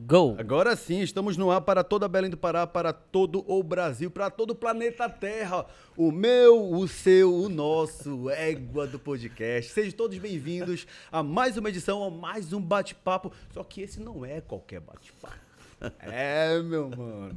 Go! Agora sim, estamos no ar para toda Belém do Pará, para todo o Brasil, para todo o planeta Terra. O meu, o seu, o nosso, égua do podcast. Sejam todos bem-vindos a mais uma edição, a mais um bate-papo. Só que esse não é qualquer bate-papo. É, meu mano.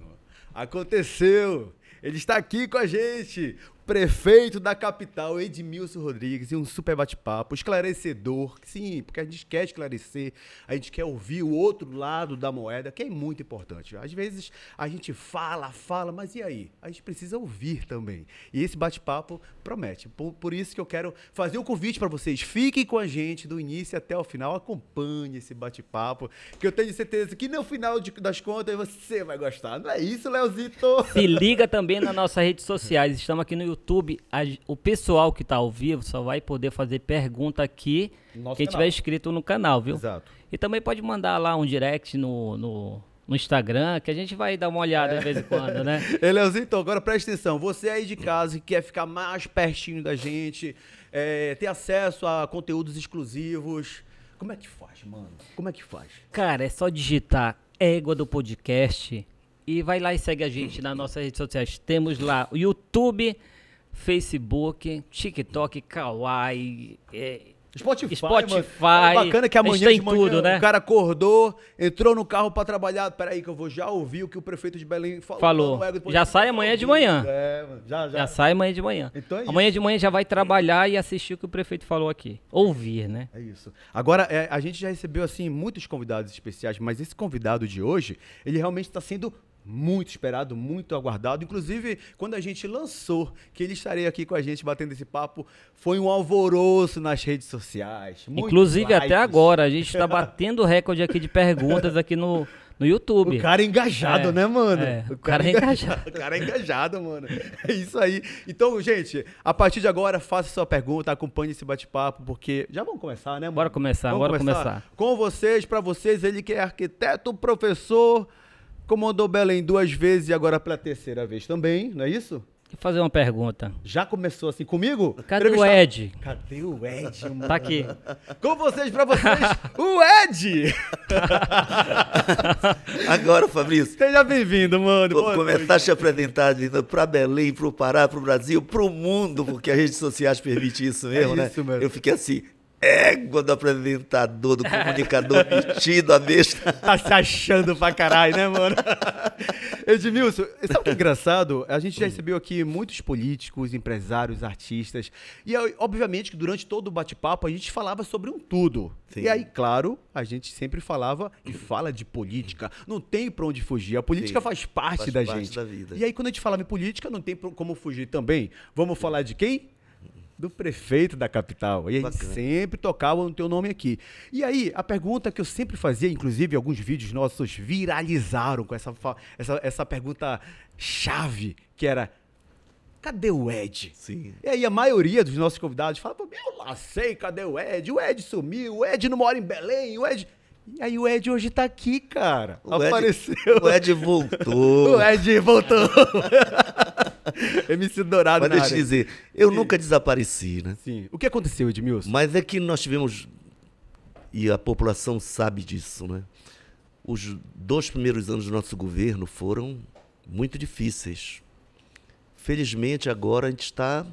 Aconteceu. Ele está aqui com a gente prefeito da capital, Edmilson Rodrigues, e um super bate-papo, esclarecedor, sim, porque a gente quer esclarecer, a gente quer ouvir o outro lado da moeda, que é muito importante. Às vezes a gente fala, fala, mas e aí? A gente precisa ouvir também. E esse bate-papo promete. Por, por, isso que eu quero fazer o um convite para vocês. Fiquem com a gente do início até o final, acompanhe esse bate-papo, que eu tenho certeza que no final de, das contas você vai gostar. Não é isso, Leozito? Se liga também nas nossas redes sociais. Estamos aqui no YouTube YouTube, a, o pessoal que está ao vivo só vai poder fazer pergunta aqui Nosso quem canal. tiver inscrito no canal, viu? Exato. E também pode mandar lá um direct no, no, no Instagram, que a gente vai dar uma olhada é. de vez em quando, né? Eleuzito, então, agora presta atenção. Você aí de casa que quer ficar mais pertinho da gente, é, ter acesso a conteúdos exclusivos, como é que faz, mano? Como é que faz? Cara, é só digitar égua do podcast e vai lá e segue a gente nas nossas redes sociais. Temos lá o YouTube, Facebook, TikTok, Kawaii, é, Spotify, Spotify é bacana que amanhã de manhã tudo, né? o cara acordou, entrou no carro para trabalhar. Peraí que eu vou já ouvir o que o prefeito de Belém falou. Falou. Já sai amanhã de manhã. É, já, já. Já sai amanhã de manhã. Então é amanhã de manhã já vai trabalhar e assistir o que o prefeito falou aqui. Ouvir, né? É isso. Agora, é, a gente já recebeu, assim, muitos convidados especiais, mas esse convidado de hoje, ele realmente está sendo muito esperado, muito aguardado. Inclusive, quando a gente lançou que ele estaria aqui com a gente batendo esse papo, foi um alvoroço nas redes sociais. Inclusive, likes. até agora, a gente está batendo recorde aqui de perguntas aqui no, no YouTube. O cara é engajado, é, né, mano? É, o, cara, cara é engajado. o cara é engajado, mano. É isso aí. Então, gente, a partir de agora, faça sua pergunta, acompanhe esse bate-papo, porque já vamos começar, né, mano? Bora começar, vamos bora começar. começar. Com vocês, para vocês, ele que é arquiteto, professor, Comandou Belém duas vezes e agora pela terceira vez também, não é isso? Vou fazer uma pergunta. Já começou assim comigo? Cadê o Ed? Cadê o Ed, mano? Tá aqui. Com vocês, pra vocês, o Ed! Agora, Fabrício. Seja bem-vindo, mano. Vou Boa começar noite. a te apresentar para Belém, para o Pará, para o Brasil, para o mundo, porque as redes sociais permitem isso mesmo, é né? Isso mesmo. Eu fiquei assim, égua do apresentador, do comunicador vestido a besta. Tá se achando pra caralho, né, mano? Edmilson, sabe o que é engraçado? A gente já recebeu aqui muitos políticos, empresários, artistas. E, obviamente, que durante todo o bate-papo a gente falava sobre um tudo. Sim. E aí, claro, a gente sempre falava e fala de política. Não tem pra onde fugir. A política Sim, faz parte faz da parte gente. Da vida. E aí, quando a gente falava em política, não tem como fugir também. Vamos falar de quem? Do prefeito da capital. E a gente sempre tocava no teu nome aqui. E aí, a pergunta que eu sempre fazia, inclusive alguns vídeos nossos viralizaram com essa, essa, essa pergunta chave, que era cadê o Ed? Sim. E aí a maioria dos nossos convidados falava, eu lá sei, cadê o Ed? O Ed sumiu, o Ed não mora em Belém, o Ed... E aí o Ed hoje tá aqui, cara. O Apareceu. Ed, o Ed voltou. o Ed voltou. MC Dourado Mas deixa eu te dizer, eu Sim. nunca desapareci, né? Sim. O que aconteceu, Edmilson? Mas é que nós tivemos, e a população sabe disso, né? Os dois primeiros anos do nosso governo foram muito difíceis. Felizmente, agora a gente está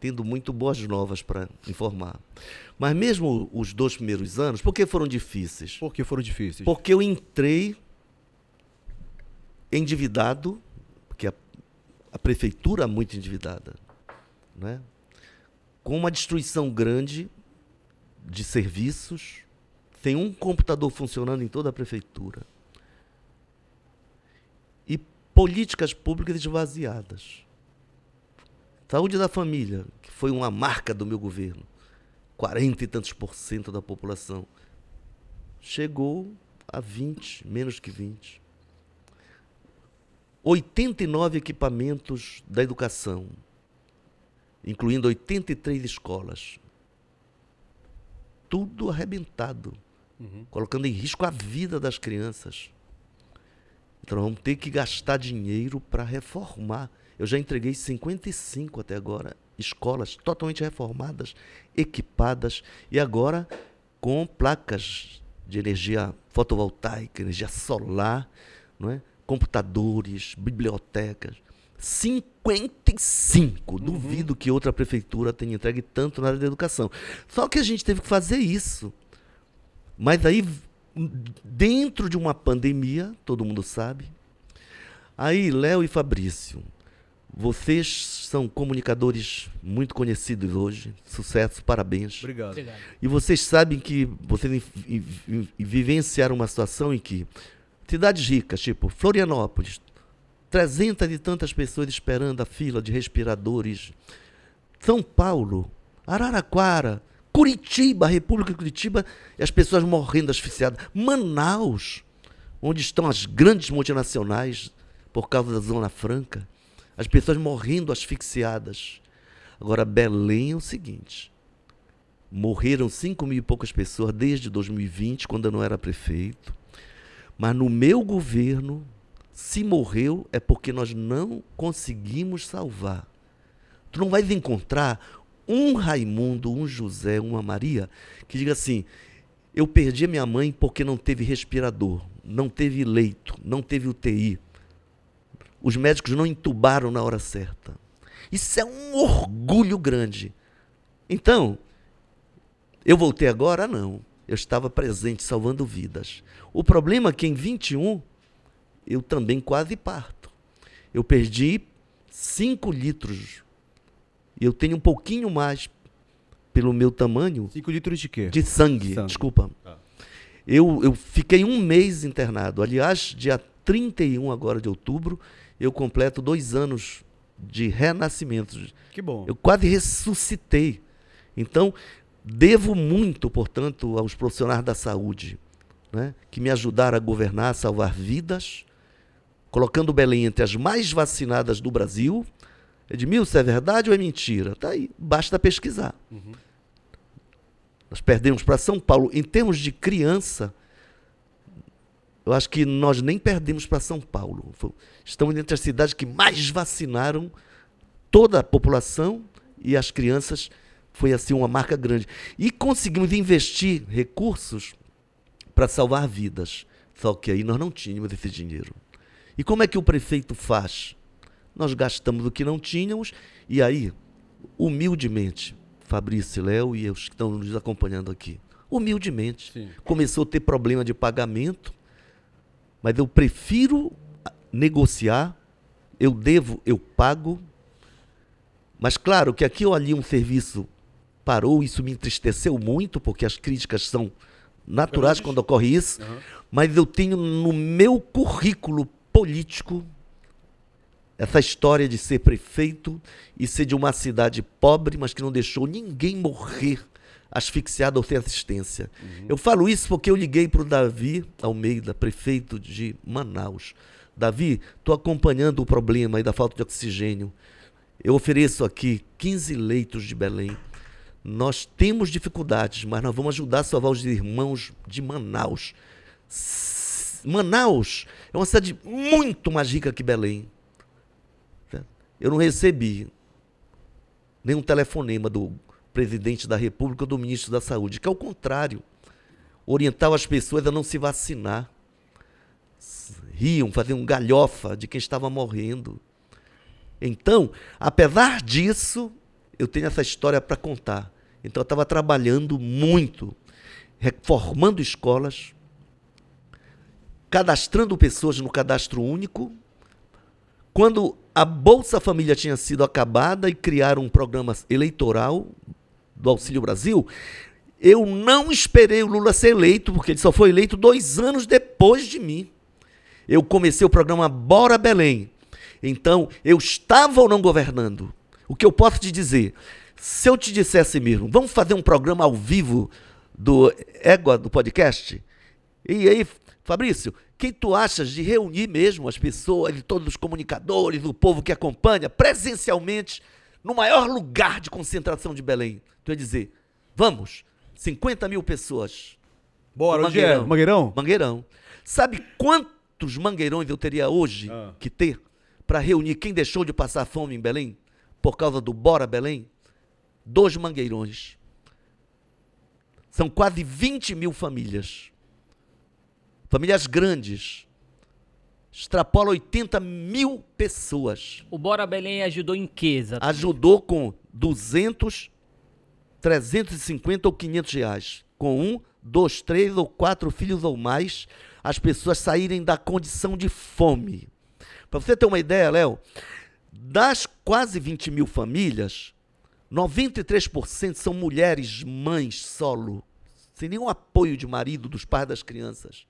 tendo muito boas novas para informar. Mas mesmo os dois primeiros anos, por que foram difíceis? Por que foram difíceis? Porque eu entrei endividado a prefeitura muito endividada, né? com uma destruição grande de serviços, tem um computador funcionando em toda a prefeitura. E políticas públicas esvaziadas. Saúde da família, que foi uma marca do meu governo. 40 e tantos por cento da população. Chegou a 20, menos que 20. 89 equipamentos da educação, incluindo 83 escolas. Tudo arrebentado, uhum. colocando em risco a vida das crianças. Então vamos ter que gastar dinheiro para reformar. Eu já entreguei 55 até agora escolas totalmente reformadas, equipadas e agora com placas de energia fotovoltaica, energia solar, não é? computadores, bibliotecas. 55. Uhum. Duvido que outra prefeitura tenha entregue tanto na área da educação. Só que a gente teve que fazer isso. Mas aí, dentro de uma pandemia, todo mundo sabe. Aí, Léo e Fabrício, vocês são comunicadores muito conhecidos hoje. Sucesso, parabéns. Obrigado. Obrigado. E vocês sabem que vocês vi- vi- vi- vivenciaram uma situação em que cidades ricas, tipo Florianópolis, 300 e tantas pessoas esperando a fila de respiradores. São Paulo, Araraquara, Curitiba, República de Curitiba, e as pessoas morrendo asfixiadas. Manaus, onde estão as grandes multinacionais por causa da Zona Franca, as pessoas morrendo asfixiadas. Agora, Belém é o seguinte: morreram 5 mil e poucas pessoas desde 2020, quando eu não era prefeito. Mas no meu governo, se morreu é porque nós não conseguimos salvar. Tu não vais encontrar um Raimundo, um José, uma Maria que diga assim: eu perdi a minha mãe porque não teve respirador, não teve leito, não teve UTI. Os médicos não entubaram na hora certa. Isso é um orgulho grande. Então, eu voltei agora? Não. Eu estava presente salvando vidas. O problema é que em 21 eu também quase parto. Eu perdi 5 litros. Eu tenho um pouquinho mais, pelo meu tamanho, 5 litros de quê? de sangue. Sangue. Desculpa. Ah. Eu, eu fiquei um mês internado. Aliás, dia 31 agora de outubro, eu completo dois anos de renascimento. Que bom. Eu quase ressuscitei. Então, devo muito, portanto, aos profissionais da saúde, né, que me ajudaram a governar, a salvar vidas, colocando Belém entre as mais vacinadas do Brasil. Edmilson, é verdade ou é mentira? Tá aí, basta pesquisar. Nós perdemos para São Paulo. Em termos de criança, eu acho que nós nem perdemos para São Paulo. Estamos entre as cidades que mais vacinaram toda a população e as crianças. Foi assim uma marca grande. E conseguimos investir recursos para salvar vidas. Só que aí nós não tínhamos esse dinheiro. E como é que o prefeito faz? Nós gastamos o que não tínhamos e aí, humildemente, Fabrício, Léo e os que estão nos acompanhando aqui, humildemente, Sim. começou a ter problema de pagamento, mas eu prefiro negociar, eu devo, eu pago. Mas claro que aqui ou ali um serviço parou, isso me entristeceu muito, porque as críticas são naturais Grandes. quando ocorre isso, Aham. mas eu tenho no meu currículo político essa história de ser prefeito e ser de uma cidade pobre, mas que não deixou ninguém morrer asfixiado ou sem assistência. Eu falo isso porque eu liguei para o Davi Almeida, prefeito de Manaus. Davi, estou acompanhando o problema aí da falta de oxigênio. Eu ofereço aqui 15 leitos de Belém. Nós temos dificuldades, mas nós vamos ajudar a salvar os irmãos de Manaus. Manaus é uma cidade muito mais rica que Belém. Certo? Eu não recebi nenhum telefonema do presidente da República ou do ministro da Saúde, que é o contrário. Orientava as pessoas a não se vacinar. Riam, faziam galhofa de quem estava morrendo. Então, apesar disso, eu tenho essa história para contar. Então, eu estava trabalhando muito, reformando escolas, cadastrando pessoas no cadastro único. Quando a Bolsa Família tinha sido acabada e criaram um programa eleitoral do Auxílio Brasil, eu não esperei o Lula ser eleito, porque ele só foi eleito dois anos depois de mim. Eu comecei o programa Bora Belém. Então, eu estava ou não governando? O que eu posso te dizer? Se eu te dissesse mesmo, vamos fazer um programa ao vivo do Égua, do podcast? E aí, Fabrício, quem tu achas de reunir mesmo as pessoas, todos os comunicadores, o povo que acompanha, presencialmente, no maior lugar de concentração de Belém? Ia dizer, vamos, 50 mil pessoas. Bora, No onde é? Mangueirão? Mangueirão. Sabe quantos mangueirões eu teria hoje Ah. que ter para reunir quem deixou de passar fome em Belém por causa do Bora Belém? Dois mangueirões. São quase 20 mil famílias. famílias grandes. Extrapola 80 mil pessoas. O Bora Belém ajudou em que, exatamente? Ajudou com 200, 350 ou 500 reais. Com um, dois, três ou quatro filhos ou mais, as pessoas saírem da condição de fome. Para você ter uma ideia, Léo, das quase 20 mil famílias, 93% são mulheres mães solo, sem nenhum apoio de marido, dos pais das crianças.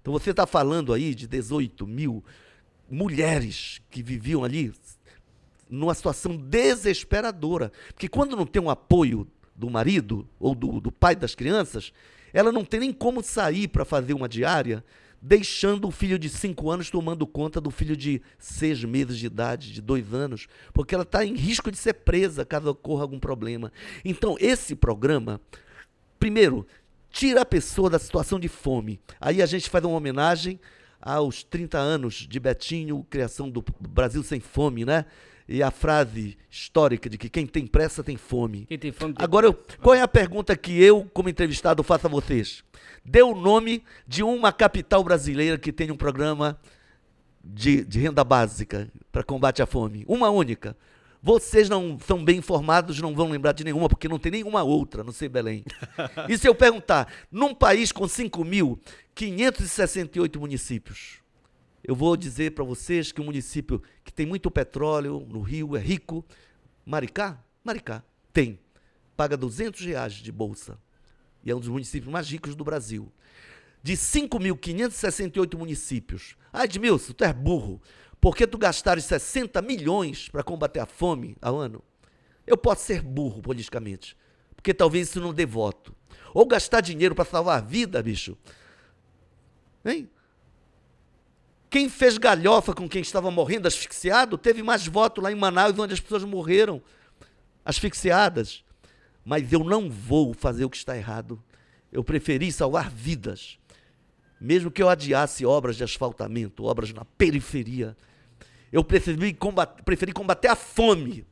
Então você está falando aí de 18 mil mulheres que viviam ali numa situação desesperadora. Porque quando não tem um apoio do marido ou do, do pai das crianças, ela não tem nem como sair para fazer uma diária, deixando o filho de 5 anos tomando conta do filho de 6 meses de idade, de 2 anos, porque ela está em risco de ser presa caso ocorra algum problema. Então, esse programa, primeiro, tira a pessoa da situação de fome. Aí a gente faz uma homenagem aos 30 anos de Betinho, criação do Brasil sem fome, né? E a frase histórica de que quem tem pressa tem fome. Quem tem fome tem Agora, eu- qual é a pergunta que eu, como entrevistado, faço a vocês? Dê o nome de uma capital brasileira que tem um programa de, de renda básica para combate à fome. Uma única. Vocês não são bem informados, não vão lembrar de nenhuma, porque não tem nenhuma outra, não sei Belém. E se eu perguntar, num país com 5.568 municípios, eu vou dizer para vocês que um município que tem muito petróleo no Rio é rico, Maricá? Maricá, tem. Paga 200 reais de bolsa. E é um dos municípios mais ricos do Brasil. De 5.568 municípios. Ah, Edmilson, tu é burro. Por que tu gastares 60 milhões para combater a fome ao ano? Eu posso ser burro politicamente. Porque talvez isso não dê voto. Ou gastar dinheiro para salvar a vida, bicho. Hein? Quem fez galhofa com quem estava morrendo asfixiado teve mais voto lá em Manaus, onde as pessoas morreram asfixiadas. Mas eu não vou fazer o que está errado. Eu preferi salvar vidas. Mesmo que eu adiasse obras de asfaltamento, obras na periferia. Eu preferi combater, preferi combater a fome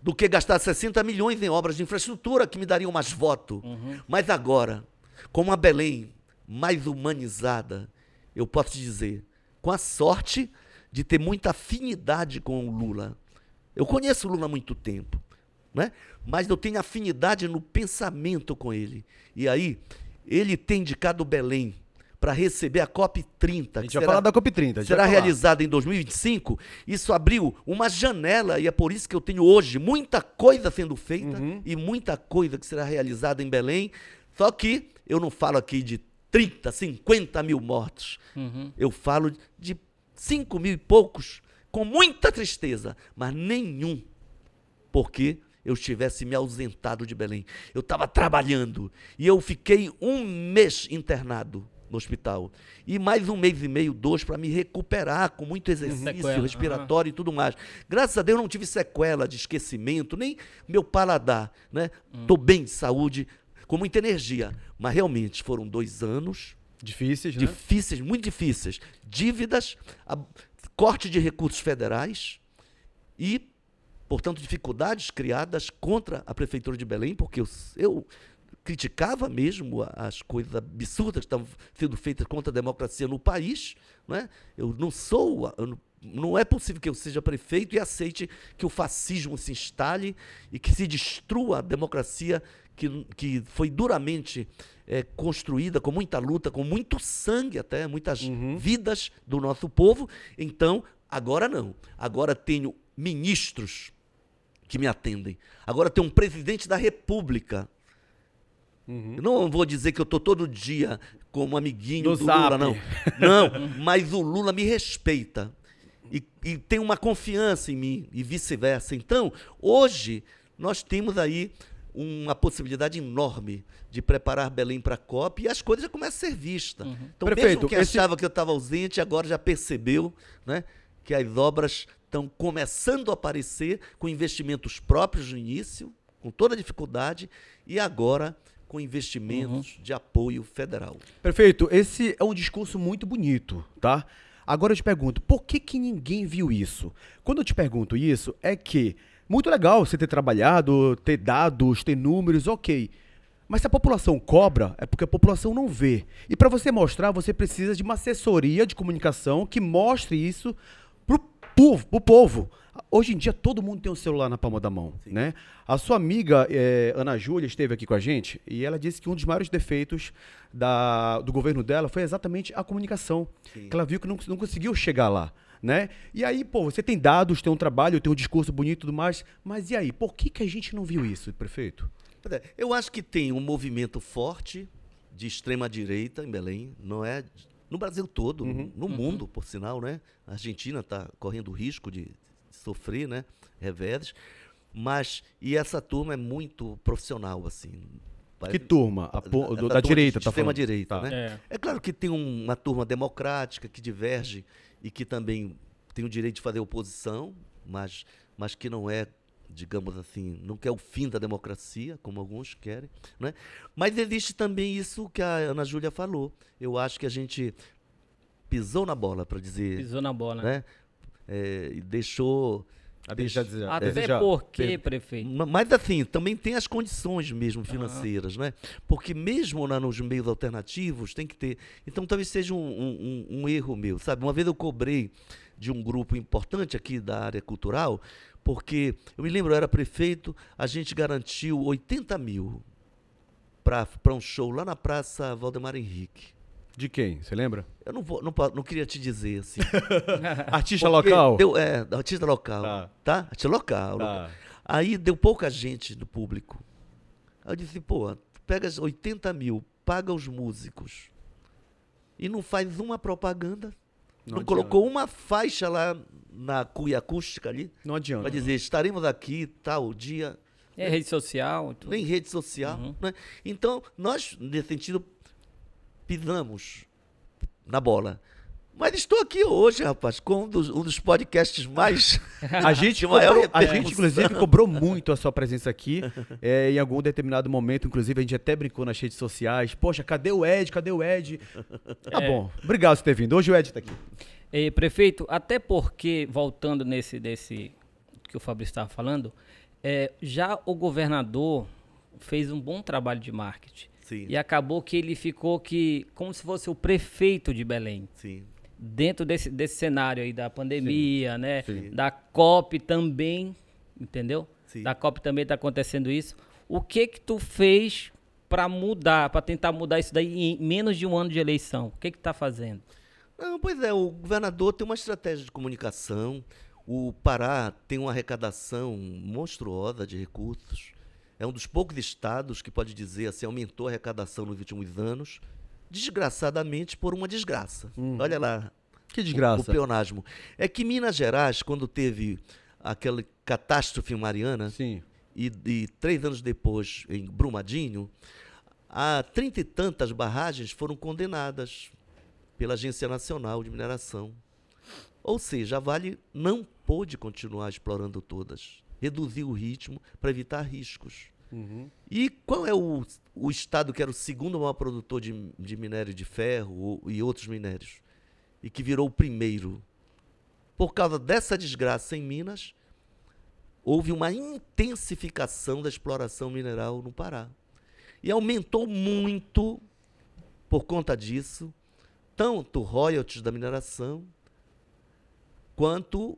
do que gastar 60 milhões em obras de infraestrutura que me dariam mais voto. Mas agora, com uma Belém mais humanizada, eu posso te dizer, com a sorte de ter muita afinidade com o Lula. Eu conheço o Lula há muito tempo, né? mas eu tenho afinidade no pensamento com ele. E aí, ele tem indicado Belém para receber a COP30. A gente vai falar da COP30. a gente será realizada em 2025. Isso abriu uma janela e é por isso que eu tenho hoje muita coisa sendo feita Uhum. e muita coisa que será realizada em Belém. Só que eu não falo aqui de 30, 50 mil mortos. Uhum. Eu falo de 5 mil e poucos, com muita tristeza, mas nenhum porque eu estivesse me ausentado de Belém. Eu estava trabalhando e eu fiquei um mês internado no hospital. E mais um mês e meio, dois, para me recuperar com muito exercício Sequela, respiratório e tudo mais. Graças a Deus eu não tive sequela de esquecimento, nem meu paladar. Né? Estou bem de saúde, com muita energia. Mas realmente foram dois anos Difíceis, né? difíceis, muito difíceis. Dívidas, a- corte de recursos federais e, portanto, dificuldades criadas contra a Prefeitura de Belém, porque eu, eu criticava mesmo as coisas absurdas que estavam sendo feitas contra a democracia no país. Né? Eu não sou. eu não- não é possível que eu seja prefeito e aceite que o fascismo se instale e que se destrua a democracia que, que foi duramente eh, construída com muita luta, com muito sangue até, muitas vidas do nosso povo. Então, agora não. Agora tenho ministros que me atendem. Agora tenho um presidente da República. Eu não vou dizer que eu estou todo dia como amiguinho do zap. Lula, não. Não, mas o Lula me respeita. E, e tem uma confiança em mim, e vice-versa. Então, hoje, nós temos aí uma possibilidade enorme de preparar Belém para a COP e as coisas já começam a ser vistas. Então, Prefeito, mesmo quem esse- achava que eu estava ausente, agora já percebeu né, que as obras estão começando a aparecer com investimentos próprios no início, com toda a dificuldade, e agora com investimentos de apoio federal. Prefeito, esse é um discurso muito bonito, tá? Agora eu te pergunto, por que, que ninguém viu isso? Quando eu te pergunto isso, é que muito legal você ter trabalhado, ter dados, ter números, ok. Mas se a população cobra, é porque a população não vê. E para você mostrar, você precisa de uma assessoria de comunicação que mostre isso pro povo, pro povo. Hoje em dia todo mundo tem um celular na palma da mão, né? A sua amiga eh, Ana Júlia esteve aqui com a gente e ela disse que um dos maiores defeitos da- do governo dela foi exatamente a comunicação. Sim. Que ela viu que não, não conseguiu chegar lá, né? E aí, pô, você tem dados, tem um trabalho, tem um discurso bonito e tudo mais, mas e aí? Por que, que a gente não viu isso, prefeito? É, Eu acho que tem um movimento forte de extrema direita em Belém, não é no Brasil todo, no mundo, por sinal, né? A Argentina está correndo risco de sofrer, né? Reveses, mas e essa turma é muito profissional, assim. Que turma? A a- a da turma direita, de tá extrema falando? direita, Tá. né? É. É claro que tem um- uma turma democrática que diverge e que também tem o direito de fazer oposição, mas, mas que não é, digamos assim, não quer o fim da democracia, como alguns querem. Né? Mas existe também isso que a Ana Júlia falou. Eu acho que a gente pisou na bola, para dizer, Pisou na bola. né? É, e deixou. A deixa- Até deseja- porque, prefeito. Ma- Mas assim, também tem as condições mesmo financeiras, né? Porque mesmo lá nos meios alternativos tem que ter. Então talvez seja um, um- um- um erro meu, sabe? Uma vez eu cobrei de um grupo importante aqui da área cultural, porque eu me lembro, eu era prefeito, a gente garantiu 80 mil para um show lá na Praça Valdemar Henrique. De quem? Você lembra? Eu não, vou, não, não queria te dizer assim. Artista Porque local? Deu, é, artista local. Tá. Tá? Artista local. Tá. local. Aí deu pouca gente do público. Aí eu disse, pô, pega as 80 mil, paga os músicos. E não faz uma propaganda. Não Não, colocou uma faixa lá na cuia acústica ali. Não adianta. Para dizer, estaremos aqui tal dia. É rede social. tudo. Nem rede social. Né? Então, nós, nesse sentido, pisamos na bola. Mas estou aqui hoje, rapaz, com um dos, um dos podcasts mais. A gente, De maior cobrou- a gente, inclusive, cobrou muito a sua presença aqui. É, em algum determinado momento, inclusive, a gente até brincou nas redes sociais. Poxa, cadê o Ed? Cadê o Ed? Tá É. bom. Obrigado por ter vindo. Hoje o Ed tá aqui. Eh, prefeito, até porque, voltando nesse desse que o Fabrício estava falando, eh, já o governador fez um bom trabalho de marketing. Sim. E acabou que ele ficou que como se fosse o prefeito de Belém. Sim. Dentro desse, desse cenário aí da pandemia, né? sim. Da COP também, entendeu? Sim. Da COP também está acontecendo isso. O que que tu fez para mudar, para tentar mudar isso daí em menos de um ano de eleição? O que que tá fazendo? Não, pois é, o governador tem uma estratégia de comunicação. O Pará tem uma arrecadação monstruosa de recursos. É um dos poucos estados que pode dizer assim, aumentou a arrecadação nos últimos anos, desgraçadamente por uma desgraça. Olha lá, Que o, o desgraça. pleonasmo. É que Minas Gerais, quando teve aquela catástrofe mariana, Sim. e, e três anos depois, em Brumadinho, há trinta e tantas barragens foram condenadas pela Agência Nacional de Mineração. Ou seja, a Vale não pôde continuar explorando todas. Reduziu o ritmo para evitar riscos. Uhum. E qual é o, o estado que era o segundo maior produtor de, de minério de ferro e outros minérios? E que virou o primeiro? Por causa dessa desgraça em Minas, houve uma intensificação da exploração mineral no Pará. E aumentou muito, por conta disso, tanto royalties da mineração, quanto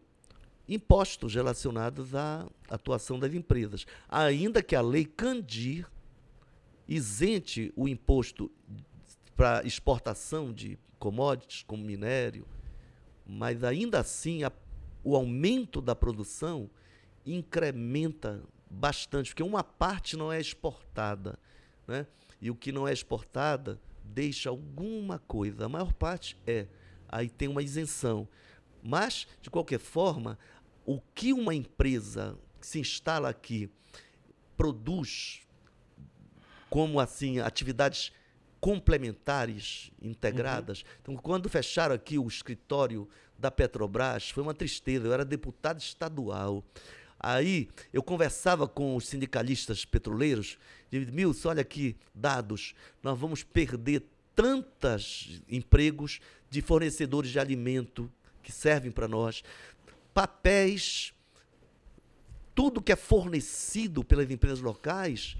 impostos relacionados à atuação das empresas. Ainda que a lei Candir isente o imposto para exportação de commodities, como minério, mas ainda assim a- o aumento da produção incrementa bastante, porque uma parte não é exportada, né? e o que não é exportada deixa alguma coisa, a maior parte é, aí tem uma isenção. Mas, de qualquer forma, o que uma empresa que se instala aqui produz como assim atividades complementares integradas. Então, quando fecharam aqui o escritório da Petrobras, foi uma tristeza. Eu era deputado estadual. Aí eu conversava com os sindicalistas petroleiros e Milson, olha aqui, dados, nós vamos perder tantos empregos de fornecedores de alimento que servem para nós, papéis, tudo que é fornecido pelas empresas locais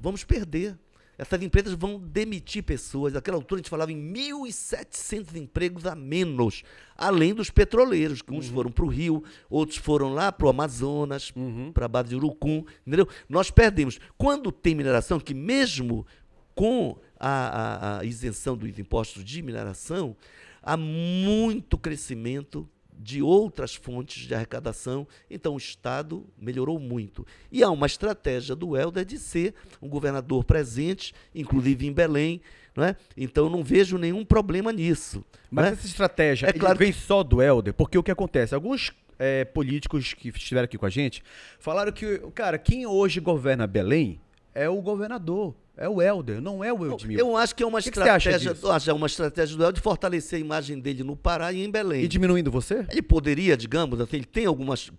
vamos perder. Essas empresas vão demitir pessoas. Naquela altura a gente falava em 1.700 empregos a menos, além dos petroleiros, que uns Uhum. foram para o Rio, outros foram lá para o Amazonas, para a base de Urucum, entendeu? Nós perdemos. Quando tem mineração, que mesmo com a, a- a isenção dos impostos de mineração, há muito crescimento de outras fontes de arrecadação, então o Estado melhorou muito. E há uma estratégia do Helder de ser um governador presente, inclusive em Belém, não é? então não vejo nenhum problema nisso. Mas é? essa estratégia É claro vem só do Helder, porque o que acontece? Alguns é, políticos que estiveram aqui com a gente falaram que, cara, quem hoje governa Belém é o governador, é o Helder, não é o Eudmil. Eu acho que é uma que que estratégia, eu acho que é uma estratégia do Helder de fortalecer a imagem dele no Pará e em Belém. E diminuindo você? Ele poderia, digamos, assim, ele tem alguns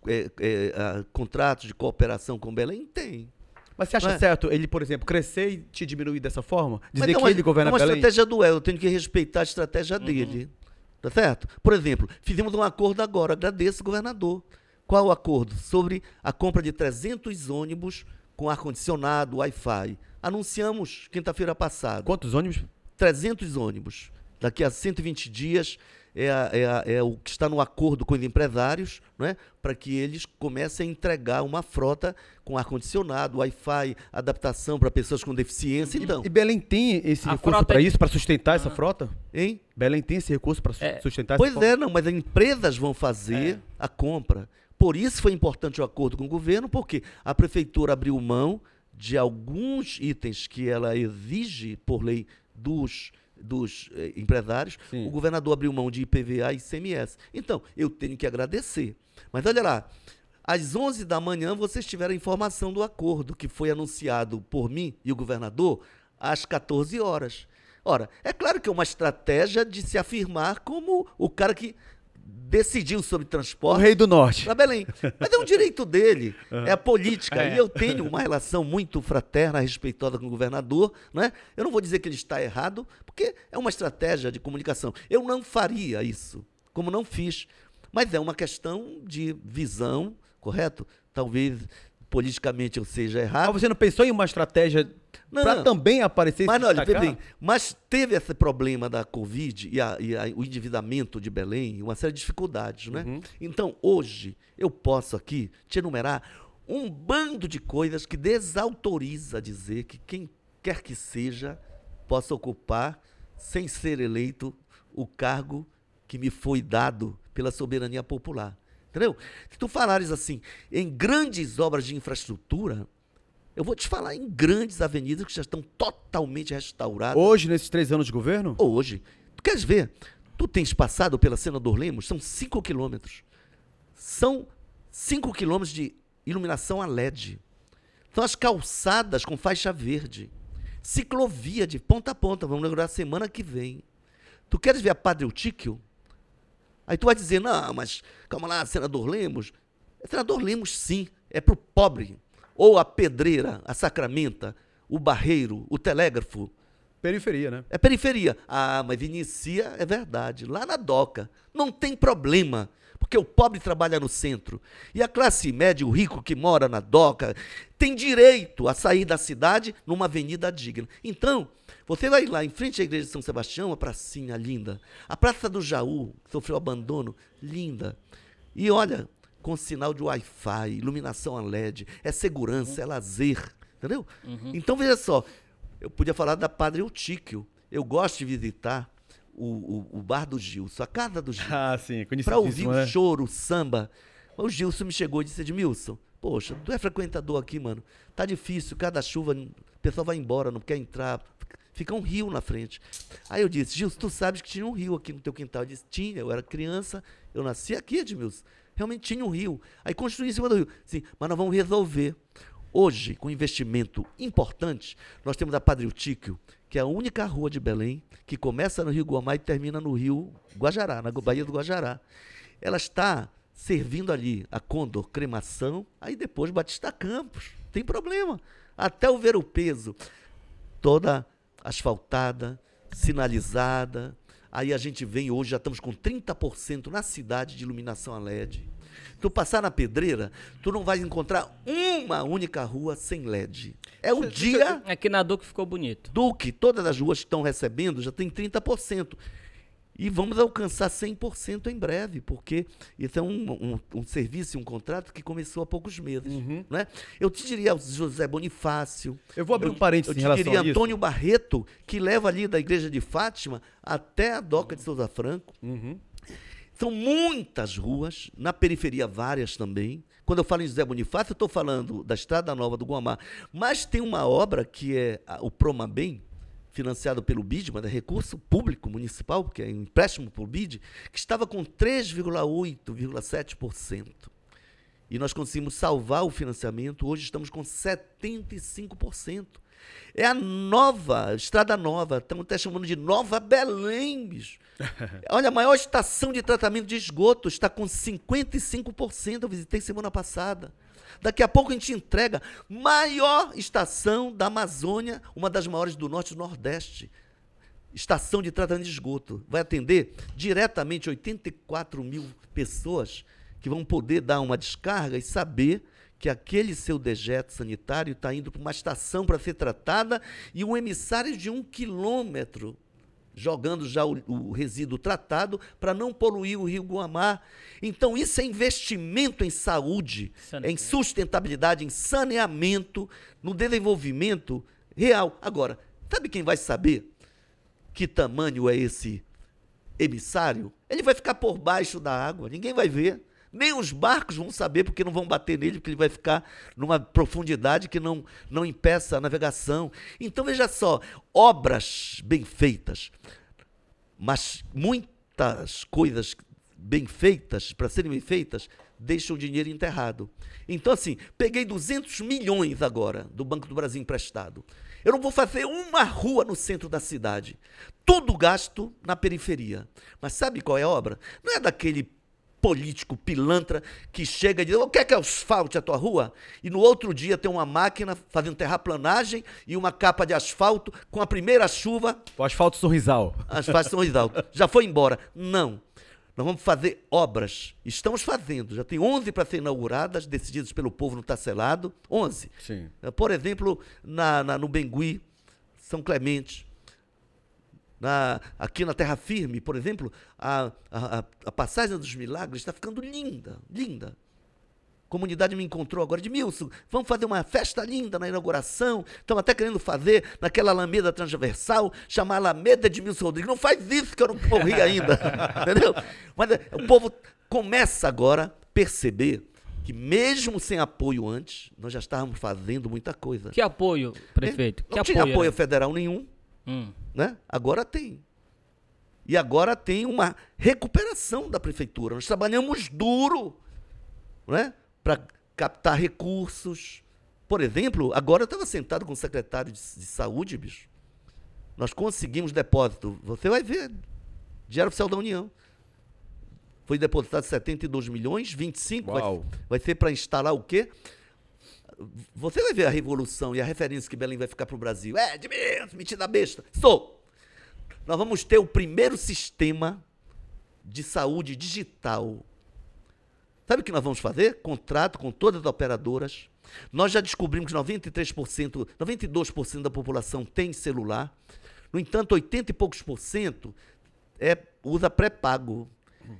contratos de cooperação com Belém? Tem. Mas você acha é? certo ele, por exemplo, crescer e te diminuir dessa forma? Dizer Mas é que uma- ele governa é uma Belém? estratégia do Helder, eu tenho que respeitar a estratégia Uhum. dele. Tá certo? Por exemplo, fizemos um acordo agora, agradeço, governador. Qual o acordo? Sobre a compra de 300 ônibus com ar-condicionado, Wi-Fi. Anunciamos quinta-feira passada. Quantos ônibus? 300 ônibus. Daqui a 120 dias é, a- é a- é o que está no acordo com os empresários, né, para que eles comecem a entregar uma frota com ar-condicionado, Wi-Fi, adaptação para pessoas com deficiência. Então, E Belém tem esse A recurso para é- isso, para sustentar essa frota? hein? Belém tem esse recurso para É. sustentar Pois essa frota? é, não, mas as empresas vão fazer a compra. Por isso foi importante o acordo com o governo, porque a prefeitura abriu mão de alguns itens que ela exige por lei dos, dos eh, empresários. Sim. O governador abriu mão de IPVA e ICMS. Então, eu tenho que agradecer. Mas olha lá, às 11 da manhã vocês tiveram a informação do acordo que foi anunciado por mim e o governador às 14 horas. Ora, é claro que é uma estratégia de se afirmar como o cara que decidiu sobre O transporte rei do norte. para Belém. Mas é um direito dele, é a política. É. E eu tenho uma relação muito fraterna, respeitosa com o governador. Né? Eu não vou dizer que ele está errado, porque é uma estratégia de comunicação. Eu não faria isso, como não fiz. Mas é uma questão de visão, correto? Talvez politicamente eu seja errado. você não pensou em uma estratégia para também aparecer Mas, olha, bem, mas teve esse problema da Covid e, a- e a- o endividamento de Belém, uma série de dificuldades, né? Uhum. Então, hoje, eu posso aqui te enumerar um bando de coisas que desautoriza dizer que quem quer que seja possa ocupar, sem ser eleito, o cargo que me foi dado pela soberania popular. Entendeu? Se tu falares assim, em grandes obras de infraestrutura, eu vou te falar em grandes avenidas que já estão totalmente restauradas Hoje, nesses três anos de governo? hoje. Tu queres ver? Tu tens passado pela Senador Lemos, são 5 quilômetros. São 5 quilômetros de iluminação a LED. São as calçadas com faixa verde. Ciclovia de ponta a ponta. Vamos lembrar semana que vem. Tu queres ver a Padre Eutíquio? Aí tu vai dizer, não, mas calma lá, senador Lemos. Senador Lemos, sim, é pro pobre. Ou a pedreira, a sacramenta, o barreiro, o telégrafo. Periferia, né? É periferia. Ah, mas inicia, é verdade, lá na doca. Não tem problema, porque o pobre trabalha no centro. E a classe média, o rico que mora na doca, tem direito a sair da cidade numa avenida digna. Então, você vai lá em frente à igreja de São Sebastião, uma pracinha linda. A Praça do Jaú, que sofreu abandono, linda. E olha, com sinal de Wi-Fi, iluminação a LED, é segurança, é lazer, entendeu? Então veja só, eu podia falar da Padre Eutíquio. Eu gosto de visitar o, o, o bar do Gilson, a casa do Gilson, Ah, sim, para ouvir conhecidíssimo, o né? choro, o samba. O Gilson me chegou e disse, Edmilson, poxa, tu é frequentador aqui, mano. Tá difícil, cada chuva, o pessoal vai embora, não quer entrar. Fica um rio na frente. Aí eu disse, Gilson, tu sabes que tinha um rio aqui no teu quintal. Eu disse, tinha, eu era criança, eu nasci aqui, Edmilson. Realmente tinha um rio. Aí construí em cima do rio. Sim, mas nós vamos resolver. Hoje, com investimento importante, nós temos a Padre Eutíquio, que é a única rua de Belém que começa no Rio Guamá e termina no Rio Guajará, na Baía do Guajará. Ela está servindo ali a Condor Cremação, aí depois Batista Campos. Tem problema. Até o ver o peso. Toda asfaltada, sinalizada. Aí a gente vem hoje, já estamos com 30% na cidade de iluminação a LED. Tu passar na pedreira, tu não vai encontrar uma única rua sem LED. É o dia. Aqui na Duque ficou bonito. Duque, todas as ruas que estão recebendo já tem 30%. E vamos alcançar 100% em breve, porque isso é um, um, um serviço e um contrato que começou há poucos meses. Uhum. Né? Eu te diria José Bonifácio. Eu vou abrir um parênteses eu em te relação diria a isso. Antônio Barreto, que leva ali da igreja de Fátima até a Doca de Souza Franco. Uhum. São muitas ruas, na periferia várias também. Quando eu falo em José Bonifácio, eu estou falando da Estrada Nova do Guamá. Mas tem uma obra que é a- o Promabem, financiado pelo BID, mas é recurso público municipal, porque é empréstimo por BID, que estava com 3,8,7%. E nós conseguimos salvar o financiamento, hoje estamos com 75%. É a nova, Estrada Nova, estamos até chamando de Nova Belém, bicho. Olha, a maior estação de tratamento de esgoto está com 55%, eu visitei semana passada. Daqui a pouco a gente entrega maior estação da Amazônia, uma das maiores do Norte e Nordeste. Estação de tratamento de esgoto. Vai atender diretamente 84 mil pessoas que vão poder dar uma descarga e saber que aquele seu dejeto sanitário está indo para uma estação para ser tratada e um emissário de um quilômetro jogando já o, o resíduo tratado para não poluir o rio Guamá. Então, isso é investimento em saúde, em sustentabilidade, em saneamento, no desenvolvimento real. Agora, sabe quem vai saber que tamanho é esse emissário? Ele vai ficar por baixo da água, ninguém vai ver. Nem os barcos vão saber, porque não vão bater nele, porque ele vai ficar numa profundidade que não, não impeça a navegação. Então, veja só, obras bem feitas, mas muitas coisas bem feitas, para serem bem feitas, deixam o dinheiro enterrado. Então, assim, peguei 200 milhões agora do Banco do Brasil emprestado. Eu não vou fazer uma rua no centro da cidade. Tudo gasto na periferia. Mas sabe qual é a obra? Não é daquele político pilantra que chega e diz: "Eu quero que asfalte a tua rua?" E no outro dia tem uma máquina fazendo terraplanagem e uma capa de asfalto com a primeira chuva O asfalto sorrisal. as faixas são Rizaldo. Já foi embora. Não. Nós vamos fazer obras. Estamos fazendo. Já tem 11 para ser inauguradas, decididas pelo povo no Tacelado. 11. Sim. Por exemplo, na, na- no Bengui, São Clemente. Na- aqui na Terra Firme, por exemplo, a, a, a- passagem dos milagres está ficando linda, linda. A comunidade me encontrou agora de Milson, vamos fazer uma festa linda na inauguração. Estamos até querendo fazer naquela Alameda transversal, chamar Alameda de Milson Rodrigues. Não faz isso que eu não morri ainda. entendeu? Mas eh, o povo começa agora a perceber que mesmo sem apoio antes, nós já estávamos fazendo muita coisa. Que apoio, prefeito? Não que tinha apoio? apoio era? federal nenhum, Hum. né? Agora tem. E agora tem uma recuperação da prefeitura. Nós trabalhamos duro, né? Para captar recursos. Por exemplo, agora eu estava sentado com o secretário de, de saúde, bicho. Nós conseguimos depósito. Você vai ver. Dinheiro oficial da União. Foi depositado 72 milhões, 25 vai, Uau. vai ser para instalar o quê? Você vai ver a revolução e a referência que Belém vai ficar para o Brasil. É, mesmo, metida besta. Sou. Nós vamos ter o primeiro sistema de saúde digital. Sabe o que nós vamos fazer? Contrato com todas as operadoras. Nós já descobrimos que 93%, 92% da população tem celular. No entanto, 80 e poucos por cento é, usa pré-pago.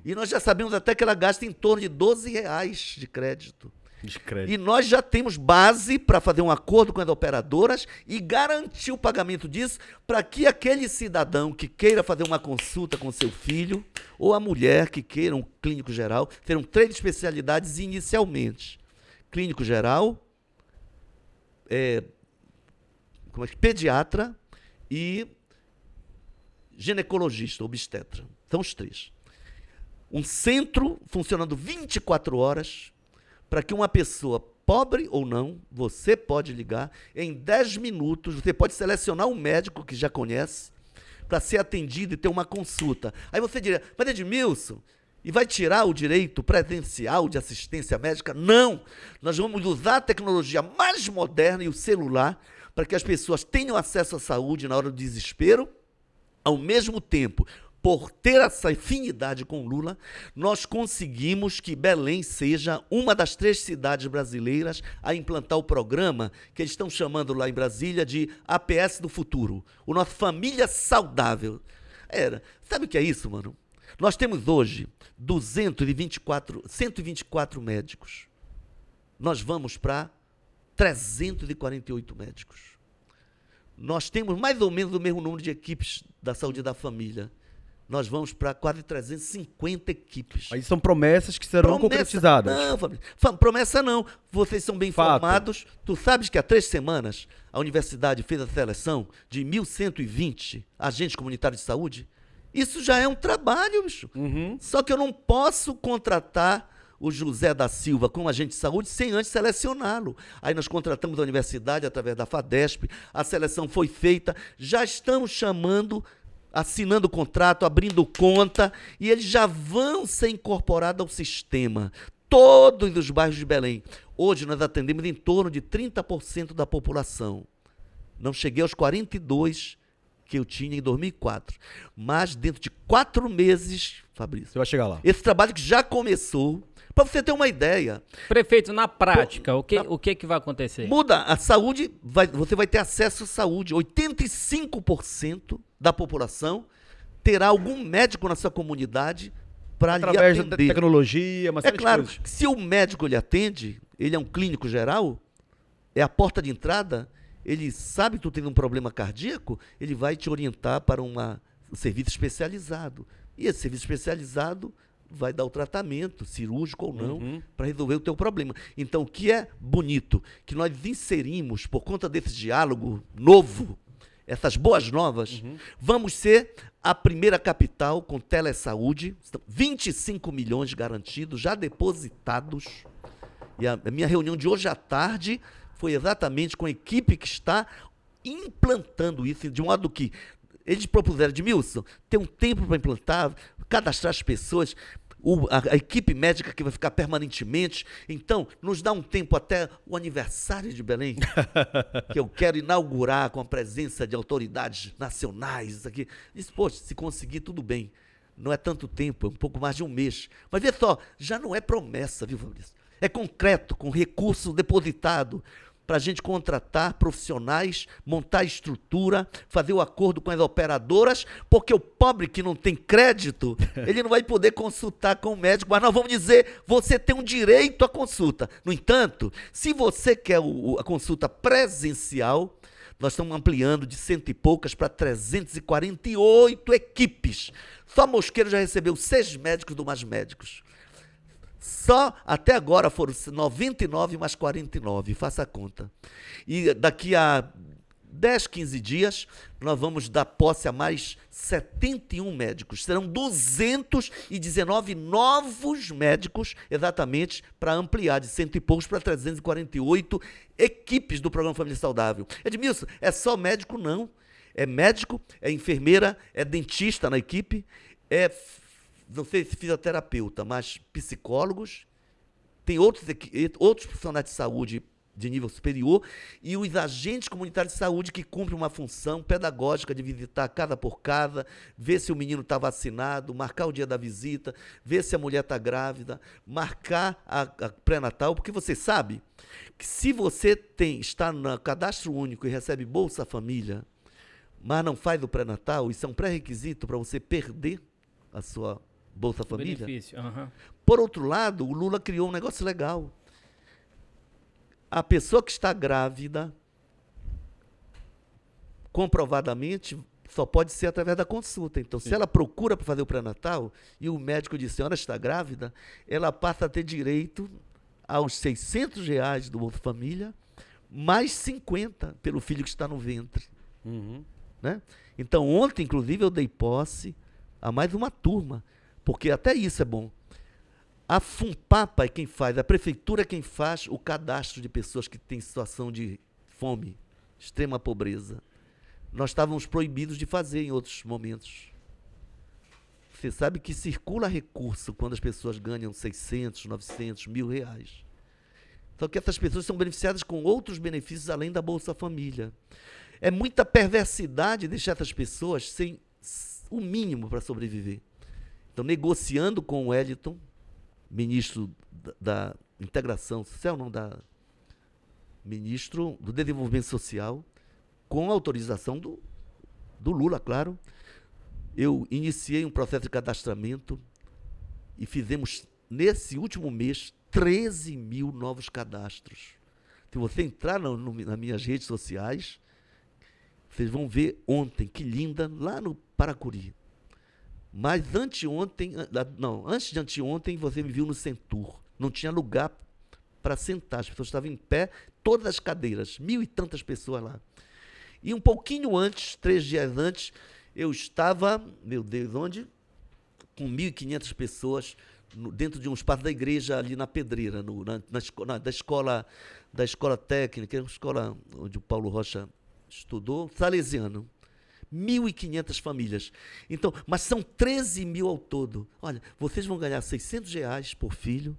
E nós já sabemos até que ela gasta em torno de 12 reais de crédito. Descrédito. E nós já temos base para fazer um acordo com as operadoras e garantir o pagamento disso para que aquele cidadão que queira fazer uma consulta com seu filho ou a mulher que queira um clínico geral, terão três especialidades inicialmente. Clínico geral, é, como é pediatra e ginecologista, obstetra. São os três. Um centro funcionando 24 horas para que uma pessoa, pobre ou não, você pode ligar em 10 minutos, você pode selecionar um médico que já conhece para ser atendido e ter uma consulta. Aí você diria, mas Edmilson, e vai tirar o direito presencial de assistência médica? Não! Nós vamos usar a tecnologia mais moderna e o celular para que as pessoas tenham acesso à saúde na hora do desespero, ao mesmo tempo por ter essa afinidade com Lula, nós conseguimos que Belém seja uma das três cidades brasileiras a implantar o programa que eles estão chamando lá em Brasília de APS do futuro, o nosso Família Saudável. Era. Sabe o que é isso, mano? Nós temos hoje 224, 124 médicos. Nós vamos para 348 médicos. Nós temos mais ou menos o mesmo número de equipes da saúde da família nós vamos para quase 350 equipes. Aí são promessas que serão promessa, concretizadas. Não, Fabrício, promessa não. Vocês são bem Fato. informados. Tu sabes que há três semanas a universidade fez a seleção de 1.120 agentes comunitários de saúde? Isso já é um trabalho, bicho. Uhum. Só que eu não posso contratar o José da Silva como agente de saúde sem antes selecioná-lo. Aí nós contratamos a universidade através da FADESP, a seleção foi feita, já estamos chamando assinando o contrato, abrindo conta, e eles já vão ser incorporados ao sistema. Todos os bairros de Belém. Hoje nós atendemos em torno de 30% da população. Não cheguei aos 42% que eu tinha em 2004. Mas dentro de quatro meses, Fabrício. Você vai chegar lá. Esse trabalho que já começou, para você ter uma ideia. Prefeito, na prática, o que, na, o que, que vai acontecer? Muda. A saúde, vai, você vai ter acesso à saúde. 85% da população terá algum médico na sua comunidade para lhe atender. Através da tecnologia, mas É claro, se o médico lhe atende, ele é um clínico geral, é a porta de entrada, ele sabe que tu tem um problema cardíaco, ele vai te orientar para uma, um serviço especializado. E esse serviço especializado vai dar o tratamento, cirúrgico ou não, uhum. para resolver o teu problema. Então, o que é bonito, que nós inserimos, por conta desse diálogo novo, essas boas novas, uhum. vamos ser a primeira capital com telesaúde, 25 milhões garantidos, já depositados. E a, a minha reunião de hoje à tarde foi exatamente com a equipe que está implantando isso, de modo que eles propuseram, Edmilson, tem um tempo para implantar, cadastrar as pessoas, o, a, a, equipe médica que vai ficar permanentemente. Então, nos dá um tempo até o aniversário de Belém, que eu quero inaugurar com a presença de autoridades nacionais aqui. Disse, poxa, se conseguir, tudo bem. Não é tanto tempo, é um pouco mais de um mês. Mas vê só, já não é promessa, viu, Fabrício? É concreto, com recurso depositado para a gente contratar profissionais, montar a estrutura, fazer o acordo com as operadoras, porque o pobre que não tem crédito, ele não vai poder consultar com o médico. Mas nós vamos dizer, você tem um direito à consulta. No entanto, se você quer o, a consulta presencial, nós estamos ampliando de cento e poucas para 348 equipes. Só Mosqueiro já recebeu seis médicos do Mais Médicos. Só até agora foram 99 mais 49, faça a conta. E daqui a 10, 15 dias, nós vamos dar posse a mais 71 médicos. Serão 219 novos médicos, exatamente, para ampliar de cento e poucos para 348 equipes do Programa Família Saudável. Edmilson, é só médico? Não. É médico, é enfermeira, é dentista na equipe, é não sei se fisioterapeuta, mas psicólogos, tem outros, outros profissionais de saúde de nível superior e os agentes comunitários de saúde que cumprem uma função pedagógica de visitar casa por casa, ver se o menino está vacinado, marcar o dia da visita, ver se a mulher está grávida, marcar a, a pré-natal, porque você sabe que se você tem está no cadastro único e recebe Bolsa Família, mas não faz o pré-natal, isso é um pré-requisito para você perder a sua Bolsa Família. Uhum. Por outro lado, o Lula criou um negócio legal. A pessoa que está grávida, comprovadamente, só pode ser através da consulta. Então, Sim. se ela procura para fazer o pré-natal e o médico diz, senhora está grávida, ela passa a ter direito aos 600 reais do Bolsa Família, mais 50 pelo filho que está no ventre. Uhum. Né? Então, ontem, inclusive, eu dei posse a mais uma turma porque até isso é bom. A FUNPAPA é quem faz, a prefeitura é quem faz o cadastro de pessoas que têm situação de fome, extrema pobreza. Nós estávamos proibidos de fazer em outros momentos. Você sabe que circula recurso quando as pessoas ganham 600, 900, mil reais. Só que essas pessoas são beneficiadas com outros benefícios além da Bolsa Família. É muita perversidade deixar essas pessoas sem o mínimo para sobreviver. Então, negociando com o Wellington, ministro da, da Integração Social, não da ministro do Desenvolvimento Social, com autorização do, do Lula, claro, eu iniciei um processo de cadastramento e fizemos, nesse último mês, 13 mil novos cadastros. Se você entrar no, no, nas minhas redes sociais, vocês vão ver ontem, que linda, lá no Paracuri. Mas anteontem, não, antes de anteontem, você me viu no Centur. Não tinha lugar para sentar, as pessoas estavam em pé, todas as cadeiras, mil e tantas pessoas lá. E um pouquinho antes, três dias antes, eu estava, meu Deus, onde? Com 1.500 pessoas no, dentro de um espaço da igreja ali na Pedreira, no, na, na, na, da escola da escola técnica, escola onde o Paulo Rocha estudou, salesiano. 1.500 famílias. Então, mas são 13 mil ao todo. Olha, vocês vão ganhar 600 reais por filho.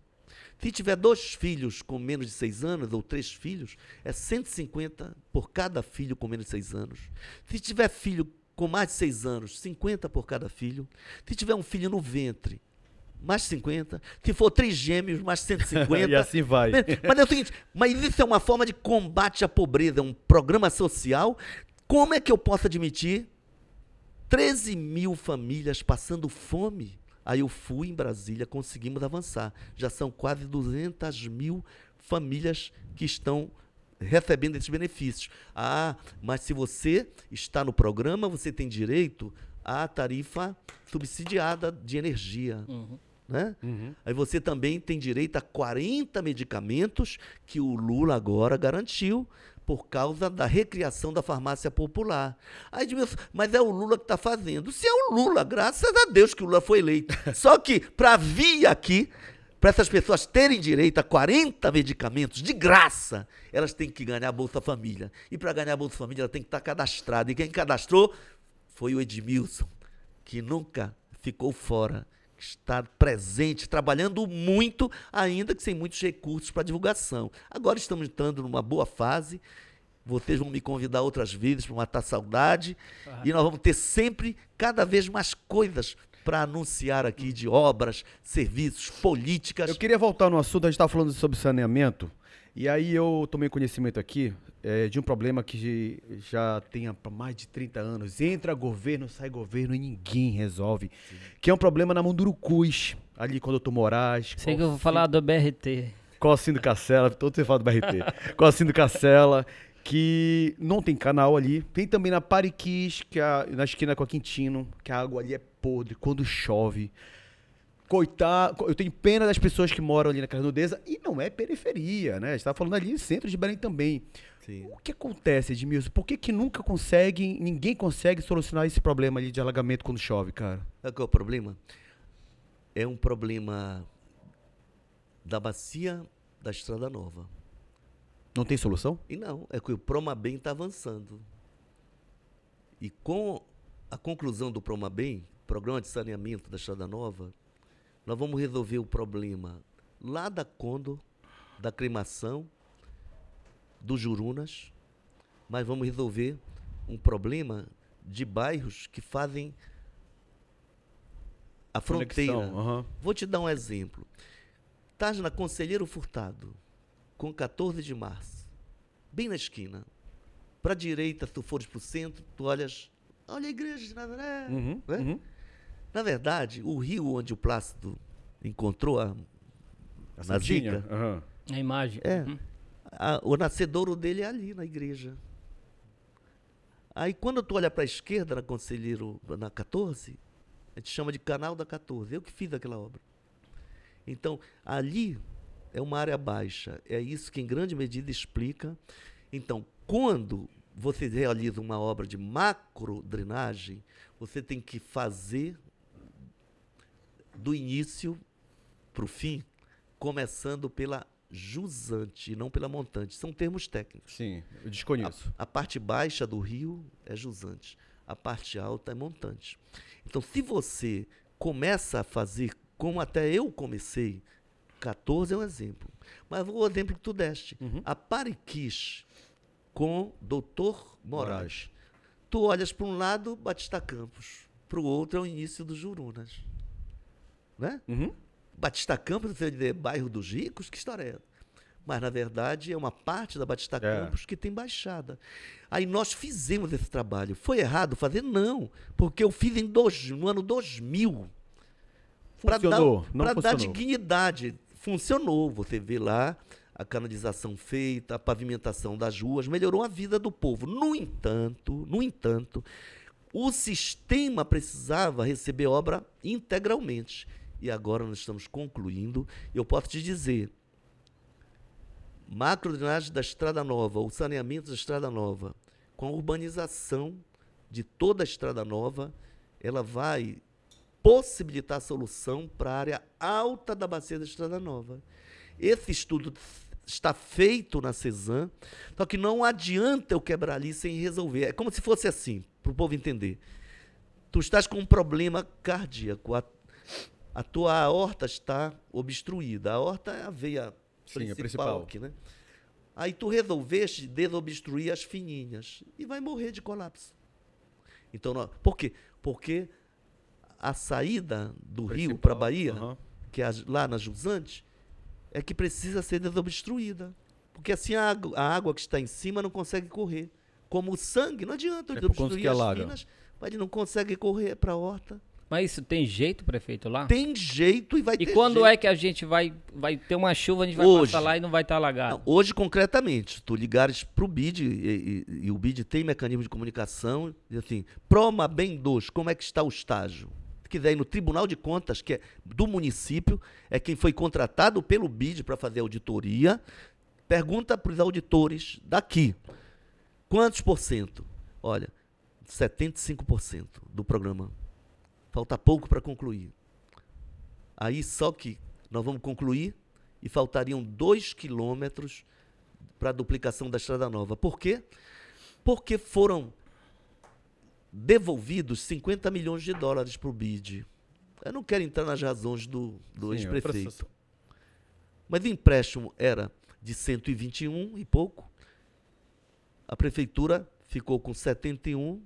Se tiver dois filhos com menos de seis anos, ou três filhos, é 150 por cada filho com menos de seis anos. Se tiver filho com mais de seis anos, 50 por cada filho. Se tiver um filho no ventre, mais 50. Se for três gêmeos, mais 150. e assim vai. Mas é o seguinte, mas isso é uma forma de combate à pobreza, é um programa social. Como é que eu posso admitir 13 mil famílias passando fome? Aí eu fui em Brasília, conseguimos avançar. Já são quase 200 mil famílias que estão recebendo esses benefícios. Ah, mas se você está no programa, você tem direito à tarifa subsidiada de energia. Uhum. Né? Uhum. Aí você também tem direito a 40 medicamentos que o Lula agora garantiu por causa da recriação da farmácia popular. Aí, mas é o Lula que está fazendo. Se é o Lula, graças a Deus que o Lula foi eleito. Só que para vir aqui, para essas pessoas terem direito a 40 medicamentos de graça, elas têm que ganhar a Bolsa Família. E para ganhar a Bolsa Família, ela tem que estar tá cadastrada. E quem cadastrou foi o Edmilson, que nunca ficou fora, está presente, trabalhando muito, ainda que sem muitos recursos para divulgação. Agora estamos entrando numa boa fase. Vocês vão me convidar outras vezes para matar saudade. E nós vamos ter sempre, cada vez mais coisas para anunciar aqui de obras, serviços, políticas. Eu queria voltar no assunto, a gente estava falando sobre saneamento, e aí eu tomei conhecimento aqui é, de um problema que já tem há mais de 30 anos. Entra governo, sai governo e ninguém resolve. Sim. Que é um problema na Mundurucus, ali com o doutor Moraes. Sei que eu vou falar do BRT. Cossindo Cacela, todo você fala do BRT. Cossindo Cacela, que não tem canal ali. Tem também na Pariquis, que é na esquina com a Quintino, que a água ali é podre quando chove. Coitado, eu tenho pena das pessoas que moram ali na Carnudeza e não é periferia, né? A gente tá falando ali centro de Belém também. Sim. O que acontece, Edmilson? Por que, que nunca conseguem, ninguém consegue solucionar esse problema ali de alagamento quando chove, cara? Sabe qual é o problema? É um problema da bacia da Estrada Nova. Não tem solução? E não, é que o Promabem está avançando. E com a conclusão do Promabem, Programa de Saneamento da Estrada Nova, nós vamos resolver o problema lá da Condor, da cremação, dos Jurunas, mas vamos resolver um problema de bairros que fazem a fronteira. Uhum. Vou te dar um exemplo. Estás na Conselheiro Furtado, com 14 de março, bem na esquina. Para a direita, se tu fores para o centro, tu olhas, olha a igreja de Nazaré. Uhum, né? uhum. Na verdade, o rio onde o Plácido encontrou a, a Nazica, uhum. a imagem. É, uhum. A, o nascedouro dele é ali na igreja. Aí quando tu olha para a esquerda, na Conselheiro, na 14, a gente chama de Canal da 14. Eu que fiz aquela obra. Então, ali é uma área baixa. É isso que, em grande medida, explica. Então, quando você realiza uma obra de macro drenagem, você tem que fazer do início para o fim, começando pela jusante e não pela montante. São termos técnicos. Sim, eu desconheço. A, a parte baixa do rio é jusante, a parte alta é montante. Então, se você começa a fazer como até eu comecei, 14 é um exemplo. Mas o exemplo que tu deste. Uhum. A Pariquis com Doutor Moraes. Moraes. Tu olhas para um lado, Batista Campos. para o outro é o início dos Jurunas. Né? Uhum. Batista Campos, você vai dizer, bairro dos ricos? Que história é essa? Mas, na verdade, é uma parte da Batista É. Campos que tem baixada. Aí nós fizemos esse trabalho. Foi errado fazer? Não. Porque eu fiz em dois, no ano 2000. Pra Funcionou, dar, pra dar dignidade. Funcionou. Você vê lá a canalização feita, a pavimentação das ruas, melhorou a vida do povo. No entanto, no entanto, o sistema precisava receber obra integralmente. E agora nós estamos concluindo. Eu posso te dizer, macrodrenagem da Estrada Nova, o saneamento da Estrada Nova, com a urbanização de toda a Estrada Nova, ela vai possibilitar a solução para a área alta da bacia da Estrada Nova. Esse estudo está feito na CESAM, só que não adianta eu quebrar ali sem resolver. É como se fosse assim, para o povo entender. Tu estás com um problema cardíaco, a, tua aorta está obstruída. A aorta é a veia Sim, a principal, principal. aqui, né? Aí tu resolveste desobstruir as fininhas e vai morrer de colapso. Então, não- por quê? Porque a saída do rio Principal, para a Bahia, que é lá na Jusante, é que precisa ser desobstruída. Porque assim a água, a água que está em cima não consegue correr. Como o sangue, não adianta É desobstruir que as alaga. finas, mas ele não consegue correr para a horta. Mas isso tem jeito, prefeito, lá? Tem jeito e vai E ter quando jeito. é que a gente vai, vai ter uma chuva, a gente vai Hoje. passar lá e não vai estar alagado? Não, hoje, concretamente, tu ligares para o BID, e, e- e o BID tem mecanismo de comunicação, diz assim, Proma Bem 2, como é que está o estágio? Se quiser ir no Tribunal de Contas, que é do município, é quem foi contratado pelo BID para fazer auditoria, pergunta para os auditores daqui, quantos por cento? Olha, 75% do programa. Falta pouco para concluir. Aí só que nós vamos concluir e faltariam dois quilômetros para a duplicação da Estrada Nova. Por quê? Porque foram devolvidos 50 milhões de dólares para o BID. Eu não quero entrar nas razões do, do é ex-prefeito. Mas o empréstimo era de 121 e pouco. A prefeitura ficou com 71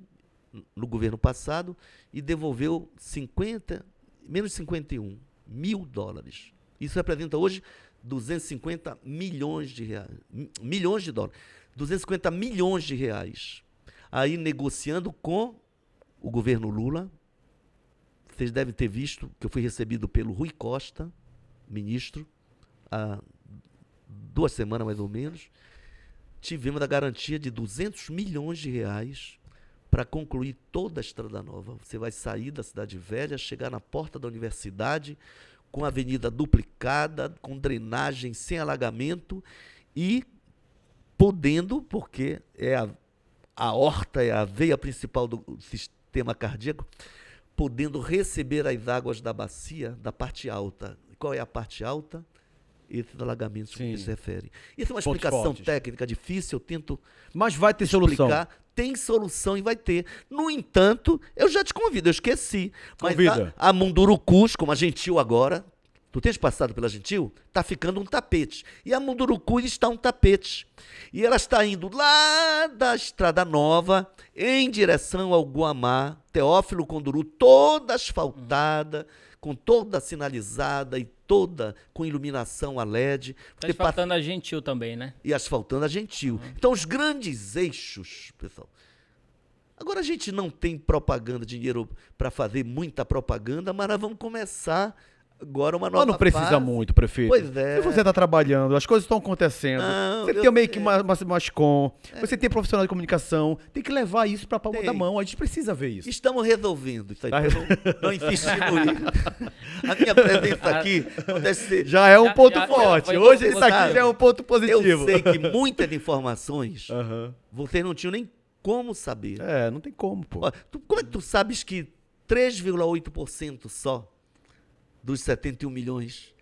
no governo passado e devolveu 50, menos 51 mil dólares. Isso representa hoje 250 milhões de reais. mi- Milhões de dólares. 250 milhões de reais. Aí negociando com o governo Lula. Vocês devem ter visto que eu fui recebido pelo Rui Costa, ministro, há duas semanas mais ou menos, tivemos a garantia de 200 milhões de reais para concluir toda a Estrada Nova. Você vai sair da Cidade Velha, chegar na porta da universidade, com a avenida duplicada, com drenagem sem alagamento e podendo, porque é a, a horta, é a veia principal do sistema cardíaco, podendo receber as águas da bacia da parte alta. Qual é a parte alta? Esses alagamentos Sim. que se refere. Isso é uma Pontos explicação fortes. técnica difícil, eu tento Mas vai ter solução. explicar. Tem solução e vai ter. No entanto, eu já te convido, eu esqueci. Mas Convida. a, a Mundurucus, como a Gentil agora, tu tens passado pela Gentil? Tá ficando um tapete. E a Mundurucus está um tapete. E ela está indo lá da Estrada Nova, em direção ao Guamá, Teófilo Conduru, toda asfaltada, com toda sinalizada e toda com iluminação a LED. Tá Porque pa- faltando a gentil também, né? e asfaltando a Gentil. Então, os grandes eixos, pessoal. Agora a gente não tem propaganda, dinheiro para fazer muita propaganda, mas nós vamos começar agora uma nova Mas não precisa fase. muito, prefeito. Pois é. Se você está trabalhando, as coisas estão acontecendo. Não, você eu tem meio que sei. uma, uma, Mascom, você tem profissional de comunicação, tem que levar isso para a palma Tem. da mão. A gente precisa ver isso. Estamos resolvendo isso aí. Tá pra não, não insistir no erro. A minha presença aqui ser. Já é um Já- ponto já- já forte. foi Hoje isso aqui positivo. já é um ponto Eu positivo. sei que muitas informações Aham. vocês não tinham nem como saber. É, não tem como, pô. Como é que tu sabes que 3,8% só dos 71 milhões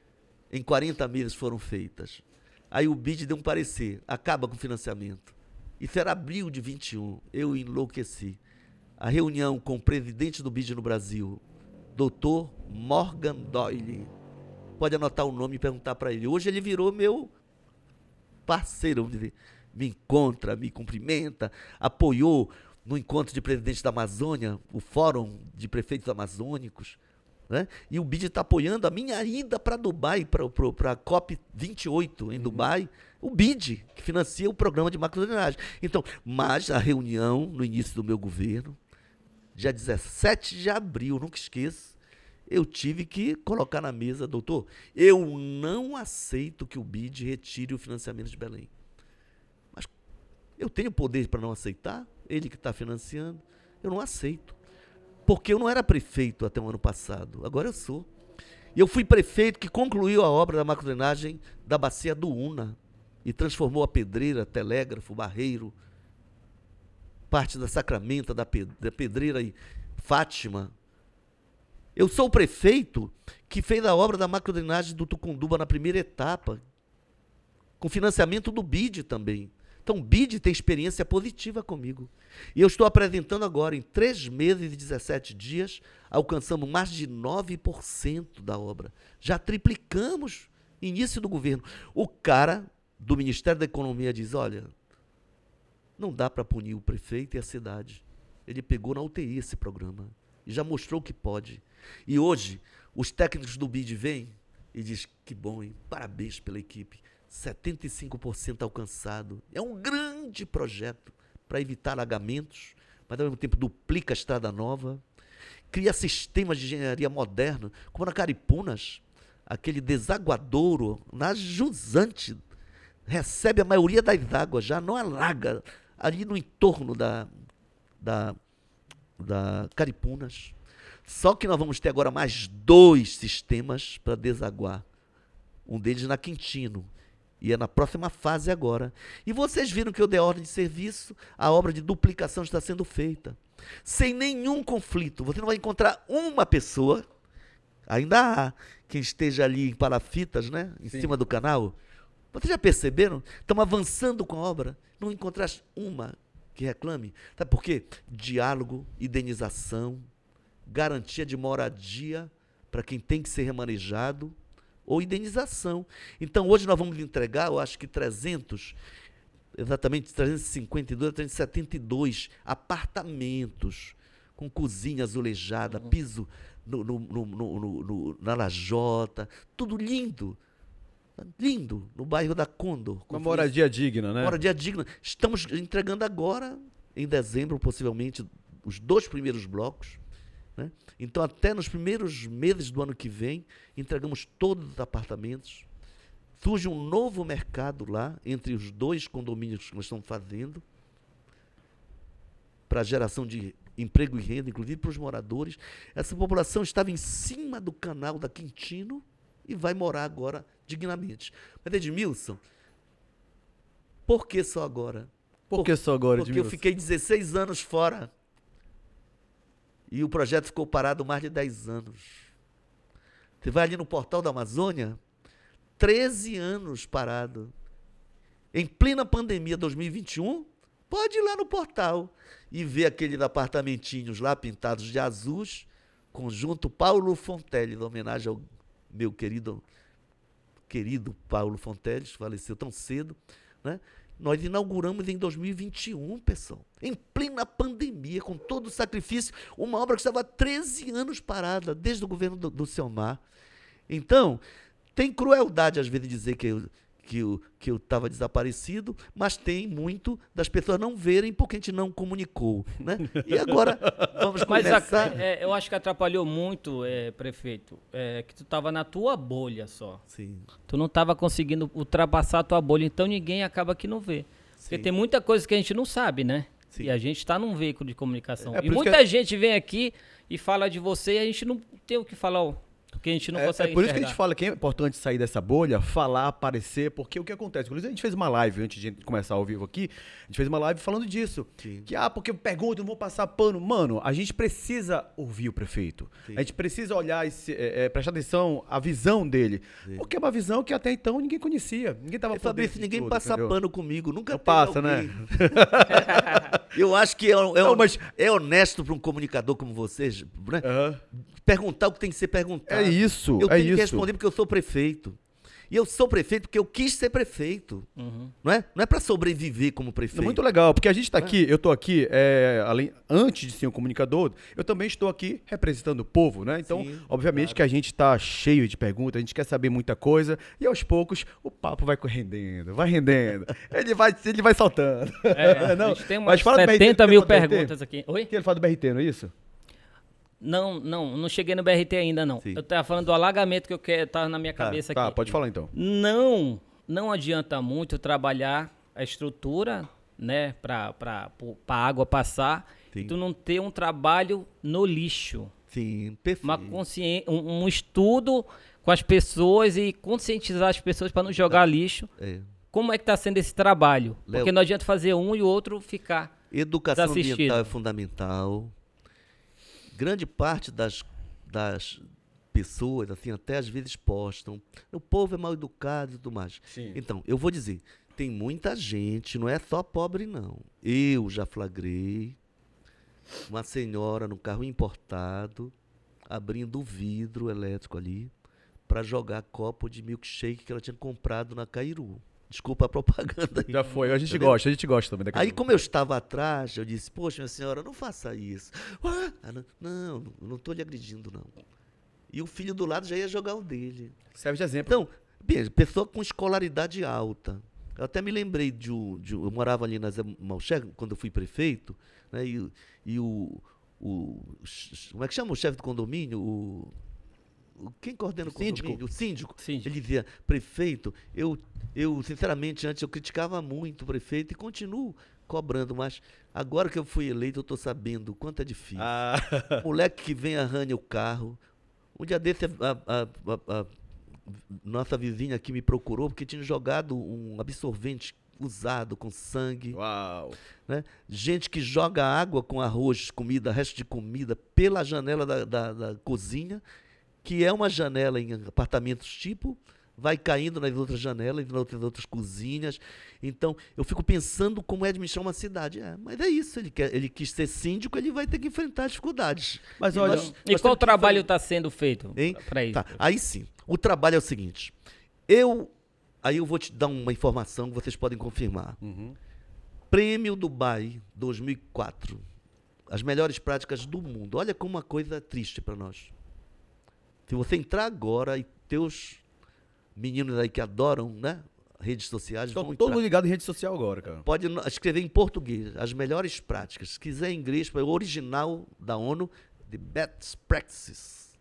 em 40 meses foram feitas? Aí o BID deu um parecer, acaba com o financiamento. Isso era abril de 21, eu enlouqueci. A reunião com o presidente do BID no Brasil, doutor Morgan Doyle. Pode anotar o nome e perguntar para ele. Hoje ele virou meu parceiro, vamos dizer. Me encontra, me cumprimenta, apoiou no encontro de presidentes da Amazônia, o Fórum de Prefeitos Amazônicos, né? E o BID está apoiando a minha ida para Dubai, para a COP28 em uhum. Dubai. O BID, que financia o programa de macrodrenagem. Então, mas a reunião no início do meu governo, dia 17 de abril, nunca esqueço, eu tive que colocar na mesa, doutor, eu não aceito que o BID retire o financiamento de Belém. Mas eu tenho poder para não aceitar? Ele que está financiando. Eu não aceito. Porque eu não era prefeito até o ano passado, agora eu sou. E eu fui prefeito que concluiu a obra da macrodrenagem da bacia do Una e transformou a pedreira, telégrafo, barreiro, parte da Sacramenta, da pedreira e Fátima. Eu sou o prefeito que fez a obra da macrodrenagem do Tucunduba na primeira etapa, com financiamento do BID também. Então, BID tem experiência positiva comigo. E eu estou apresentando agora, em três meses e 17 dias, alcançamos mais de 9% da obra. Já triplicamos início do governo. O cara do Ministério da Economia diz: olha, não dá para punir o prefeito e a cidade. Ele pegou na UTI esse programa e já mostrou que pode. E hoje, os técnicos do BID vêm e diz que bom, hein? Parabéns pela equipe. 75% alcançado. É um grande projeto para evitar alagamentos, mas ao mesmo tempo duplica a estrada nova, cria sistemas de engenharia moderno, como na Caripunas, aquele desaguadouro na jusante recebe a maioria das águas, já não alaga ali no entorno da, da, da Caripunas. Só que nós vamos ter agora mais dois sistemas para desaguar. Um deles na Quintino e é na próxima fase agora. E vocês viram que eu dei ordem de serviço, a obra de duplicação está sendo feita. Sem nenhum conflito. Você não vai encontrar uma pessoa, ainda há quem esteja ali em parafitas, né? Em Sim. cima do canal. Vocês já perceberam? Estamos avançando com a obra. Não encontrar uma que reclame. Sabe por quê? Diálogo, indenização, garantia de moradia para quem tem que ser remanejado ou indenização. Então, hoje nós vamos entregar, eu acho que 300, exatamente 352 372 apartamentos com cozinha azulejada, uhum. piso no, no, no, na lajota, tudo lindo. Lindo, no bairro da Condor. Uma moradia digna, né? Moradia digna. Estamos entregando agora, em dezembro, possivelmente, os dois primeiros blocos. Né? Então, até nos primeiros meses do ano que vem, entregamos todos os apartamentos. Surge um novo mercado lá, entre os dois condomínios que nós estamos fazendo, para geração de emprego e renda, inclusive para os moradores. Essa população estava em cima do canal da Quintino e vai morar agora dignamente. Mas, Edmilson, por que só agora? Por, por que só agora, Porque Edmilson? eu fiquei 16 anos fora e o projeto ficou parado mais de 10 anos. Você vai ali no portal da Amazônia, 13 anos parado. Em plena pandemia 2021, pode ir lá no portal e ver aqueles apartamentinhos lá pintados de azuis, conjunto Paulo Fontelli, em homenagem ao meu querido querido Paulo Fonteles, faleceu tão cedo, né? Nós inauguramos em 2021, pessoal, em plena pandemia, com todo o sacrifício, uma obra que estava há 13 anos parada, desde o governo do, do Selmar. Então, tem crueldade às vezes dizer que que eu que eu estava desaparecido, mas tem muito das pessoas não verem porque a gente não comunicou, né? E agora vamos começar. Mas é, eu acho que atrapalhou muito, é, prefeito, é, que tu estava na tua bolha só. Sim. Tu não estava conseguindo ultrapassar a tua bolha, então ninguém acaba que não vê. Sim. Porque tem muita coisa que a gente não sabe, né? Sim. E a gente está num veículo de comunicação. É, e muita gente vem aqui e fala de você e a gente não tem o que falar. Ó, porque a gente não é, consegue É por enxergar. isso que a gente fala que é importante sair dessa bolha, falar, aparecer, porque o que acontece? Inclusive, a gente fez uma live antes de começar ao vivo aqui, a gente fez uma live falando disso. Sim. Que, ah, porque pergunta, não vou passar pano. Mano, a gente precisa ouvir o prefeito. Sim. A gente precisa olhar, esse, é, é, prestar atenção à visão dele. Sim. Porque é uma visão que até então ninguém conhecia. Ninguém tava falando. ninguém tudo, passa entendeu? pano comigo. Nunca não passa, né? alguém. né? Eu acho que é, é, não, mas... é honesto para um comunicador como vocês, né? Uhum. Perguntar o que tem que ser perguntado. É isso. Eu é tenho isso. que responder porque eu sou prefeito. E eu sou prefeito porque eu quis ser prefeito. Uhum. Não é, não é para sobreviver como prefeito. É muito legal, porque a gente está aqui, eu estou aqui, é, além, antes de ser um comunicador, eu também estou aqui representando o povo, né? Então, Sim, obviamente claro. que a gente está cheio de perguntas, a gente quer saber muita coisa, e aos poucos o papo vai rendendo, vai rendendo. ele, vai, ele vai saltando. É, Não, a gente tem mas umas fala do BRT, 70 tem mil perguntas aqui. Oi? Que ele fala do BRT, não é isso? Não, não, não cheguei no BRT ainda, não. Sim. Eu tava falando do alagamento que eu quero, tá na minha cabeça tá, aqui. pode falar então. Não, não adianta muito trabalhar a estrutura, né, pra, pra, pra água passar, Sim. e tu não ter um trabalho no lixo. Sim, perfeito. Uma conscien... um, um estudo com as pessoas e conscientizar as pessoas para não jogar lixo. É. Como é que está sendo esse trabalho? Léo- Porque não adianta fazer um e o outro ficar. Educação ambiental é fundamental. Grande parte das, das pessoas, assim, até às vezes postam. O povo é mal educado e tudo mais. Sim. Então, eu vou dizer, tem muita gente, não é só pobre, não. Eu já flagrei uma senhora num carro importado, abrindo o vidro elétrico ali, para jogar copo de milkshake que ela tinha comprado na Cairu. Desculpa a propaganda aí. Já foi, a gente Entendeu? gosta, a gente gosta também daquele Aí, como eu estava atrás, eu disse, poxa, minha senhora, não faça isso. Ah, não, não, estou lhe agredindo, não. E o filho do lado já ia jogar o dele. Serve de exemplo. Então, bem, pessoa com escolaridade alta. Eu até me lembrei de um. de eu morava ali na Zé Malcher, quando eu fui prefeito, né, e, o- e o, o. Como é que chama o chefe do condomínio? O. Quem coordena o, O síndico. condomínio? O síndico. Síndico. Ele dizia, prefeito, eu, eu, sinceramente, antes eu criticava muito o prefeito e continuo cobrando, mas agora que eu fui eleito, eu estou sabendo o quanto é difícil. Ah, Moleque que vem arranha o carro. Um dia desse, a, a- a- a nossa vizinha aqui me procurou porque tinha jogado um absorvente usado com sangue. uau. né? Gente que joga água com arroz, comida, resto de comida, pela janela da, da- da cozinha, que é uma janela em apartamentos tipo, vai caindo nas outras janelas, nas outras, outras cozinhas. Então, eu fico pensando como é administrar uma cidade. É, mas é isso, ele, quer, ele quis ser síndico, ele vai ter que enfrentar dificuldades. Mas E olha, nós- E nós qual trabalho está sendo feito Hein? para isso? Tá, aí sim. O trabalho é o seguinte. Eu. Aí eu vou te dar uma informação que vocês podem confirmar. Uhum. Prêmio Dubai 2004. As melhores práticas do mundo. Olha como uma coisa triste para nós. Se você entrar agora e teus meninos aí que adoram, né? Redes sociais, vão todo ligado em rede social agora, cara. Pode escrever em português as melhores práticas. Se quiser em inglês, para o original da ONU, The Best Practices.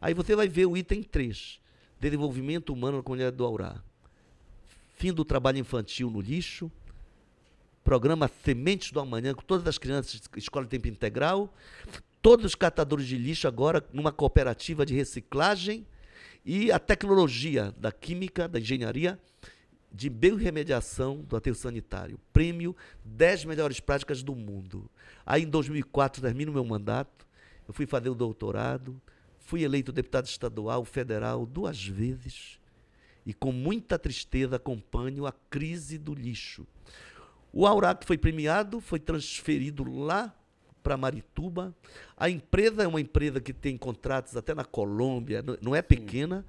Aí você vai ver o item 3, desenvolvimento humano na comunidade do Aurá. Fim do trabalho infantil no lixo. Programa Sementes do Amanhã, com todas as crianças, escola de tempo integral. Todos os catadores de lixo agora numa cooperativa de reciclagem. E a tecnologia da química, da engenharia, de biorremediação do aterro sanitário. Prêmio 10 melhores práticas do mundo. Aí em 2004 termino meu mandato, eu fui fazer o doutorado, fui eleito deputado estadual, federal duas vezes e com muita tristeza acompanho a crise do lixo. O que foi premiado foi transferido lá para Marituba. A empresa é uma empresa que tem contratos até na Colômbia, não- é pequena,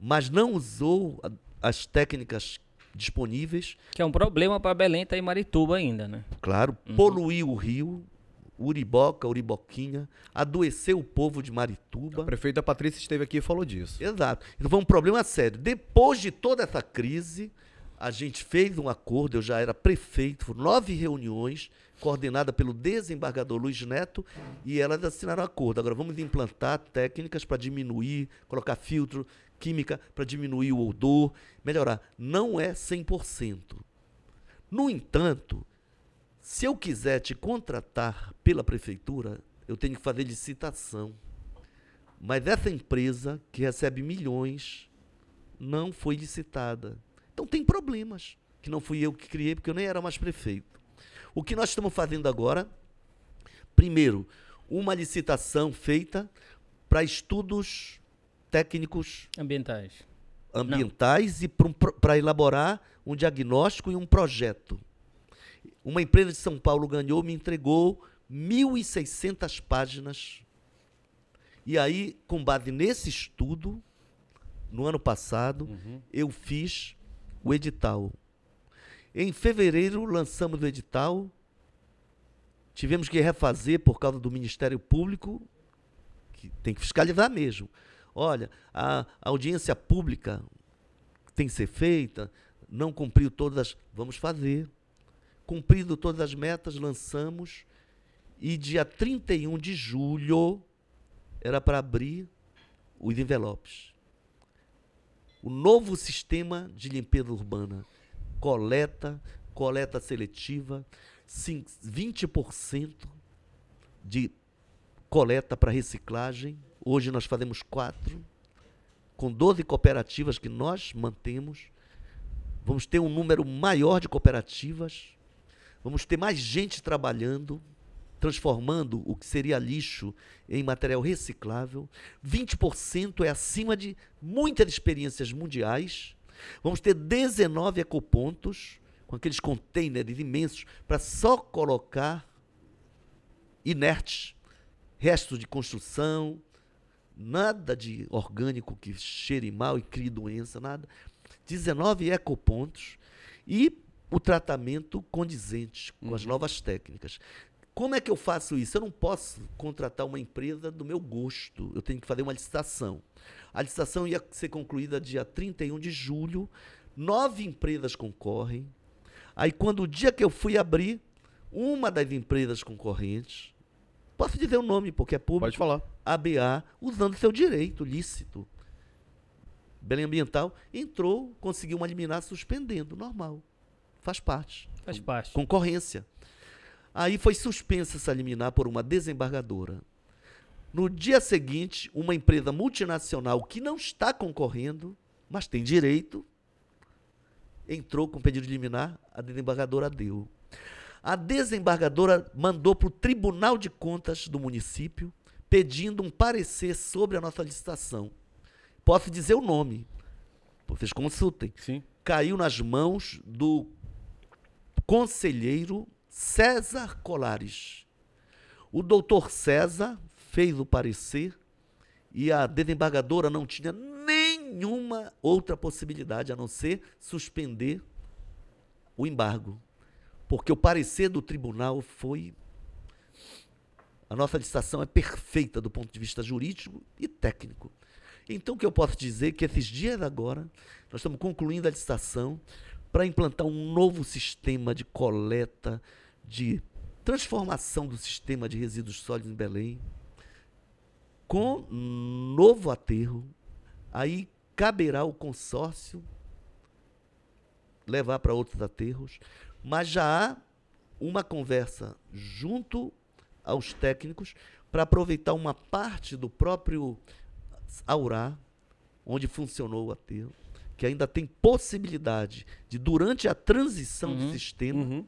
mas não usou a- as técnicas disponíveis. Que é um problema para Belém tá em Marituba ainda, né? Claro, poluiu o rio, Uriboca, Uriboquinha, adoeceu o povo de A Marituba. prefeita Patrícia esteve aqui e falou disso. Exato. Então foi um problema sério. Depois de toda essa crise, a gente fez um acordo, eu já era prefeito, foram nove reuniões, coordenada pelo desembargador Luiz Neto, e elas assinaram um acordo. Agora vamos implantar técnicas para diminuir, colocar filtro, química para diminuir o odor, melhorar. Não é 100%. No entanto, se eu quiser te contratar pela prefeitura, eu tenho que fazer licitação. Mas essa empresa, que recebe milhões, não foi licitada. Então tem problemas, que não fui eu que criei, porque eu nem era mais prefeito. O que nós estamos fazendo agora, primeiro, uma licitação feita para estudos técnicos Ambientais. ambientais e para elaborar um diagnóstico e um projeto. Uma empresa de São Paulo ganhou, me entregou 1.600 páginas. E aí, com base nesse estudo, no ano passado, Uhum. eu fiz o edital. Em fevereiro, lançamos o edital. Tivemos que refazer por causa do Ministério Público, que tem que fiscalizar mesmo. Olha, a audiência pública tem que ser feita, não cumpriu todas as. Vamos fazer. Cumprido todas as metas, lançamos. E dia 31 de julho era para abrir os envelopes. O novo sistema de limpeza urbana. Coleta, coleta seletiva, cin- 20% de coleta para reciclagem. Hoje nós fazemos quatro, com 12 cooperativas que nós mantemos. Vamos ter um número maior de cooperativas. Vamos ter mais gente trabalhando, transformando o que seria lixo em material reciclável. 20% é acima de muitas experiências mundiais. Vamos ter 19 ecopontos, com aqueles containers imensos, para só colocar inertes, restos de construção, nada de orgânico que cheire mal e crie doença, nada. 19 ecopontos e o tratamento condizente com as novas técnicas. Como é que eu faço isso? Eu não posso contratar uma empresa do meu gosto. Eu tenho que fazer uma licitação. A licitação ia ser concluída dia 31 de julho. Nove empresas concorrem. Aí, quando o dia que eu fui abrir, uma das empresas concorrentes, posso dizer o nome porque é público, Pode falar. ABA, usando seu direito lícito. Belém Ambiental entrou, conseguiu uma liminar suspendendo, normal. Faz parte. Faz parte. Concorrência. Aí foi suspensa essa liminar por uma desembargadora. No dia seguinte, uma empresa multinacional que não está concorrendo, mas tem direito, entrou com pedido de liminar, a desembargadora deu. A desembargadora mandou para o Tribunal de Contas do município pedindo um parecer sobre a nossa licitação. Posso dizer o nome. Vocês consultem Sim. caiu nas mãos do conselheiro César Colares. O doutor César fez o parecer e a desembargadora não tinha nenhuma outra possibilidade a não ser suspender o embargo. Porque o parecer do tribunal foi. A nossa licitação é perfeita do ponto de vista jurídico e técnico. Então, o que eu posso dizer é que esses dias agora, nós estamos concluindo a licitação para implantar um novo sistema de coleta, de transformação do sistema de resíduos sólidos em Belém, com novo aterro. Aí caberá ao consórcio levar para outros aterros, mas já há uma conversa junto aos técnicos para aproveitar uma parte do próprio Aurá, onde funcionou o aterro, que ainda tem possibilidade de, durante a transição do sistema, Uhum.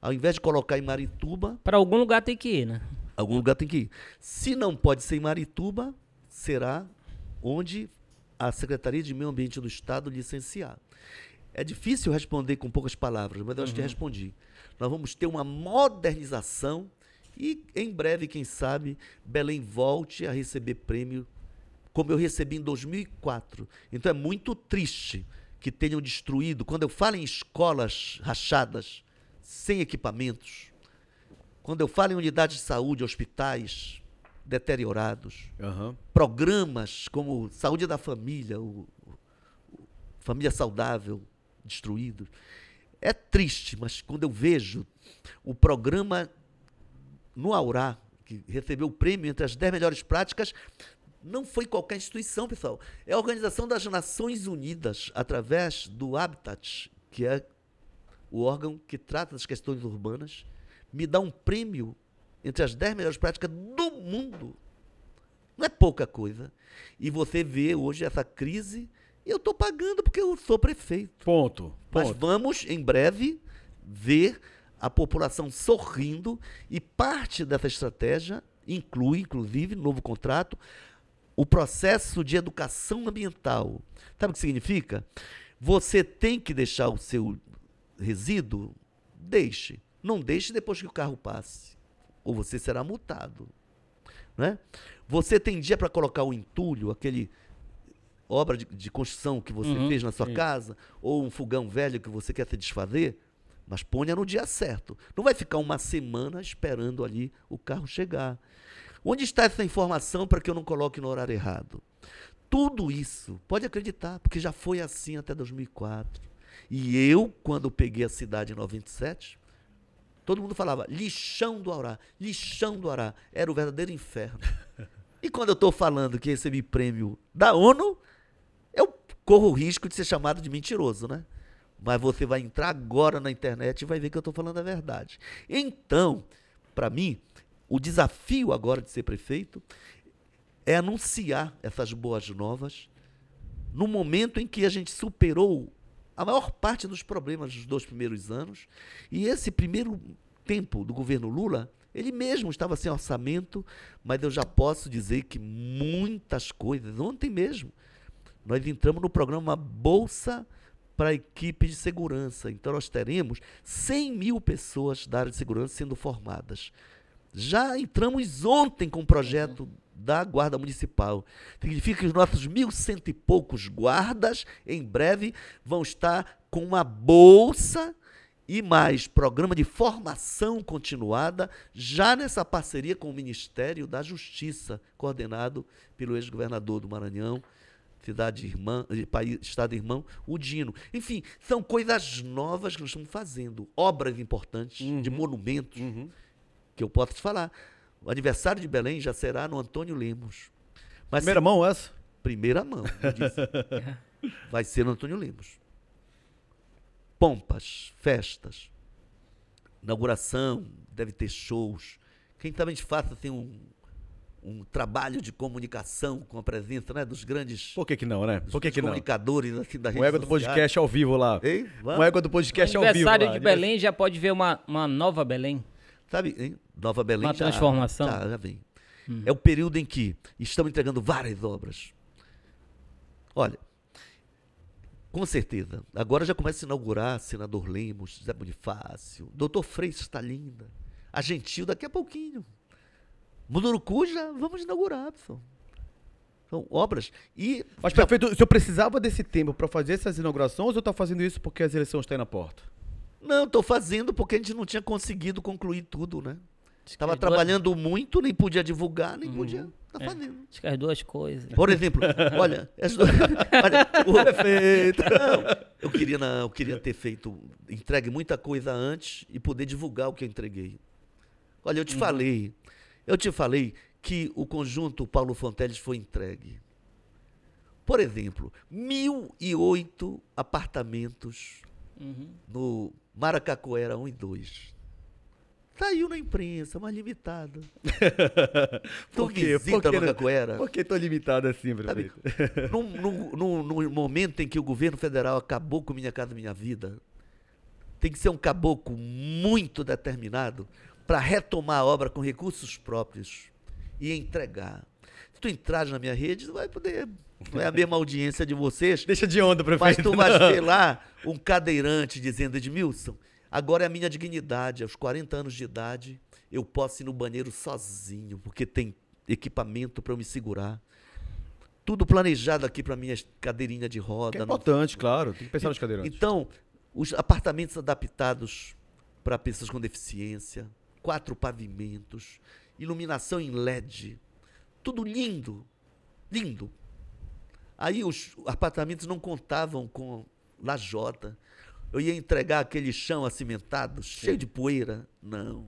Ao invés de colocar em Marituba, Para algum lugar tem que ir, né? algum lugar tem que ir. Se não pode ser em Marituba, será onde a Secretaria de Meio Ambiente do Estado licenciar. É difícil responder com poucas palavras, mas eu acho que respondi. Nós vamos ter uma modernização e, em breve, quem sabe, Belém volte a receber prêmio como eu recebi em 2004. Então é muito triste que tenham destruído. Quando eu falo em escolas rachadas, sem equipamentos, quando eu falo em unidades de saúde, hospitais deteriorados, Aham. programas como Saúde da Família, o- o Família Saudável, destruídos. É triste, mas quando eu vejo o programa no Aurá, que recebeu o prêmio entre as 10 melhores práticas, não foi qualquer instituição, pessoal. É a Organização das Nações Unidas, através do Habitat, que é o órgão que trata das questões urbanas, me dá um prêmio entre as 10 melhores práticas do mundo. Não é pouca coisa. E você vê hoje essa crise, eu estou pagando porque eu sou prefeito. Ponto. Mas Ponto. vamos, em breve, ver a população sorrindo e parte dessa estratégia inclui, inclusive, novo contrato, o processo de educação ambiental. Sabe o que significa? Você tem que deixar o seu resíduo? Deixe. Não deixe depois que o carro passe. Ou você será multado. Né? Você tem dia para colocar o entulho, aquele obra de, de construção que você Uhum, fez na sua sim. casa, ou um fogão velho que você quer se desfazer, mas ponha no dia certo. Não vai ficar uma semana esperando ali o carro chegar. Onde está essa informação para que eu não coloque no horário errado? Tudo isso, pode acreditar, porque já foi assim até 2004. E eu, quando peguei a cidade em 97, todo mundo falava lixão do Ará, lixão do Ará. Era o verdadeiro inferno. E quando eu estou falando que recebi prêmio da ONU, eu corro o risco de ser chamado de mentiroso, né? Mas você vai entrar agora na internet e vai ver que eu estou falando a verdade. Então, para mim, o desafio agora de ser prefeito é anunciar essas boas novas no momento em que a gente superou a maior parte dos problemas dos dois primeiros anos. E esse primeiro tempo do governo Lula, ele mesmo estava sem orçamento, mas eu já posso dizer que muitas coisas, ontem mesmo, nós entramos no programa Bolsa para a equipe de segurança. Então nós teremos 100 mil pessoas da área de segurança sendo formadas. Já entramos ontem com o projeto da Guarda Municipal. Significa que os nossos mil cento e poucos guardas, em breve, vão estar com uma bolsa e mais programa de formação continuada, já nessa parceria com o Ministério da Justiça, coordenado pelo ex-governador do Maranhão, cidade irmã, eh, país, estado irmão, o Dino. Enfim, são coisas novas que nós estamos fazendo, obras importantes, de monumentos, Uhum. que eu posso te falar. O aniversário de Belém já será no Antônio Lemos. Mas Primeira mão essa? primeira mão, eu disse. vai ser no Antônio Lemos. Pompas, festas, inauguração, deve ter shows. Quem também faça assim, um, um trabalho de comunicação com a presença né, dos grandes Por que que não, né? Por que que não? comunicadores assim, da rede Um égua do podcast ao vivo lá. Ei, vamos. égua do podcast ao vivo aniversário lá. de Belém já pode ver uma, uma nova Belém. Sabe, hein? Nova Belém Uma já- transformação. Já, já vem. É o período em que estamos entregando várias obras. Olha, com certeza, agora já começa a inaugurar Senador Lemos, Zé Bonifácio, Doutor Freixo está linda, a Gentil daqui a pouquinho. Munurucu já vamos inaugurar, pessoal. São obras. E Mas, já- prefeito, o senhor precisava desse tempo para fazer essas inaugurações ou tá fazendo isso porque as eleições estão aí na porta? Não, estou fazendo porque a gente não tinha conseguido concluir tudo, né? Estava as duas- trabalhando muito, nem podia divulgar, nem podia. Tá É. fazendo. Acho que as duas coisas. Por exemplo, olha, as duas- olha, o prefeito. Não, eu queria, não, eu queria ter feito, entregue muita coisa antes e poder divulgar o que eu entreguei. Olha, eu te falei, eu te falei que o conjunto Paulo Fonteles foi entregue. Por exemplo, mil e oito apartamentos Uhum. no Maracacoera 1 e 2. Saiu na imprensa, mas limitado. tu Por quê? visita Por que Maracacoera. Por que tô limitado assim, Sabe, prefeito? num, num- num- num momento em que o governo federal acabou com Minha Casa Minha Vida, tem que ser um caboclo muito determinado para retomar a obra com recursos próprios e entregar. Se tu entrares na minha rede, tu vai poder. Não é a mesma audiência de vocês, Deixa de onda, mas prefeito. tu vais ter lá um cadeirante dizendo, Edmilson, agora é a minha dignidade, aos 40 anos de idade, eu posso ir no banheiro sozinho, porque tem equipamento para eu me segurar. Tudo planejado aqui para minha cadeirinha de Que roda. é não- importante, claro. Tem que pensar nos cadeirantes. Então, os apartamentos adaptados para pessoas com deficiência, quatro pavimentos, iluminação em LED, tudo lindo, lindo. Aí os apartamentos não contavam com lajota. Eu ia entregar aquele chão acimentado, cheio de poeira. Não.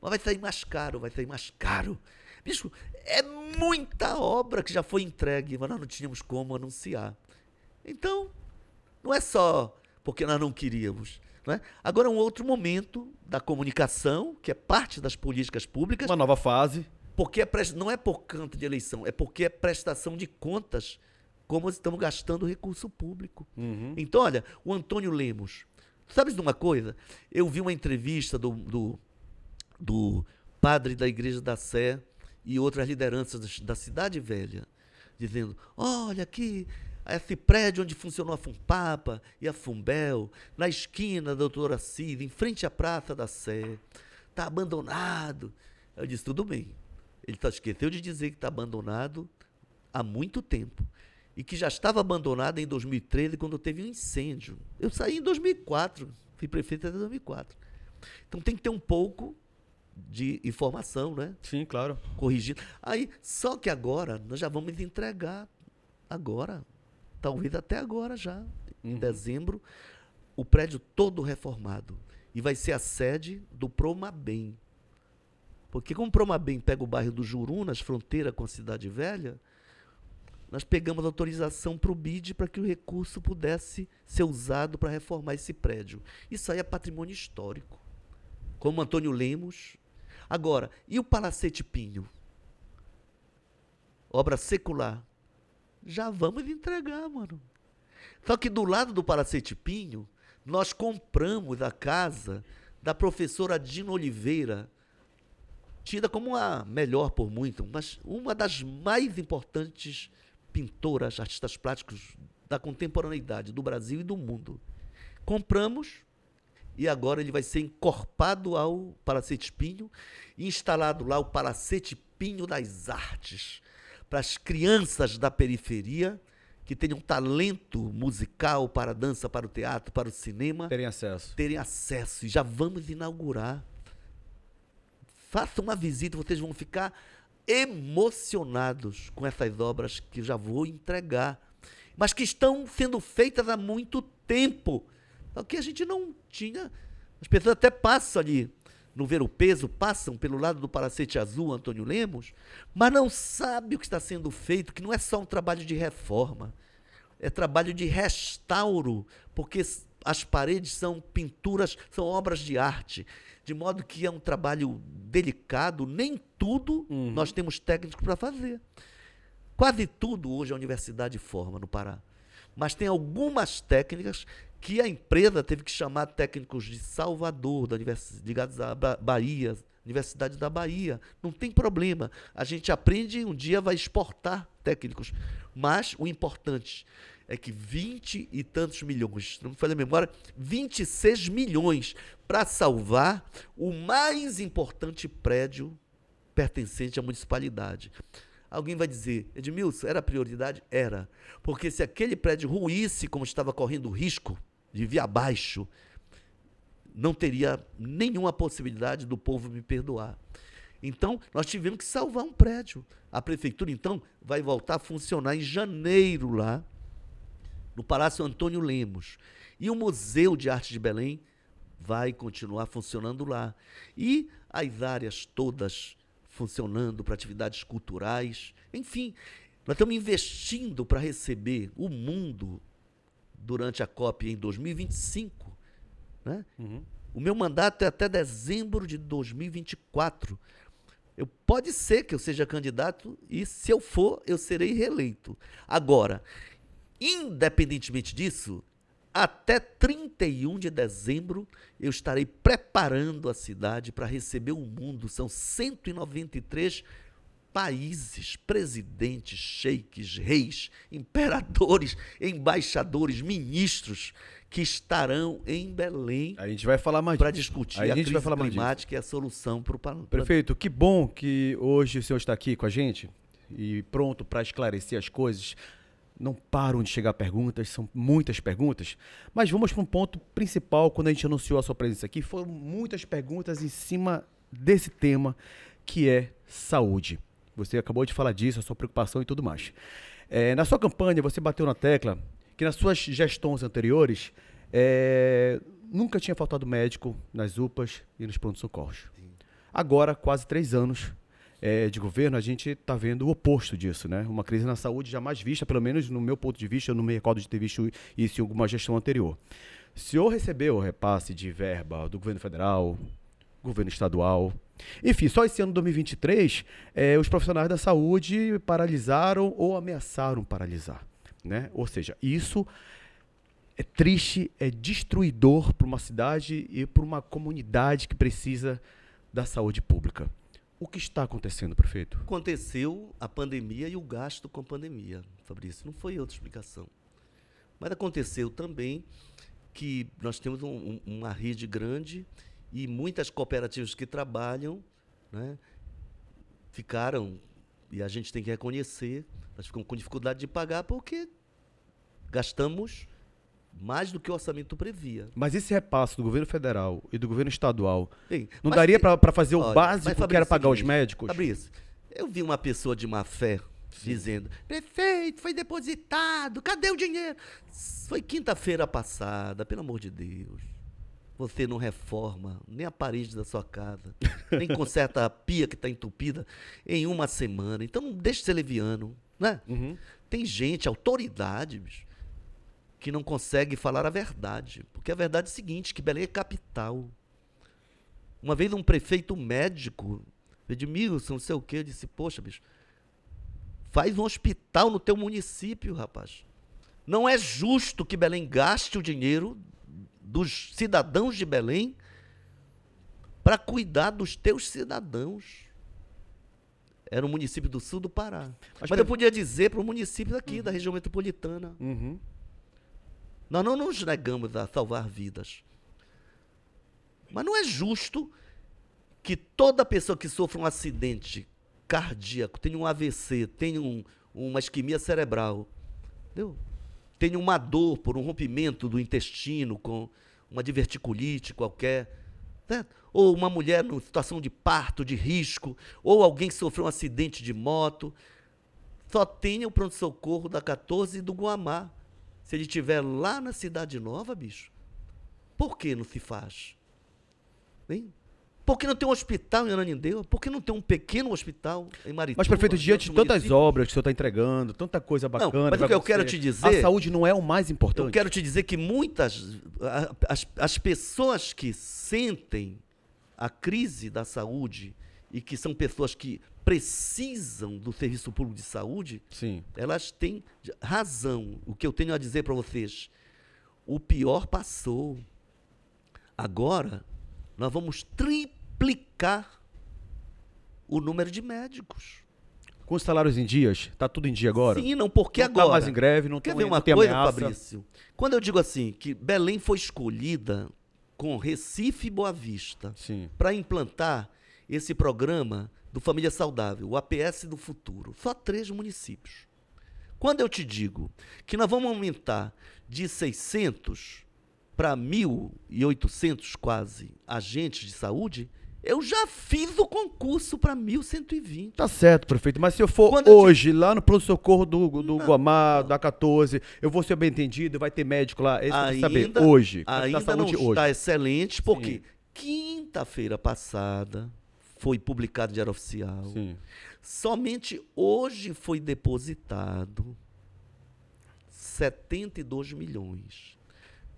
Mas vai sair mais caro, vai sair mais caro. Bicho, é muita obra que já foi entregue, mas nós não tínhamos como anunciar. Então, não é só porque nós não queríamos. Não é? Agora é um outro momento da comunicação, que é parte das políticas públicas, Uma nova fase. porque é pres- não é por canto de eleição, é porque é prestação de contas como estamos gastando recurso público. Uhum. Então, olha, o Antônio Lemos. Sabes de uma coisa? Eu vi uma entrevista do, do, do padre da Igreja da Sé e outras lideranças da- da Cidade Velha, dizendo: olha aqui, esse prédio onde funcionou a Fumpapa e a Fumbel, na esquina da doutora Cida, em frente à Praça da Sé, está abandonado. Eu disse: tudo bem. Ele só esqueceu de dizer que está abandonado há muito tempo. E que já estava abandonada em 2013, quando teve um incêndio. Eu saí em 2004, fui prefeito até 2004. Então tem que ter um pouco de informação, né? Sim, claro. Corrigindo. Aí, só que agora, nós já vamos entregar, agora, talvez até agora já, em Uhum. dezembro, o prédio todo reformado. E vai ser a sede do Promabem. Porque como o Promabem pega o bairro do Jurunas, fronteira com a Cidade Velha, nós pegamos autorização para o BID para que o recurso pudesse ser usado para reformar esse prédio. Isso aí é patrimônio histórico. Como Antônio Lemos. Agora, e o Palacete Pinho? Obra secular. Já vamos entregar, mano. Só que do lado do Palacete Pinho, nós compramos a casa da professora Dina Oliveira, tida como a melhor por muito, mas uma das mais importantes pintoras, artistas plásticos da contemporaneidade do Brasil e do mundo. Compramos e agora ele vai ser encorpado ao Palacete Pinho e instalado lá o Palacete Pinho das Artes para as crianças da periferia que tenham talento musical para a dança, para o teatro, para o cinema, Terem acesso. terem acesso. E já vamos inaugurar. Faça uma visita, vocês vão ficar emocionados com essas obras que já vou entregar, mas que estão sendo feitas há muito tempo. Só que a gente não tinha. As pessoas até passam ali no Ver o Peso, passam pelo lado do Palacete Azul, Antônio Lemos, mas não sabe o que está sendo feito, que não é só um trabalho de reforma, é trabalho de restauro, porque as paredes são pinturas, são obras de arte, de modo que é um trabalho delicado, nem tudo nós temos técnicos para fazer. Quase tudo hoje a universidade forma no Pará. Mas tem algumas técnicas que a empresa teve que chamar técnicos de Salvador, da univers... ligados à Ba- Bahia, Universidade da Bahia. Não tem problema. A gente aprende e um dia vai exportar técnicos. Mas o importante é que 20 e tantos milhões, não me falha a memória, 26 milhões para salvar o mais importante prédio pertencente à municipalidade. Alguém vai dizer, Edmilson, era prioridade? Era. Porque se aquele prédio ruísse como estava correndo risco de vir abaixo, não teria nenhuma possibilidade do povo me perdoar. Então, nós tivemos que salvar um prédio. A prefeitura, então, vai voltar a funcionar em janeiro lá, no Palácio Antônio Lemos. E o Museu de Arte de Belém vai continuar funcionando lá. E as áreas todas funcionando para atividades culturais. Enfim, nós estamos investindo para receber o mundo durante a COP em 2025. Né? O meu mandato é até dezembro de 2024. Eu, pode ser que eu seja candidato e, se eu for, eu serei reeleito. Agora, independentemente disso, até 31 de dezembro eu estarei preparando a cidade para receber o mundo. São 193 países, presidentes, sheiks, reis, imperadores, embaixadores, ministros que estarão em Belém A gente vai falar mais para discutir a, a gente crise vai falar mais disso. climática e a solução para o planeta. Prefeito, que bom que hoje o senhor está aqui com a gente e pronto para esclarecer as coisas. Não param de chegar perguntas, são muitas perguntas, mas vamos para um ponto principal quando a gente anunciou a sua presença aqui. Foram muitas perguntas em cima desse tema que é saúde. Você acabou de falar disso, a sua preocupação e tudo mais. É, na sua campanha, você bateu na tecla que nas suas gestões anteriores é, nunca tinha faltado médico nas UPAs e nos pronto-socorros. Agora, quase três anos é, de governo, a gente está vendo o oposto disso, né? Uma crise na saúde jamais vista, pelo menos no meu ponto de vista, eu não me recordo de ter visto isso em alguma gestão anterior. O senhor recebeu repasse de verba do governo federal, governo estadual. Enfim, só esse ano 2023, eh, os profissionais da saúde paralisaram ou ameaçaram paralisar. Né? Ou seja, isso é triste, é destruidor para uma cidade e para uma comunidade que precisa da saúde pública. O que está acontecendo, prefeito? Aconteceu a pandemia e o gasto com a pandemia, Fabrício. Não foi outra explicação. Mas aconteceu também que nós temos um- um- uma rede grande e muitas cooperativas que trabalham né, ficaram E a gente tem que reconhecer, ficamos com dificuldade de pagar porque gastamos mais do que o orçamento previa. Mas esse repasse do governo federal e do governo estadual Bem, não daria para fazer o Olha, básico mas, que era pagar os médicos? Fabrício, eu vi uma pessoa de má fé dizendo: prefeito, foi depositado, cadê o dinheiro? Foi quinta-feira passada, pelo amor de Deus. Você não reforma nem a parede da sua casa, nem conserta a pia que está entupida em uma semana. Então não deixe de ser leviano, né? Uhum. Tem gente, autoridade, bicho, que não consegue falar a verdade. Porque a verdade é a seguinte, que Belém é capital. Uma vez um prefeito médico, Edmilson, não sei o quê, eu disse, poxa, bicho, faz um hospital no teu município, rapaz. Não é justo que Belém gaste o dinheiro dos cidadãos de Belém para cuidar dos teus cidadãos. Era um município do sul do Pará. Mas, Mas eu podia dizer para o município daqui, da região metropolitana. Uhum. Nós não nos negamos a salvar vidas. Mas não é justo que toda pessoa que sofre um acidente cardíaco, tenha um AVC, tenha um- uma isquemia cerebral, entendeu? tenha uma dor por um rompimento do intestino com uma diverticulite qualquer, certo? ou uma mulher em situação de parto, de risco, ou alguém que sofreu um acidente de moto, só tenha o pronto-socorro da 14 e do Guamá. Se ele estiver lá na Cidade Nova, bicho, por que não se faz? Hein? Por que não tem um hospital em Ananindeua? Por que não tem um pequeno hospital em Marituba? Mas, prefeito, diante de tantas municípios? obras que o senhor está entregando, tanta coisa bacana. mas vai o que eu quero acontecer, te dizer- A saúde não é o mais importante. Eu quero te dizer que muitas. As, as pessoas que sentem a crise da saúde e que são pessoas que precisam do serviço público de saúde, Sim. elas têm razão. O que eu tenho a dizer para vocês: o pior passou. Agora, nós vamos triplicar o número de médicos. Com os salários em dias, tá tudo em dia agora? Sim, não, porque não agora. tá mais em greve, não, Quer tão- ver não uma coisa, ameaça. Fabrício? Quando eu digo assim, que Belém foi escolhida com Recife e Boa Vista para implantar esse programa do Família Saudável, o APS do futuro. Só três municípios. Quando eu te digo que nós vamos aumentar de 600 para 1.800 quase agentes de saúde, eu já fiz o concurso para 1.120. Tá certo, prefeito. Mas se eu for Quando eu te- hoje, lá no pronto-socorro do, do Guamá, da 14, eu vou ser bem entendido, vai ter médico lá. Eu quero saber. Hoje. Ainda não saúde hoje. está excelente, porque quinta-feira passada foi publicado em Diário Oficial. Sim. Somente hoje foi depositado 72 milhões.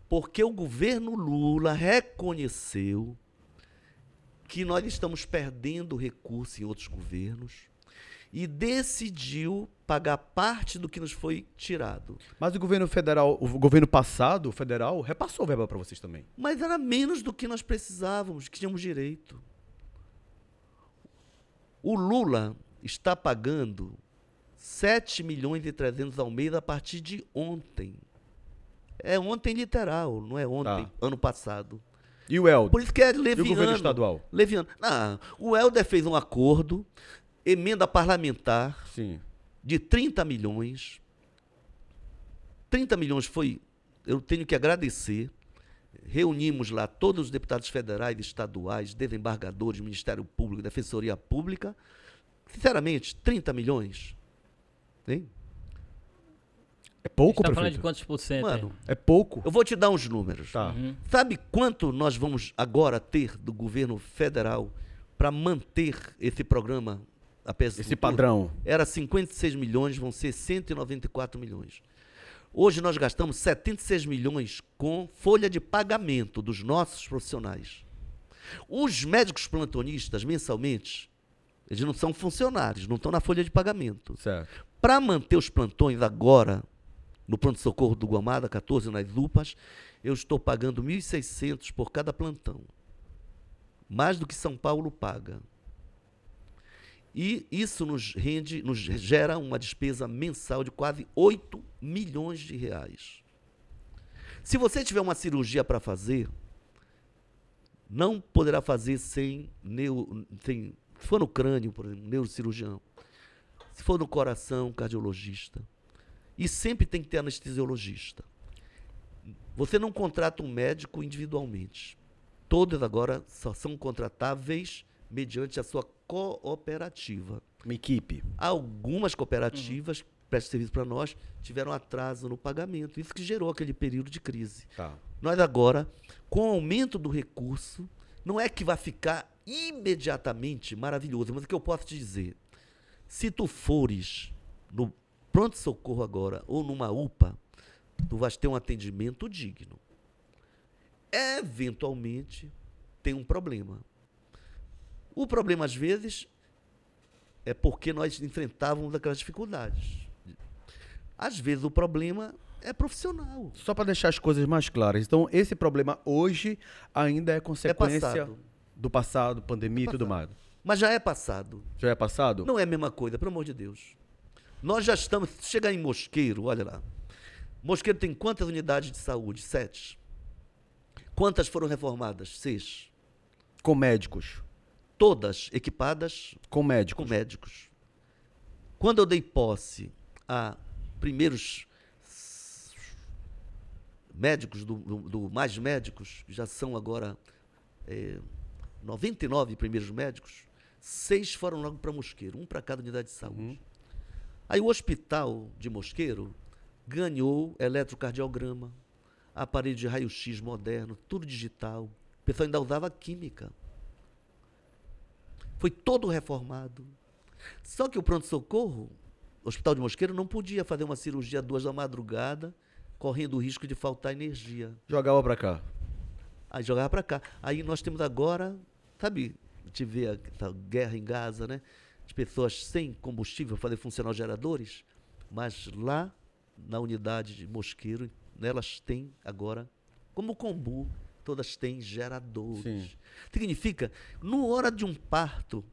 Porque o governo Lula reconheceu que nós estamos perdendo recurso em outros governos e decidiu pagar parte do que nos foi tirado. Mas o governo federal, o governo passado, o federal, repassou verba para vocês também. Mas era menos do que nós precisávamos, que tínhamos direito. O Lula está pagando 7 milhões e 300 ao mês a partir de ontem. É ontem literal, não é ontem, Tá. ano passado. E o Helder? Por isso que é E o leviano. governo estadual? Leviano. Ah, o Helder fez um acordo, emenda parlamentar, Sim. de 30 milhões. 30 milhões foi, eu tenho que agradecer. Reunimos lá todos os deputados federais, estaduais, desembargadores, Ministério Público, Defensoria Pública. Sinceramente, 30 milhões. Hein? É pouco, Está falando de quantos por cento? Mano, É pouco. eu vou te dar uns números. Tá. Uhum. Sabe quanto nós vamos agora ter do governo federal para manter esse programa? Esse padrão. Era 56 milhões, vão ser 194 milhões. Hoje nós gastamos 76 milhões com folha de pagamento dos nossos profissionais. Os médicos plantonistas, mensalmente, eles não são funcionários, não estão na folha de pagamento. Para manter os plantões agora, no pronto-socorro do Guamada, 14 nas UPAs, eu estou pagando 1.600 por cada plantão. Mais do que São Paulo paga. E isso nos rende, nos gera uma despesa mensal de quase 8 milhões de reais. Se você tiver uma cirurgia para fazer, não poderá fazer sem, neo, sem se for no crânio, por exemplo, neurocirurgião. Se for no coração, cardiologista. E sempre tem que ter anestesiologista. Você não contrata um médico individualmente. Todas agora só são contratáveis mediante a sua cooperativa. Uma equipe. Algumas cooperativas que prestam serviço para nós tiveram atraso no pagamento. Isso que gerou aquele período de crise. Tá. Nós agora, com o aumento do recurso, não é que vai ficar imediatamente maravilhoso, mas o que eu posso te dizer, se tu fores no pronto-socorro agora ou numa UPA, tu vais ter um atendimento digno. Eventualmente, tem um problema. O problema, às vezes, é porque nós enfrentávamos aquelas dificuldades. Às vezes, o problema é profissional. Só para deixar as coisas mais claras. Então, esse problema hoje ainda é consequência passado. do passado, pandemia e tudo mais. Mas já é passado. Já é passado? Não é a mesma coisa, pelo amor de Deus. Nós já estamos. Chegar em Mosqueiro, olha lá. Mosqueiro tem quantas unidades de saúde? Sete. Quantas foram reformadas? Seis. Com médicos. Todas equipadas Com com médicos. médicos. Quando eu dei posse a primeiros médicos do, do, do Mais Médicos, já são agora eh, 99 primeiros médicos, seis foram logo para Mosqueiro, um para cada unidade de saúde. Aí o hospital de Mosqueiro ganhou eletrocardiograma, aparelho de raio-x moderno, tudo digital. O pessoal ainda usava química. Foi todo reformado. Só que o pronto-socorro, Hospital de Mosqueiro, não podia fazer uma cirurgia duas da madrugada, correndo o risco de faltar energia. Jogava pra cá. Aí jogava para cá. Aí nós temos agora, sabe, a gente vê a, guerra em Gaza, né? As pessoas sem combustível fazer funcionar os geradores, mas lá na unidade de Mosqueiro, elas têm agora, como o Combu, todas têm geradores. Sim. Significa, no hora de um parto,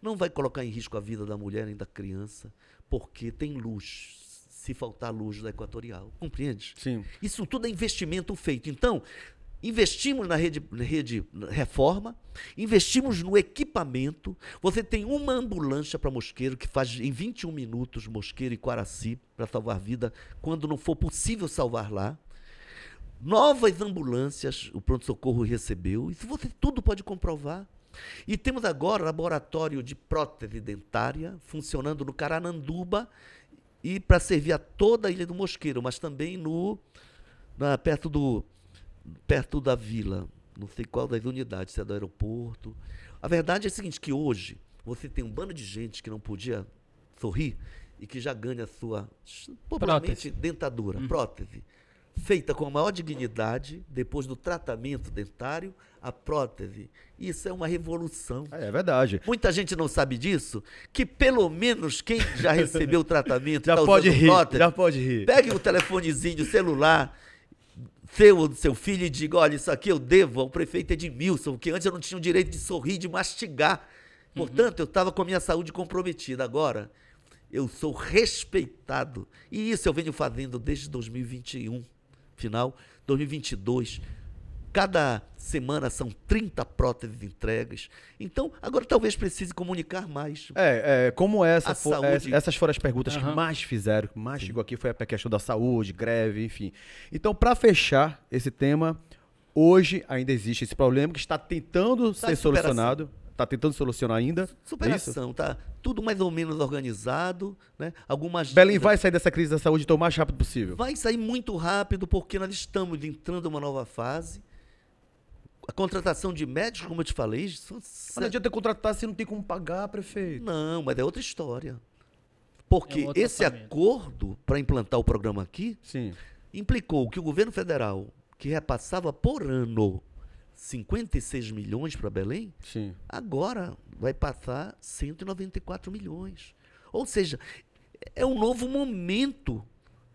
não vai colocar em risco a vida da mulher nem da criança, porque tem luz. Se faltar luz da equatorial. Compreende? Sim. Isso tudo é investimento feito. Então, investimos na rede, rede reforma, investimos no equipamento. Você tem uma ambulância para Mosqueiro que faz em 21 minutos Mosqueiro e Quaraci para salvar vida, quando não for possível salvar lá. Novas ambulâncias o pronto-socorro recebeu. Isso você tudo pode comprovar. E temos agora laboratório de prótese dentária funcionando no Carananduba e para servir a toda a Ilha do Mosqueiro, mas também no na- perto do perto da vila, não sei qual das unidades, se é do aeroporto. A verdade é a seguinte, que hoje você tem um bando de gente que não podia sorrir e que já ganha a sua popularmente dentadura, prótese, feita com a maior dignidade, depois do tratamento dentário, a prótese. Isso é uma revolução. É, é verdade. Muita gente não sabe disso, que pelo menos quem já recebeu o tratamento Já tá pode usando rir. prótese, Já pode rir. Pegue o telefonezinho, o celular, seu ou do seu filho e diga, olha, isso aqui eu devo ao prefeito Edmilson, porque antes eu não tinha o direito de sorrir, de mastigar. Portanto, eu estava com a minha saúde comprometida. Agora, eu sou respeitado. E isso eu venho fazendo desde 2021, final, 2022. Cada semana são 30 próteses entregues. Então, agora talvez precise comunicar mais. É, é, como essa A fo- saúde- é, essas foram as perguntas que Aham. mais fizeram, que mais chegou aqui foi a questão da saúde, greve, enfim. Então, para fechar esse tema, hoje ainda existe esse problema que está tentando Tá ser superação. solucionado. Está tentando solucionar ainda. é? Superação, tá? Tudo mais ou menos organizado, né? Algumas Belém vai sair dessa crise da saúde então, o mais rápido possível. Vai sair muito rápido porque nós estamos entrando em uma nova fase. A contratação de médicos, como eu te falei, são Mas não adianta contratar se não tem como pagar, prefeito. não, mas é outra história. Porque É um esse orçamento. acordo para implantar o programa aqui Sim. implicou que o governo federal, que repassava por ano 56 milhões para Belém, Sim. agora vai passar 194 milhões. Ou seja, é um novo momento.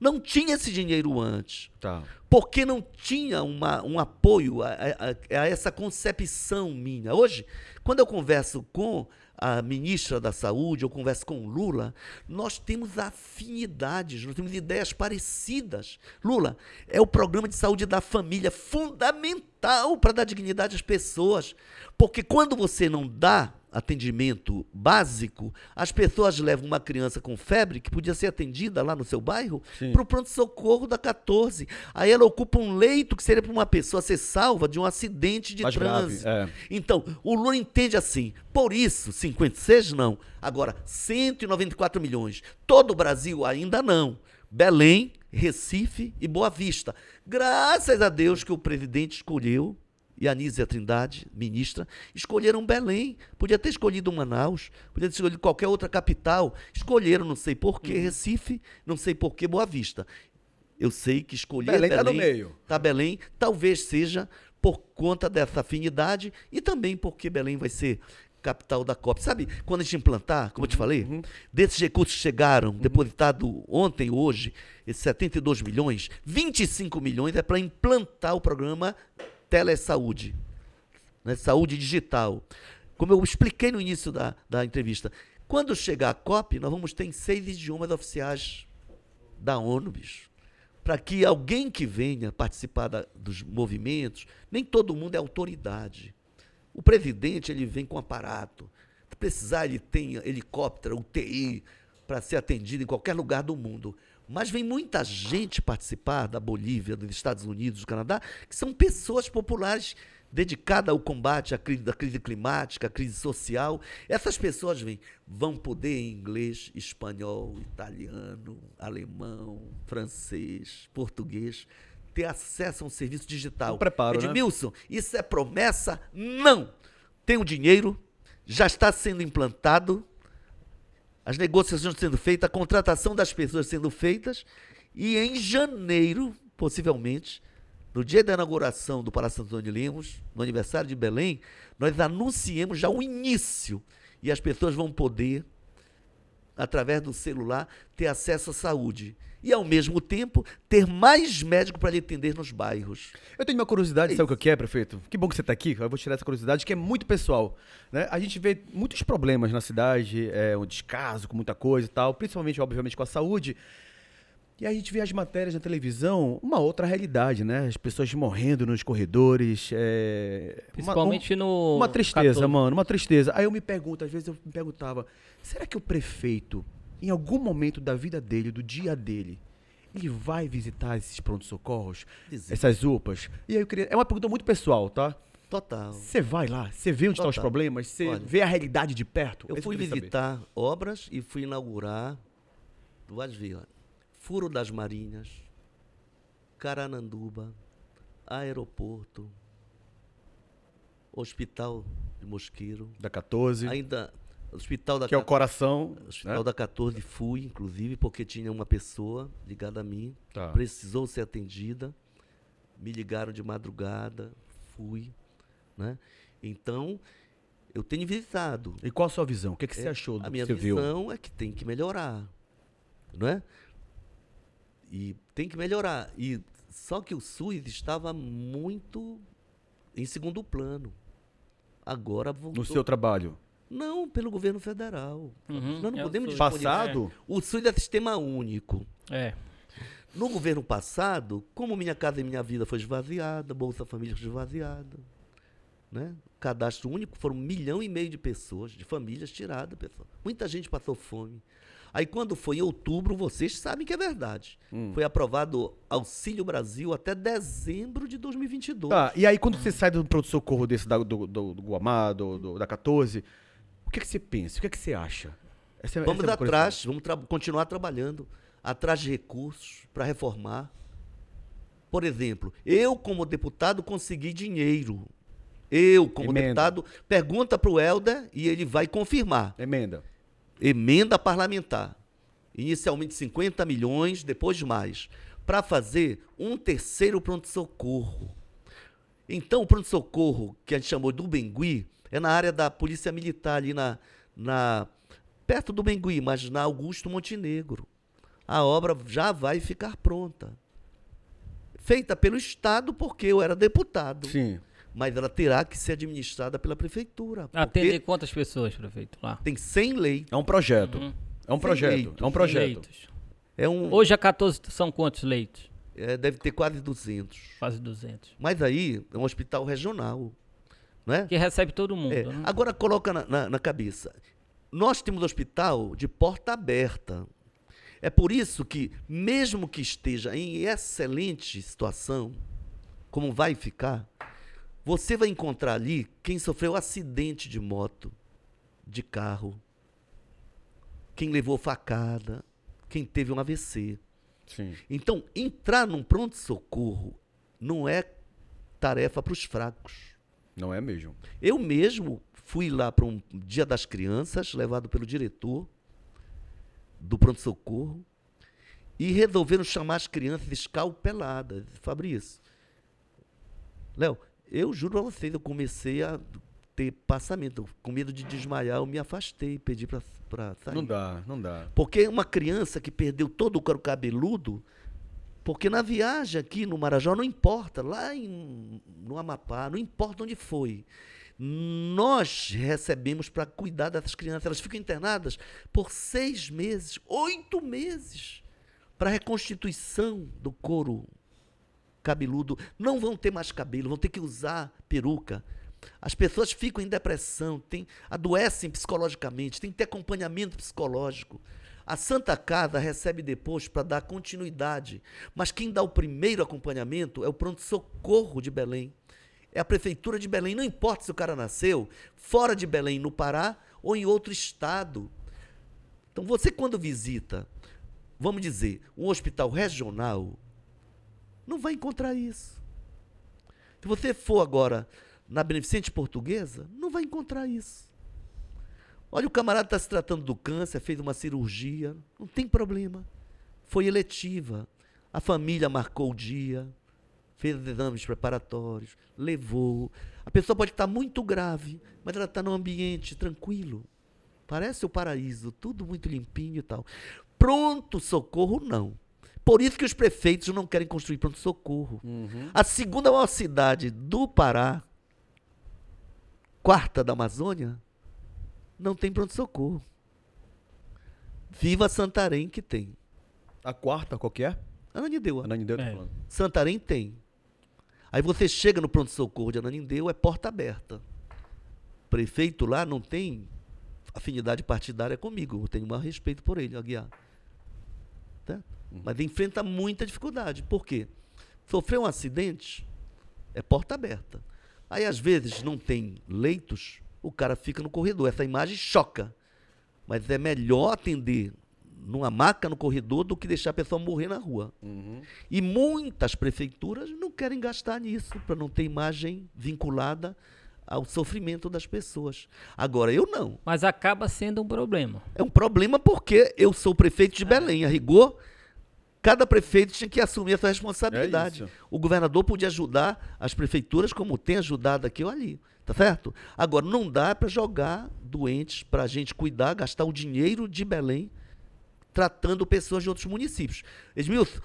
Não tinha esse dinheiro antes. Tá. Porque não tinha uma, um apoio a, a- a essa concepção minha. Hoje, quando eu converso com a ministra da Saúde, eu converso com o Lula, nós temos afinidades, nós temos ideias parecidas. Lula, é o programa de saúde da família fundamental fundamental para dar dignidade às pessoas. Porque quando você não dá atendimento básico, as pessoas levam uma criança com febre, que podia ser atendida lá no seu bairro, para o pronto-socorro da 14. Aí ela ocupa um leito que seria para uma pessoa ser salva de um acidente de Mais grave, trânsito. é. Então, o Lula entende assim. Por isso, 56 não. Agora, 194 milhões. Todo o Brasil ainda não. Belém, Recife e Boa Vista. Graças a Deus que o presidente escolheu, e a Anísia Trindade, ministra, escolheram Belém. Podia ter escolhido Manaus, podia ter escolhido qualquer outra capital. Escolheram, não sei por que, Recife, não sei por que Boa Vista. Eu sei que escolher Belém Belém, tá no meio. tá Belém, talvez seja por conta dessa afinidade e também porque Belém vai ser capital da COP. Sabe, quando a gente implantar, como eu te falei, desses recursos que chegaram, depositado ontem, hoje, esses 72 milhões, 25 milhões é para implantar o programa Telesaúde, né, saúde digital. Como eu expliquei no início da, da entrevista, quando chegar a COP, nós vamos ter seis idiomas oficiais da ONU, bicho. Para que alguém que venha participar da- dos movimentos, nem todo mundo é autoridade. O presidente ele vem com aparato. Se precisar, ele tem helicóptero, UTI, para ser atendido em qualquer lugar do mundo. Mas vem muita gente participar da Bolívia, dos Estados Unidos, do Canadá, que são pessoas populares dedicadas ao combate à crise, da crise climática, à crise social. Essas pessoas vêm, vão poder em inglês, espanhol, italiano, alemão, francês, português, ter acesso a um serviço digital. Um preparo, né? Edmilson, isso é promessa? Não! Tem o dinheiro, já está sendo implantado, as negociações sendo feitas, a contratação das pessoas sendo feitas, e em janeiro, possivelmente, no dia da inauguração do Palácio Antônio de Lemos, no aniversário de Belém, nós anunciamos já o início, e as pessoas vão poder, através do celular, ter acesso à saúde. E, ao mesmo tempo, ter mais médico para lhe atender nos bairros. Eu tenho uma curiosidade, sabe o que que é, prefeito? Que bom que você está aqui, eu vou tirar essa curiosidade, que é muito pessoal. Né? A gente vê muitos problemas na cidade, é, um descaso com muita coisa e tal, principalmente, obviamente, com a saúde. E aí a gente vê as matérias na televisão, uma outra realidade, né? As pessoas morrendo nos corredores. É... uma- Principalmente um- no. Uma tristeza, 14. mano, uma tristeza. Aí eu me pergunto, às vezes eu me perguntava, será que o prefeito, em algum momento da vida dele, do dia dele, ele vai visitar esses prontos-socorros, essas UPAs? E aí eu queria. É uma pergunta muito pessoal, tá? Total. Você vai lá, você vê onde estão os Total. problemas, você vê a realidade de perto? Eu É fui que queria saber. visitar obras e fui inaugurar, ver, olha, Furo das Marinhas, Carananduba, aeroporto, Hospital de Mosqueiro, Da 14, ainda Hospital da que é o coração. Hospital né? da 14 fui, inclusive, porque tinha uma pessoa ligada a mim, Tá. precisou ser atendida, me ligaram de madrugada, fui, né? Então, eu tenho visitado. E qual a sua visão? O que, que você É, achou do A que minha você viu? visão é que tem que melhorar, não é? E tem que melhorar. E só que o SUS estava muito em segundo plano. Agora voltou. No seu trabalho? Não, pelo governo federal. Uhum, Nós não é podemos. Passado? O SUS é sistema único. É. No governo passado, como Minha Casa e Minha Vida foi esvaziada, Bolsa Família foi esvaziada, né? Cadastro único foram um milhão e meio de pessoas, de famílias tiradas, pessoal. Muita gente passou fome. Aí quando foi em outubro, vocês sabem que é verdade. Hum. Foi aprovado Auxílio Brasil até dezembro de 2022. Tá, e aí quando você sai do pronto-socorro desse da, do, do, do Guamá, do, do- da 14, o que, que você pensa? O que, que você acha? Essa é- Vamos essa é atrás, vamos tra- continuar trabalhando, atrás de recursos para reformar. Por exemplo, eu como deputado consegui dinheiro. Eu como Emenda. deputado, pergunta para o Helder e ele vai confirmar. Emenda. Emenda parlamentar. Inicialmente 50 milhões, depois mais. Para fazer um terceiro pronto-socorro. Então, o pronto-socorro que a gente chamou do Bengui é na área da Polícia Militar, ali na, na perto do Bengui, mas na Augusto Montenegro. A obra já vai ficar pronta. Feita pelo Estado, porque eu era deputado. Sim. Mas ela terá que ser administrada pela Prefeitura. Atender quantas pessoas, prefeito? Lá. tem 100 leis. É um projeto. É um projeto. leitos. É um projeto. Leitos. É um, Hoje a 14 são quantos leitos? é, deve ter quase 200. Quase 200. Mas aí é um hospital regional, né? Que recebe todo mundo. É, né? Agora coloca na, na- na cabeça. Nós temos hospital de porta aberta. É por isso que, mesmo que esteja em excelente situação, como vai ficar, você vai encontrar ali quem sofreu acidente de moto, de carro, quem levou facada, quem teve um AVC. Sim. Então, entrar num pronto-socorro não é tarefa para os fracos. Não é mesmo. Eu mesmo fui lá para um Dia das Crianças, levado pelo diretor do pronto-socorro, e resolveram chamar as crianças escalpeladas. Fabrício, Léo, eu juro a vocês, eu comecei a ter passamento. Com medo de desmaiar, eu me afastei, pedi para sair. Não dá, não dá. Porque uma criança que perdeu todo o couro cabeludo, porque na viagem aqui no Marajó não importa, lá em, no Amapá, não importa onde foi. Nós recebemos para cuidar dessas crianças. Elas ficam internadas por seis meses, oito meses, para reconstituição do couro cabeludo. Não vão ter mais cabelo, vão ter que usar peruca. As pessoas ficam em depressão, tem, adoecem psicologicamente, tem que ter acompanhamento psicológico. A Santa Casa recebe depois para dar continuidade, mas quem dá o primeiro acompanhamento é o pronto-socorro de Belém. É a prefeitura de Belém, não importa se o cara nasceu fora de Belém, no Pará, ou em outro estado. Então você quando visita, vamos dizer, um hospital regional, não vai encontrar isso. Se você for agora na Beneficente Portuguesa, não vai encontrar isso. Olha, o camarada está se tratando do câncer, fez uma cirurgia, não tem problema. Foi eletiva. A família marcou o dia, fez os exames preparatórios, levou. A pessoa pode estar muito grave, mas ela está num ambiente tranquilo. Parece o paraíso, tudo muito limpinho e tal. Pronto socorro, não. Por isso que os prefeitos não querem construir pronto socorro. A segunda maior cidade do Pará, quarta da Amazônia, não tem pronto-socorro. Viva Santarém que tem. A quarta, qual que é? Ananindeua. Ananideu tá É. falando. Santarém tem. Aí você chega no pronto-socorro de Ananindeu, é porta aberta. Prefeito lá não tem afinidade partidária comigo. Eu tenho o maior respeito por ele, Aguiar. Tá? Mas enfrenta muita dificuldade. Por quê? Sofreu um acidente, é porta aberta. Aí, às vezes, não tem leitos, o cara fica no corredor. Essa imagem choca. Mas é melhor atender numa maca no corredor do que deixar a pessoa morrer na rua. E muitas prefeituras não querem gastar nisso, para não ter imagem vinculada ao sofrimento das pessoas. Agora, eu não. Mas acaba sendo um problema. É um problema porque eu sou prefeito de Belém. A rigor, cada prefeito tinha que assumir essa responsabilidade. É o governador podia ajudar as prefeituras como tem ajudado aqui ou ali. Tá certo? Agora, não dá para jogar doentes para a gente cuidar, gastar o dinheiro de Belém tratando pessoas de outros municípios. Edmilson,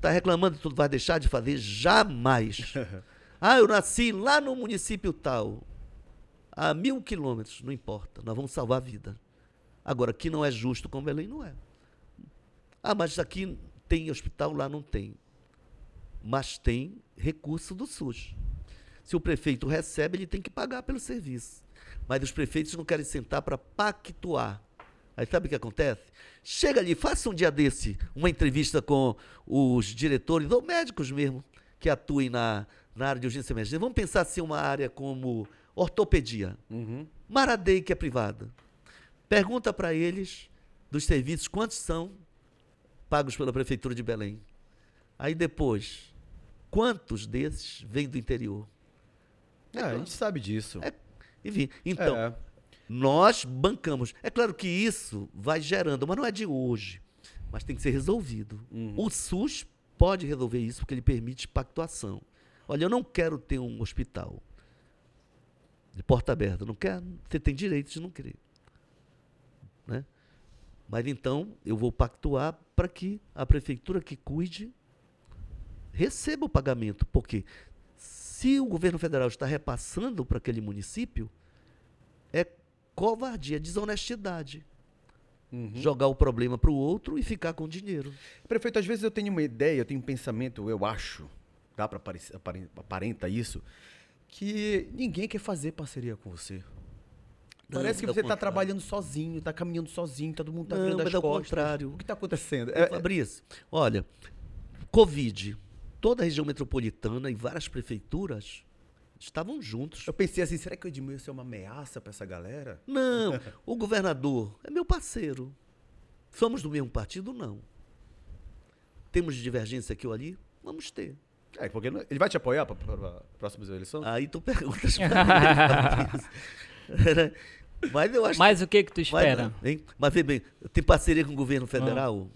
tá reclamando que tu vai deixar de fazer? Jamais. ah, eu nasci lá no município tal. A mil quilômetros, não importa. Nós vamos salvar a vida. Agora, que não é justo com Belém, não é. Ah, mas aqui tem hospital, lá não tem. Mas tem recurso do SUS. Se o prefeito recebe, ele tem que pagar pelo serviço. Mas os prefeitos não querem sentar para pactuar. Aí sabe o que acontece? Chega ali, faça um dia desse uma entrevista com os diretores ou médicos mesmo que atuem na, na área de urgência e emergência. Vamos pensar assim uma área como ortopedia. Uhum. Maradei, que é privada. Pergunta para eles dos serviços quantos são pagos pela Prefeitura de Belém. Aí depois, quantos desses vêm do interior? É, a gente sabe disso. É, Enfim, então, É. nós bancamos. É claro que isso vai gerando, mas não é de hoje. Mas tem que ser resolvido. O SUS pode resolver isso porque ele permite pactuação. Olha, eu não quero ter um hospital de porta aberta. Não quero. Você tem direito de não querer. Né? Mas então eu vou pactuar para que a prefeitura que cuide receba o pagamento. Porque se o governo federal está repassando para aquele município, é covardia, é desonestidade. jogar o problema para o outro e ficar com o dinheiro. Prefeito, às vezes eu tenho uma ideia, eu tenho um pensamento, eu acho, dá para aparenta isso, que ninguém quer fazer parceria com você. Não, Parece que você está trabalhando sozinho, está caminhando sozinho, todo mundo está virando as costas. contrário. O que está acontecendo? É, É, Fabrício, olha, Covid, toda a região metropolitana e várias prefeituras estavam juntos. eu pensei assim, será que o Edmilson é uma ameaça para essa galera? Não, o governador é meu parceiro. Somos do mesmo partido? Não. Temos divergência aqui ou ali? Vamos ter. É, porque ele vai te apoiar para próximas eleições? Aí tu perguntas. Mas eu acho Mas o que que tu Mas, espera? hein? Mas vê bem, tem parceria com o governo federal?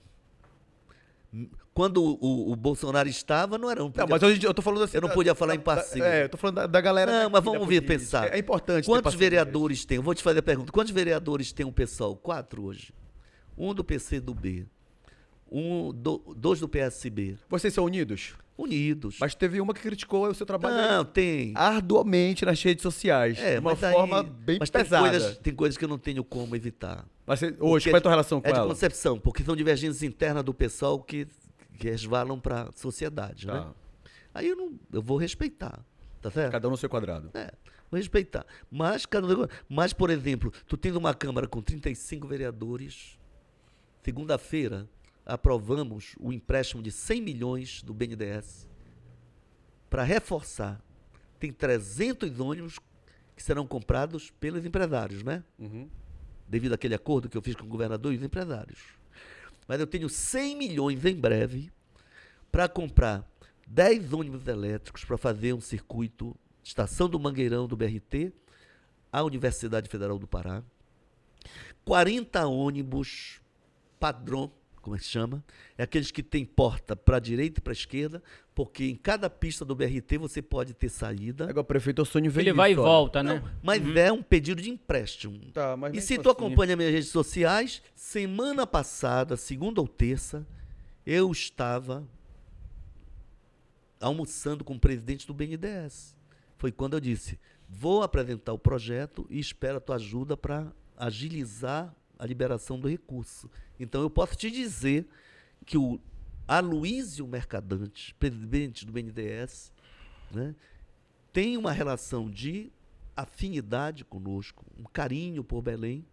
Quando o, o- Bolsonaro estava, não era um. Não, mas hoje eu tô falando assim. Eu não podia falar da- em parceiro. da- É, eu tô falando da, da galera. Não, mas vamos ver, pensar. É, é importante. Quantos vereadores tem? Eu vou te fazer a pergunta. Quantos vereadores tem o pessoal? Quatro hoje. Um do PC do B. Um, do- dois do PSB. Vocês são unidos? Unidos. Mas teve uma que criticou o seu trabalho não, tem. arduamente nas redes sociais. É, de uma forma bem mas pesada. Tem coisas, tem coisas que eu não tenho como evitar. Mas você- hoje, Porque qual é a tua relação com é de ela? concepção, porque são divergências internas do pessoal que resvalam para a sociedade, Tá. né? Aí eu, não, eu vou respeitar, tá certo? Cada um no seu quadrado. É, vou respeitar. Mas, cada, um- mas, por exemplo, tu tendo uma Câmara com 35 vereadores, segunda-feira aprovamos o empréstimo de 100 milhões do BNDES para reforçar. Tem 300 ônibus que serão comprados pelos empresários, né? Uhum. devido àquele acordo que eu fiz com o governador e os empresários. Mas eu tenho 100 milhões em breve para comprar 10 ônibus elétricos para fazer um circuito Estação do Mangueirão do BRT à Universidade Federal do Pará. 40 ônibus padrão, como é que se chama? É aqueles que tem porta para a direita e para a esquerda, porque em cada pista do BRT você pode ter saída. Agora, prefeito, eu sonho ver Ele vai e volta, né? Mas é um pedido de empréstimo. Tá, mas E se tu assim- acompanha minhas redes sociais, semana passada, segunda ou terça, eu estava almoçando com o presidente do BNDES. Foi quando eu disse: vou apresentar o projeto e espero a tua ajuda para agilizar a liberação do recurso. Então eu posso te dizer que o Aloísio Mercadante, presidente do BNDES, né, tem uma relação de afinidade conosco, um carinho por Belém.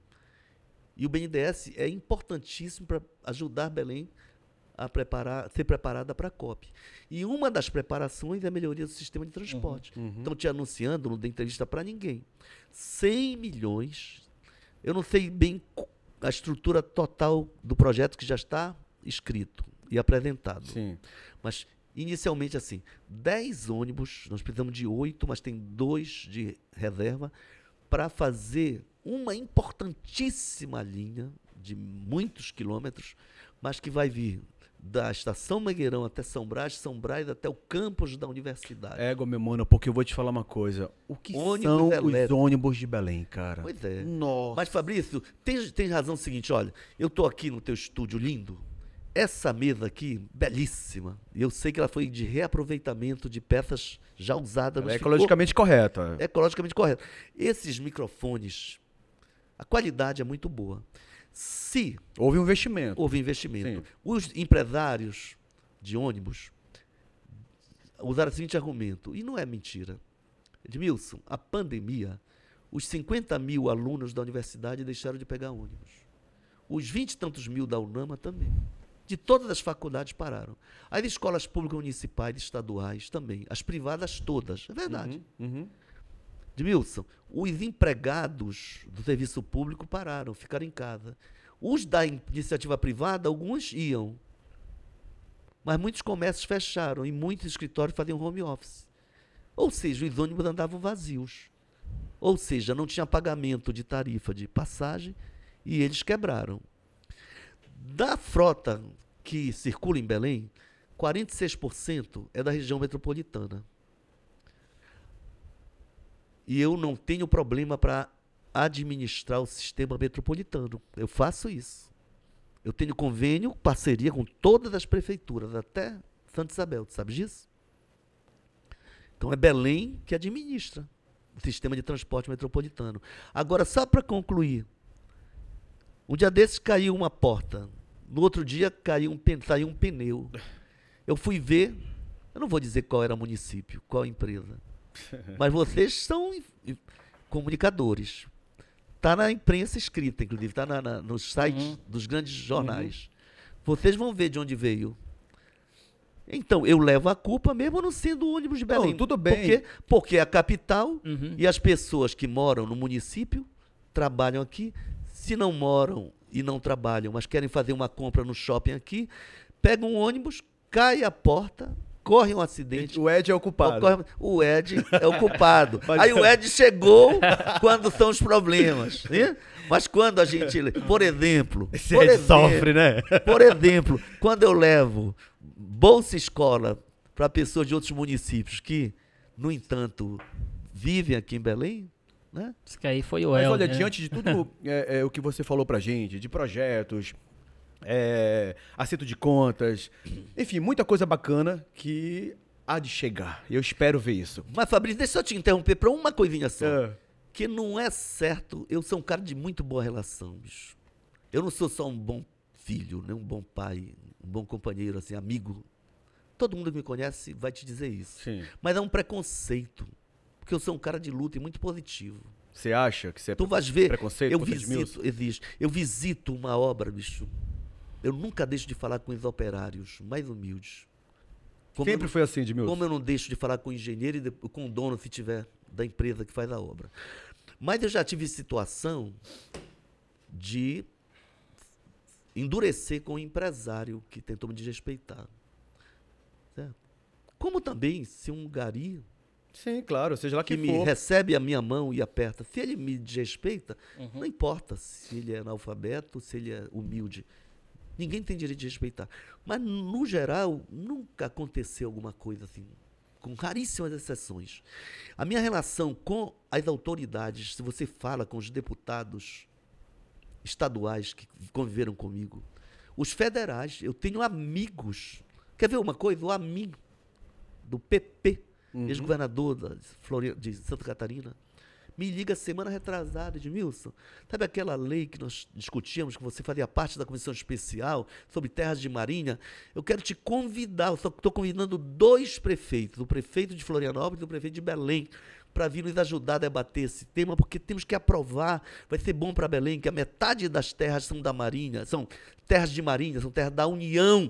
E o BNDES é importantíssimo para ajudar Belém a preparar, ser preparada para a COP. E uma das preparações é a melhoria do sistema de transporte. Estão te anunciando, não dei entrevista para ninguém. 100 milhões. Eu não sei bem a estrutura total do projeto que já está escrito e apresentado. Sim. Mas inicialmente assim, 10 ônibus, nós precisamos de 8, mas tem dois de reserva para fazer uma importantíssima linha de muitos quilômetros, mas que vai vir da estação Mangueirão até São Brás, São Brás até o campus da universidade. Égua, meu mano, porque eu vou te falar uma coisa. O que Ônibus são os elétrico. ônibus de Belém, cara? Pois é. Nossa. Mas Fabrício, tem, tem razão o seguinte, olha, eu estou aqui no teu estúdio lindo, essa mesa aqui, belíssima, e eu sei que ela foi de reaproveitamento de peças já usadas. Ela é ficou ecologicamente correta. ecologicamente correto. Esses microfones, a qualidade é muito boa. Se Houve um investimento. houve investimento, Sim. os empresários de ônibus usaram o seguinte argumento, e não é mentira. Edmilson, a pandemia, os 50 mil alunos da universidade deixaram de pegar ônibus. Os 20 e tantos mil da UNAMA também. De todas as faculdades pararam. As escolas públicas municipais, estaduais também. As privadas todas. É verdade. Uhum. Edmilson, os empregados do serviço público pararam, ficaram em casa. Os da in- iniciativa privada, alguns iam. Mas muitos comércios fecharam e muitos escritórios faziam home office. Ou seja, os ônibus andavam vazios. Ou seja, não tinha pagamento de tarifa de passagem e eles quebraram. Da frota que circula em Belém, 46% é da região metropolitana. E eu não tenho problema para administrar o sistema metropolitano. Eu faço isso. Eu tenho convênio, parceria com todas as prefeituras, até Santa Isabel, tu sabe disso? Então é Belém que administra o sistema de transporte metropolitano. Agora, só para concluir, Um dia desses caiu uma porta. No outro dia caiu um, saiu um pneu. Eu fui ver, eu não vou dizer qual era o município, qual empresa. Mas vocês são comunicadores. Está na imprensa escrita, inclusive, está nos sites Uhum. dos grandes jornais. Vocês vão ver de onde veio. Então, eu levo a culpa mesmo não sendo o ônibus de Belém. Não, tudo bem. Porque, porque é a capital Uhum. e as pessoas que moram no município trabalham aqui. Se não moram e não trabalham, mas querem fazer uma compra no shopping aqui, pegam um ônibus, cai a porta, corre um acidente. O Ed é o culpado. ocorre- O Ed é o culpado. Aí o Ed chegou quando são os problemas. né? Mas quando a gente. Por exemplo. Esse por Ed exemplo, sofre, né? por exemplo, quando eu levo Bolsa Escola para pessoas de outros municípios que, no entanto, vivem aqui em Belém, né? Isso que aí foi o Mas El, olha, né? diante de tudo é, é, o que você falou pra gente, de projetos, é, acerto de contas, enfim, muita coisa bacana que há de chegar. Eu espero ver isso. Mas, Fabrício, deixa eu te interromper para uma coisinha só. É. Que não é certo. Eu sou um cara de muito boa relação, bicho. Eu não sou só um bom filho, né? um bom pai, um bom companheiro, assim, amigo. Todo mundo que me conhece vai te dizer isso. Sim. Mas é um preconceito. Porque eu sou um cara de luta e muito positivo. Você acha que você é Tu vais ver, preconceito eu visito, existe. Eu visito uma obra, bicho. Eu nunca deixo de falar com os operários mais humildes. Como, Sempre eu, foi assim, Edmilson. como eu não deixo de falar com o engenheiro e de- com o dono, se tiver, da empresa que faz a obra. Mas eu já tive situação de endurecer com o empresário que tentou me desrespeitar. Certo? Como também, se um gari Sim, claro, seja lá que que, me for. recebe a minha mão e aperta, se ele me desrespeita, não importa se ele é analfabeto, se ele é humilde. Ninguém tem direito de respeitar. Mas, no geral, nunca aconteceu alguma coisa assim, com raríssimas exceções. A minha relação com as autoridades, se você fala com os deputados estaduais que conviveram comigo, os federais, eu tenho amigos. Quer ver uma coisa? O amigo do PP, ex-governador da Flori- de Santa Catarina, me liga semana retrasada, Edmilson. Sabe aquela lei que nós discutíamos, que você fazia parte da comissão especial sobre terras de marinha? Eu quero te convidar, eu só estou convidando dois prefeitos, o prefeito de Florianópolis e o prefeito de Belém, para vir nos ajudar a debater esse tema, porque temos que aprovar. Vai ser bom para Belém, que a metade das terras são da Marinha, são terras de Marinha, são terras da União.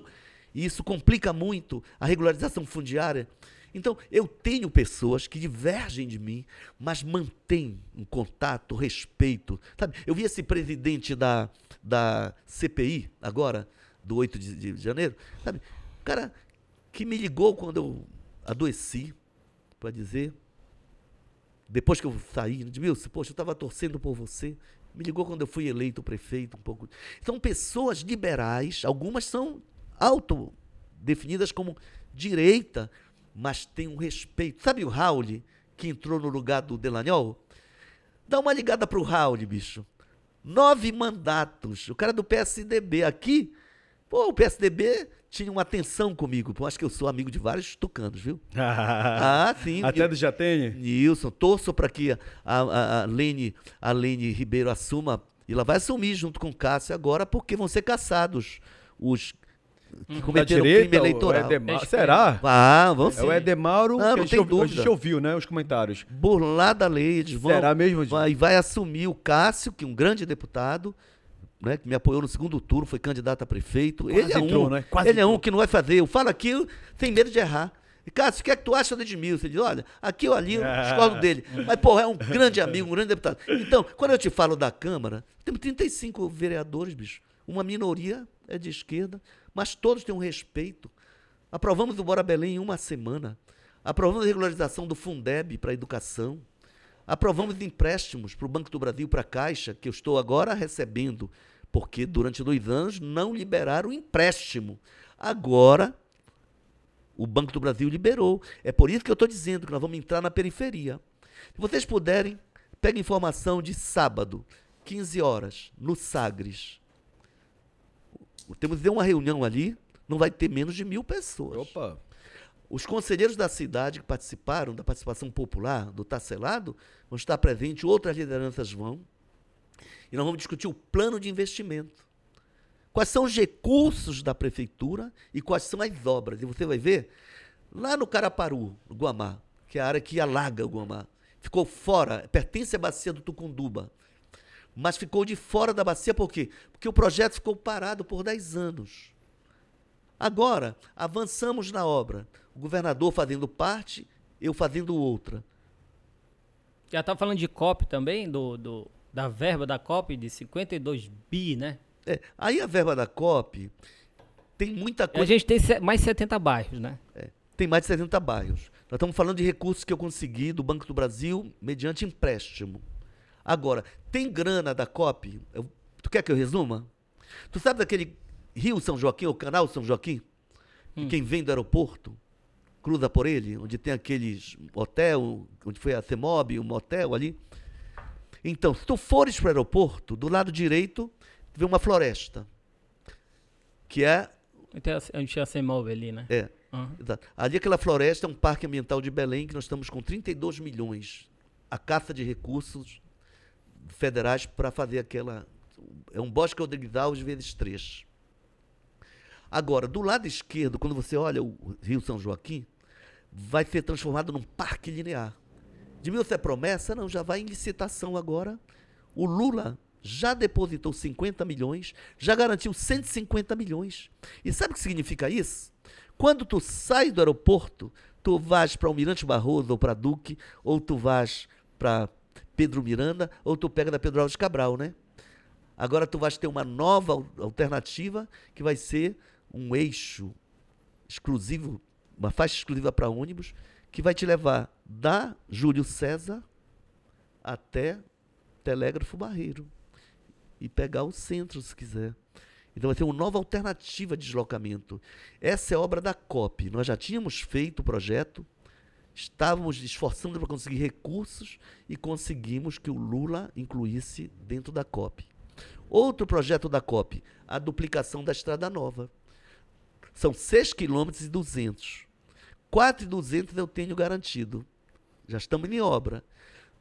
E isso complica muito a regularização fundiária. Então, eu tenho pessoas que divergem de mim, mas mantêm um contato, respeito. Sabe? Eu vi esse presidente da, da CPI, agora, do 8 de, de janeiro, sabe? O cara que me ligou quando eu adoeci, para dizer, depois que eu saí, Edmilson, poxa, eu estava torcendo por você. Me ligou quando eu fui eleito prefeito, um pouco. São pessoas liberais, algumas são autodefinidas como direita, mas tem um respeito. Sabe o Raul, que entrou no lugar do Delanhol? Dá uma ligada pro Raul, bicho. Nove mandatos. O cara do PSDB aqui, pô, o PSDB tinha uma atenção comigo. Pô, acho que eu sou amigo de vários tucanos, viu? Ah, sim. Até do Jatene? Nilson, torço para que a, a, a, Lene, a Lene Ribeiro assuma, e ela vai assumir junto com o Cássio agora, porque vão ser caçados os que Da cometeram direita, crime eleitoral. Edema- Acho que- Será? Ah, vão É sim. o Edemauro Não, que a não gente, tem ouviu, a dúvida. gente ouviu, né? Os comentários. Burlada a lei, eles vão. Será mesmo, Edmilson? vai, vai assumir o Cássio, que é um grande deputado, né, que me apoiou no segundo turno, foi candidato a prefeito. Quase ele é entrou, um, né? Quase ele é um que não vai fazer. Eu falo aquilo sem medo de errar. E, Cássio, o que é que tu acha do Edmilson? Ele diz, olha, aqui ou ali eu discordo dele. Mas, porra, é um grande amigo, um grande deputado. Então, quando eu te falo da Câmara, temos 35 vereadores, bicho. Uma minoria é de esquerda, mas todos têm um respeito. Aprovamos o Bora Belém em uma semana. Aprovamos a regularização do Fundeb para a educação. Aprovamos empréstimos para o Banco do Brasil, para a Caixa, que eu estou agora recebendo, porque durante dois anos não liberaram o empréstimo. Agora, o Banco do Brasil liberou. É por isso que eu estou dizendo que nós vamos entrar na periferia. Se vocês puderem, peguem informação de sábado, 15 horas, no Sagres. Temos ter uma reunião ali, não vai ter menos de mil pessoas. Opa. Os conselheiros da cidade que participaram da participação popular do Tacelado vão estar presentes, outras lideranças vão. E nós vamos discutir o plano de investimento. Quais são os recursos da prefeitura e quais são as obras. E você vai ver, lá no Caraparu, no Guamá, que é a área que alaga o Guamá, ficou fora, pertence à bacia do Tucunduba, mas ficou de fora da bacia por quê? Porque o projeto ficou parado por 10 anos. Agora, avançamos na obra. O governador fazendo parte, eu fazendo outra. Já tá falando de COP também, do, do, da verba da COP de 52 bi, né? É, aí a verba da COP tem muita A coisa. gente tem mais 70 bairros, né? É, tem mais de 70 bairros. Nós estamos falando de recursos que eu consegui do Banco do Brasil mediante empréstimo. Agora, tem grana da COP? Eu- tu quer que eu resuma? Tu sabe daquele Rio São Joaquim, o canal São Joaquim? Que quem vem do aeroporto cruza por ele, onde tem aqueles hotel, onde foi a CEMOB, um motel ali. Então, se tu fores para o aeroporto, do lado direito, tu vê uma floresta. Que é a gente já se move ali, né? é, exato. Ali aquela floresta é um parque ambiental de Belém que nós estamos com 32 milhões. A caça de recursos federais para fazer aquela. É um bosque Rodrigues vezes três. Agora, do lado esquerdo, quando você olha o Rio São Joaquim, vai ser transformado num parque linear. De mil é promessa? Não, já vai em licitação agora. O Lula já depositou 50 milhões, já garantiu 150 milhões. E sabe o que significa isso? Quando tu sai do aeroporto, tu vais para Almirante Barroso ou para Duque, ou tu vais para Pedro Miranda, ou tu pega da Pedro Alves Cabral, né? Agora tu vais ter uma nova al- alternativa que vai ser um eixo exclusivo, uma faixa exclusiva para ônibus, que vai te levar da Júlio César até Telégrafo Barreiro e pegar o centro, se quiser. Então vai ter uma nova alternativa de deslocamento. Essa é obra da COP. Nós já tínhamos feito o projeto, estávamos esforçando para conseguir recursos e conseguimos que o Lula incluísse dentro da COP. Outro projeto da COP, a duplicação da Estrada Nova. São 6 km e 200. 4,200 eu tenho garantido. Já estamos em obra.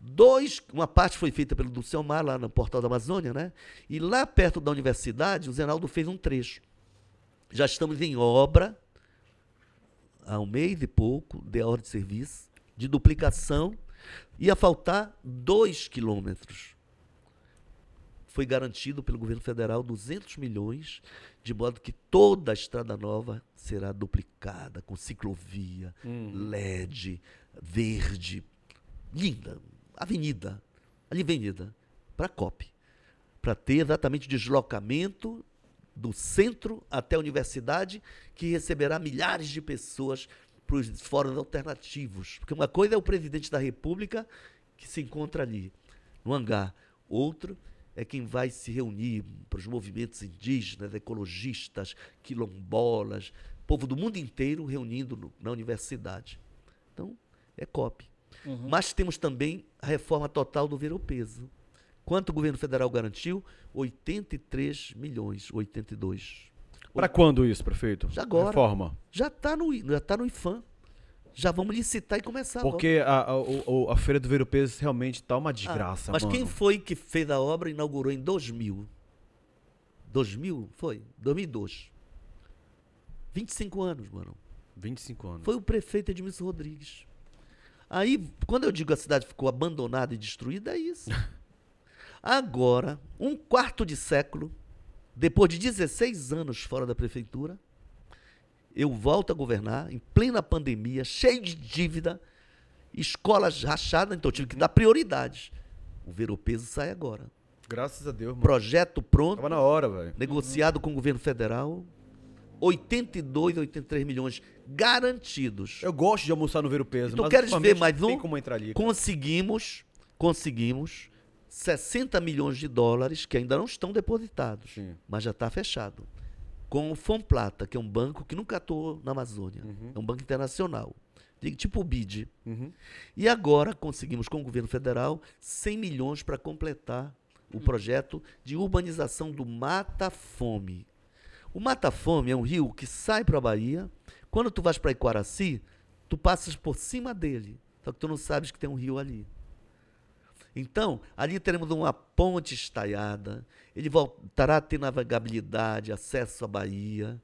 Dois, uma parte foi feita pelo Dulciomar, lá no Portal da Amazônia, né? E lá perto da universidade, o Zenaldo fez um trecho. Já estamos em obra, há um mês e pouco, de ordem de serviço, de duplicação. Ia faltar dois quilômetros. Foi garantido pelo governo federal 200 milhões, de modo que toda a Estrada Nova será duplicada, com ciclovia, LED, verde, linda, avenida, ali avenida, para a COP, para ter exatamente deslocamento do centro até a universidade, que receberá milhares de pessoas para os fóruns alternativos. Porque uma coisa é o presidente da República que se encontra ali, no hangar. Outro é quem vai se reunir para os movimentos indígenas, ecologistas, quilombolas, povo do mundo inteiro reunindo no- na universidade. Então, é COP. Mas temos também a reforma total do ver-o-peso. Quanto o governo federal garantiu? 83 milhões, 82. Pra quando isso, prefeito? Já agora. Reforma. Já está no, já tá no IFAM. Já vamos licitar e começar. Porque a, a, a Feira do Ver o Peso realmente tá uma desgraça, Ah, Mas mano. quem foi que fez a obra e inaugurou em 2000? 2000? Foi? 2002. 25 anos, mano. 25 anos. Foi o prefeito Edmilson Rodrigues. Aí, quando eu digo a cidade ficou abandonada e destruída, é isso. Agora, um quarto de século, depois de 16 anos fora da prefeitura, eu volto a governar em plena pandemia, cheio de dívida, escolas rachadas, então eu tive que dar prioridades. O Veropeso sai agora. Graças a Deus, mano. Projeto pronto, Tava na hora, velho. negociado com o governo federal, 82, 83 milhões garantidos. Eu gosto de almoçar no Ver o Peso. Tu queres ver mais um? Tem como entrar ali. Conseguimos, conseguimos 60 milhões de dólares que ainda não estão depositados, Sim. mas já está fechado. Com o Fomplata, que é um banco que nunca atuou na Amazônia. É um banco internacional. Tipo o BID. Uhum. E agora conseguimos com o governo federal 100 milhões para completar o projeto de urbanização do Mata Fome. O Mata Fome é um rio que sai para a Bahia. Quando tu vais para Iquaraci, tu passas por cima dele. Só que tu não sabes que tem um rio ali. Então, ali teremos uma ponte estaiada, ele voltará a ter navegabilidade, acesso à Bahia.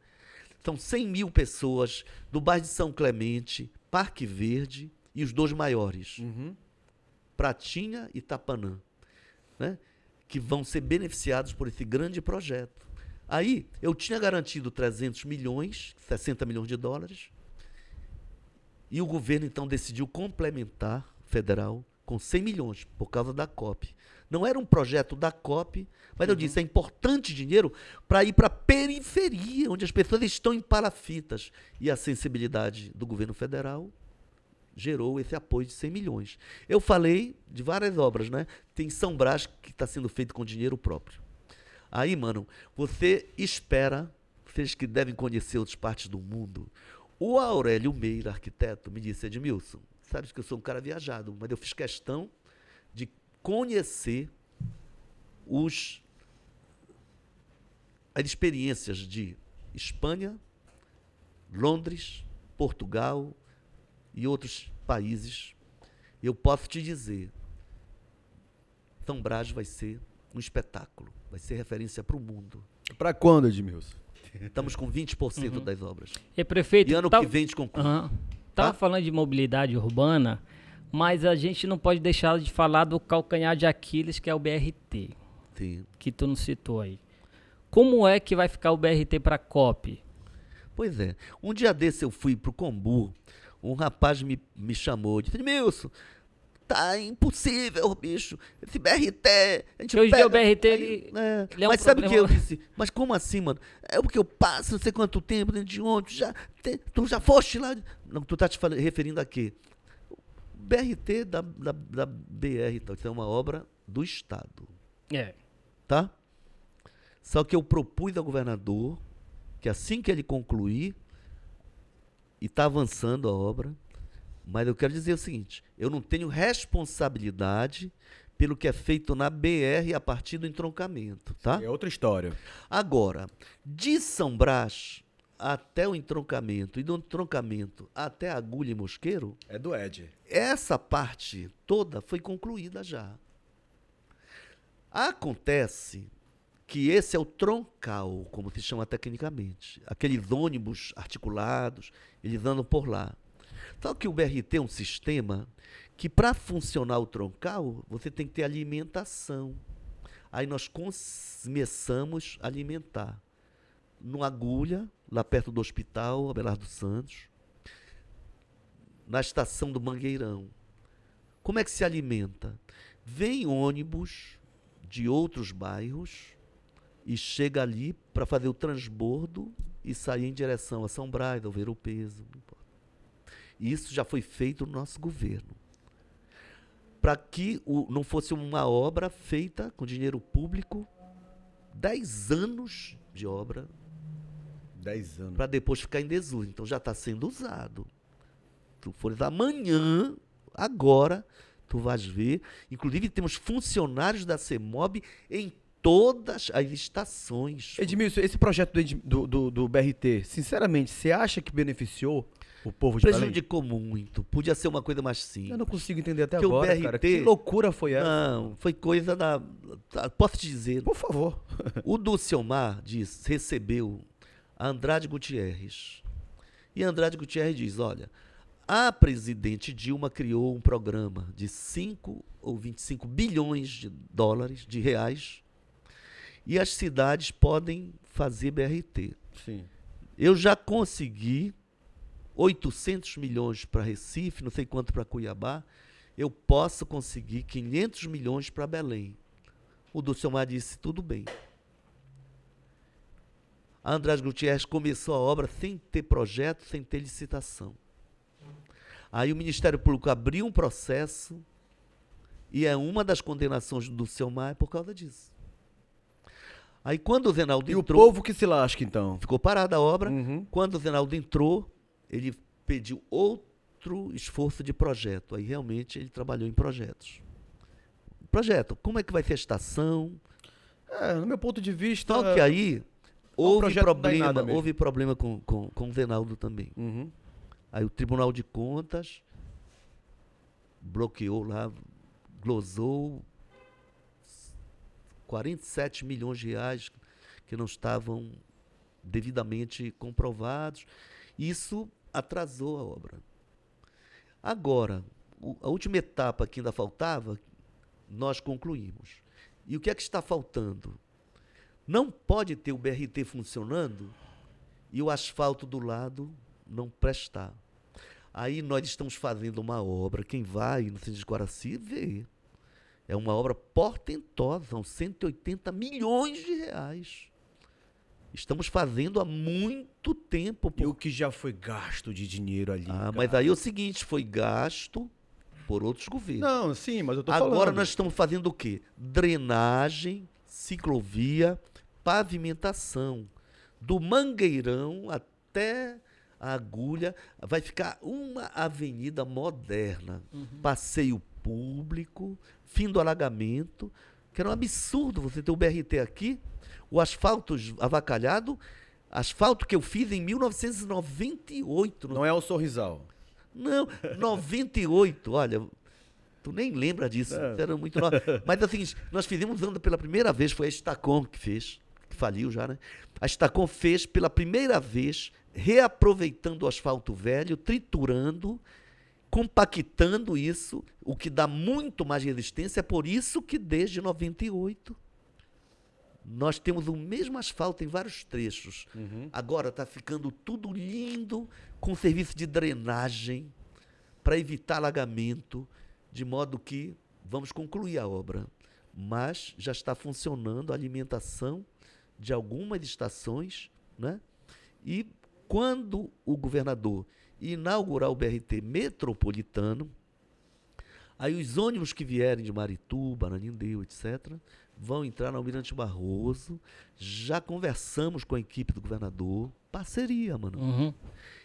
São 100 mil pessoas do bairro de São Clemente, Parque Verde e os dois maiores, Uhum. Pratinha e Tapanã, né? que vão ser beneficiados por esse grande projeto. Aí, eu tinha garantido 300 milhões, 60 milhões de dólares, e o governo então decidiu complementar, federal, com 100 milhões, por causa da COP. Não era um projeto da COP, mas eu disse, é importante dinheiro para ir para a periferia, onde as pessoas estão em palafitas. E a sensibilidade do governo federal gerou esse apoio de 100 milhões. Eu falei de várias obras, né? Tem São Brás que está sendo feito com dinheiro próprio. Aí, mano, você espera, vocês que devem conhecer outras partes do mundo, o Aurélio Meira, arquiteto, me disse, Edmilson, sabes que eu sou um cara viajado, mas eu fiz questão de conhecer os as experiências de Espanha, Londres, Portugal e outros países. Eu posso te dizer, São Brás vai ser um espetáculo, vai ser referência para o mundo. Pra quando, Edmilson? Estamos com 20% das obras. E prefeito, E ano tá- que vem a gente conclui. Aham. Tava Tá? falando de mobilidade urbana, mas a gente não pode deixar de falar do calcanhar de Aquiles, que é o BRT, Sim. que tu não citou aí. Como é que vai ficar o BRT para COP? Pois é. Um dia desse eu fui pro Combu, um rapaz me, me chamou, disse, Milson, tá impossível, bicho. Esse BRT, a gente hoje em dia o pega- BRT, ele- é, ele é um Mas sabe o que eu disse? Mas como assim, mano? É porque eu passo não sei quanto tempo dentro de ônibus, já, te- tu já foste lá? Não, tu tá te referindo a quê? O BRT da, da, da BR, então, isso é uma obra do Estado É. tá? Só que eu propus ao governador que assim que ele concluir, e está avançando a obra, mas eu quero dizer o seguinte: eu não tenho responsabilidade pelo que é feito na BR a partir do entroncamento, tá? É outra história. Agora, de São Brás até o entroncamento e do entroncamento até a agulha e mosqueiro, É do Ed. essa parte toda foi concluída já. Acontece que esse é o troncal, como se chama tecnicamente. Aqueles ônibus articulados, eles andam por lá. Só que o BRT é um sistema que, para funcionar o troncal, você tem que ter alimentação. Aí nós começamos a alimentar no Agulha, lá perto do hospital, Abelardo Santos, na estação do Mangueirão. Como é que se alimenta? Vem ônibus de outros bairros e chega ali para fazer o transbordo e sair em direção a São Ver o Peso. não importa. Isso já foi feito no nosso governo. Para que o- não fosse uma obra feita com dinheiro público, 10 anos de obra, 10 anos. para depois ficar em desuso. Então já está sendo usado. Tu fores amanhã, agora, tu vais ver. Inclusive temos funcionários da CEMOB em todas as estações. Edmilson, esse projeto do, do, do, do BRT, sinceramente, você acha que beneficiou o povo de Belém? Prejudicou muito. Podia ser uma coisa mais Eu simples. não consigo entender até o agora, cara. BRT Que loucura foi essa? Não, foi coisa da. Posso te dizer, Por favor. O Dulciomar diz, recebeu a Andrade Gutierrez. E Andrade Gutierrez diz: olha, a presidente Dilma criou um programa de 5 ou 25 bilhões de dólares, de reais, e as cidades podem fazer BRT. Sim. Eu já consegui 800 milhões para Recife, não sei quanto para Cuiabá. Eu posso conseguir 500 milhões para Belém. O Dulciomar disse: tudo bem. A Andrade Gutierrez começou a obra sem ter projeto, sem ter licitação. Aí o Ministério Público abriu um processo e é uma das condenações do Dulciomar é por causa disso. Aí quando o Zenaldo E o entrou, povo que se lasca, então? ficou parada a obra. Uhum. Quando o Zenaldo entrou, ele pediu outro esforço de projeto. Aí realmente ele trabalhou em projetos. Projeto, como é que vai ser a estação? É, no meu ponto de vista. Só que aí houve É em problema, houve problema com, com, com o Zenaldo também. Uhum. Aí o Tribunal de Contas bloqueou lá glosou 47 milhões de reais que não estavam devidamente comprovados. Isso atrasou a obra. Agora, a última etapa que ainda faltava, nós concluímos. E o que é que está faltando? Não pode ter o BRT funcionando e o asfalto do lado não prestar. Aí nós estamos fazendo uma obra, quem vai no centro de Guaraci vê. É uma obra portentosa, são 180 milhões de reais. Estamos fazendo há muito tempo. E o que já foi gasto de dinheiro ali. Ah, cara? mas aí é o seguinte, foi gasto por outros governos. Não, sim, mas eu tô Agora falando. nós estamos fazendo o quê? Drenagem, ciclovia, pavimentação. Do Mangueirão até a agulha vai ficar uma avenida moderna. Passeio público, fim do alagamento. Que era um absurdo você ter o BRT aqui, o asfalto avacalhado, asfalto que eu fiz em 1998. no Não é o sorrisal. não, 98, olha, tu nem lembra disso, É. era muito nova. Mas seguinte, nós fizemos anda pela primeira vez, foi a Estacom que fez, que faliu já, né? A Estacom fez pela primeira vez, reaproveitando o asfalto velho, triturando, compactando isso, o que dá muito mais resistência, é por isso que desde 98 nós temos o mesmo asfalto em vários trechos. Agora está ficando tudo lindo, com serviço de drenagem, para evitar alagamento, de modo que vamos concluir a obra. Mas já está funcionando a alimentação de algumas estações, né? E quando o governador inaugurar o BRT metropolitano, Aí os ônibus que vierem de Marituba, Ananindeu, etc., vão entrar na Almirante Barroso. Já conversamos com a equipe do governador. Parceria, mano. Uhum.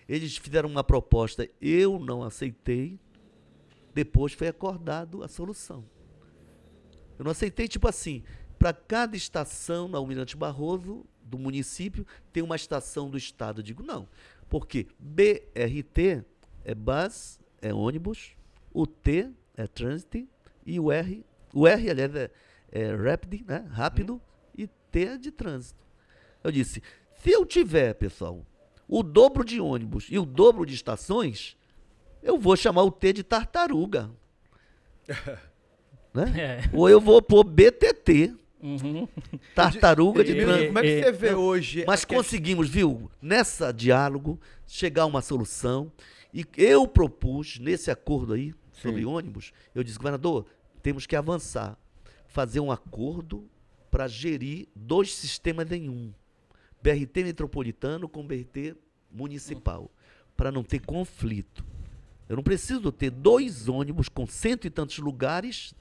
Eles fizeram uma proposta, eu não aceitei. Depois foi acordado a solução. Eu não aceitei, tipo assim, para cada estação na Almirante Barroso, do município, tem uma estação do estado. Eu digo, não. Porque BRT é bus, é ônibus, o T é transit e o R, o R, aliás, é, é rapid, né? Rápido, e T de trânsito. Eu disse, se eu tiver, pessoal, o dobro de ônibus e o dobro de estações, eu vou chamar o T de tartaruga. né? É. Ou eu vou pôr BTT, Uhum. tartaruga de E- trânsito. como é que você vê hoje? Mas conseguimos, viu, nessa diálogo, chegar a uma solução. E eu propus, nesse acordo aí, sobre Sim. ônibus, eu disse, governador, temos que avançar. Fazer um acordo para gerir dois sistemas em um. BRT metropolitano com BRT municipal. Para não ter conflito. Eu não preciso ter dois ônibus com cento e tantos lugares,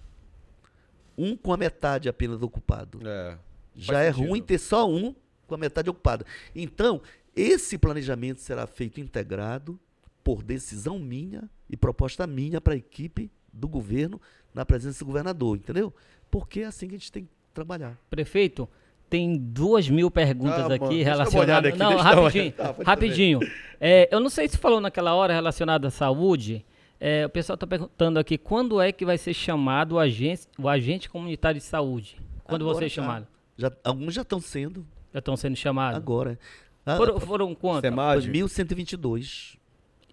um com a metade apenas ocupado. É. Já é sentido. ruim ter só um com a metade ocupada. Então, esse planejamento será feito integrado por decisão minha e proposta minha para a equipe do governo na presença do governador, entendeu? Porque é assim que a gente tem que trabalhar. Prefeito, tem duas mil perguntas Ah, aqui relacionadas. olhada aqui, não, rapidinho. Tá, rapidinho. É, eu não sei se falou naquela hora relacionada à saúde. É, o pessoal está perguntando aqui quando é que vai ser chamado o agente, o agente comunitário de saúde? Quando Agora você é já. chamado? Já, alguns já estão sendo Já estão sendo chamados? agora. Ah, Foram, foram quantos? foi Semad? 1122.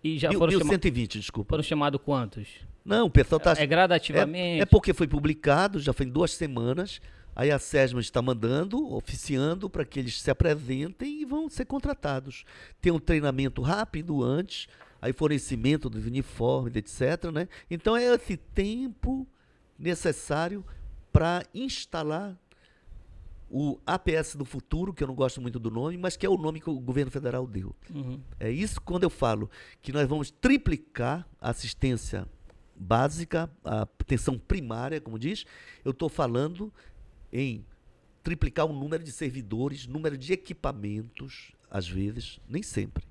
E já Mil- foram, chama- 1120, desculpa. foram chamados quantos? Não, o pessoal está É gradativamente? É, é porque foi publicado, já foi em duas semanas. Aí a SESMA está mandando, oficiando para que eles se apresentem e vão ser contratados. Tem um treinamento rápido antes, aí fornecimento dos uniformes, etc. Né? Então é esse tempo necessário para instalar o APS do futuro, que eu não gosto muito do nome, mas que é o nome que o governo federal deu. Uhum. É isso quando eu falo que nós vamos triplicar a assistência básica, a atenção primária, como diz, eu estou falando em triplicar o número de servidores, número de equipamentos, às vezes, nem sempre.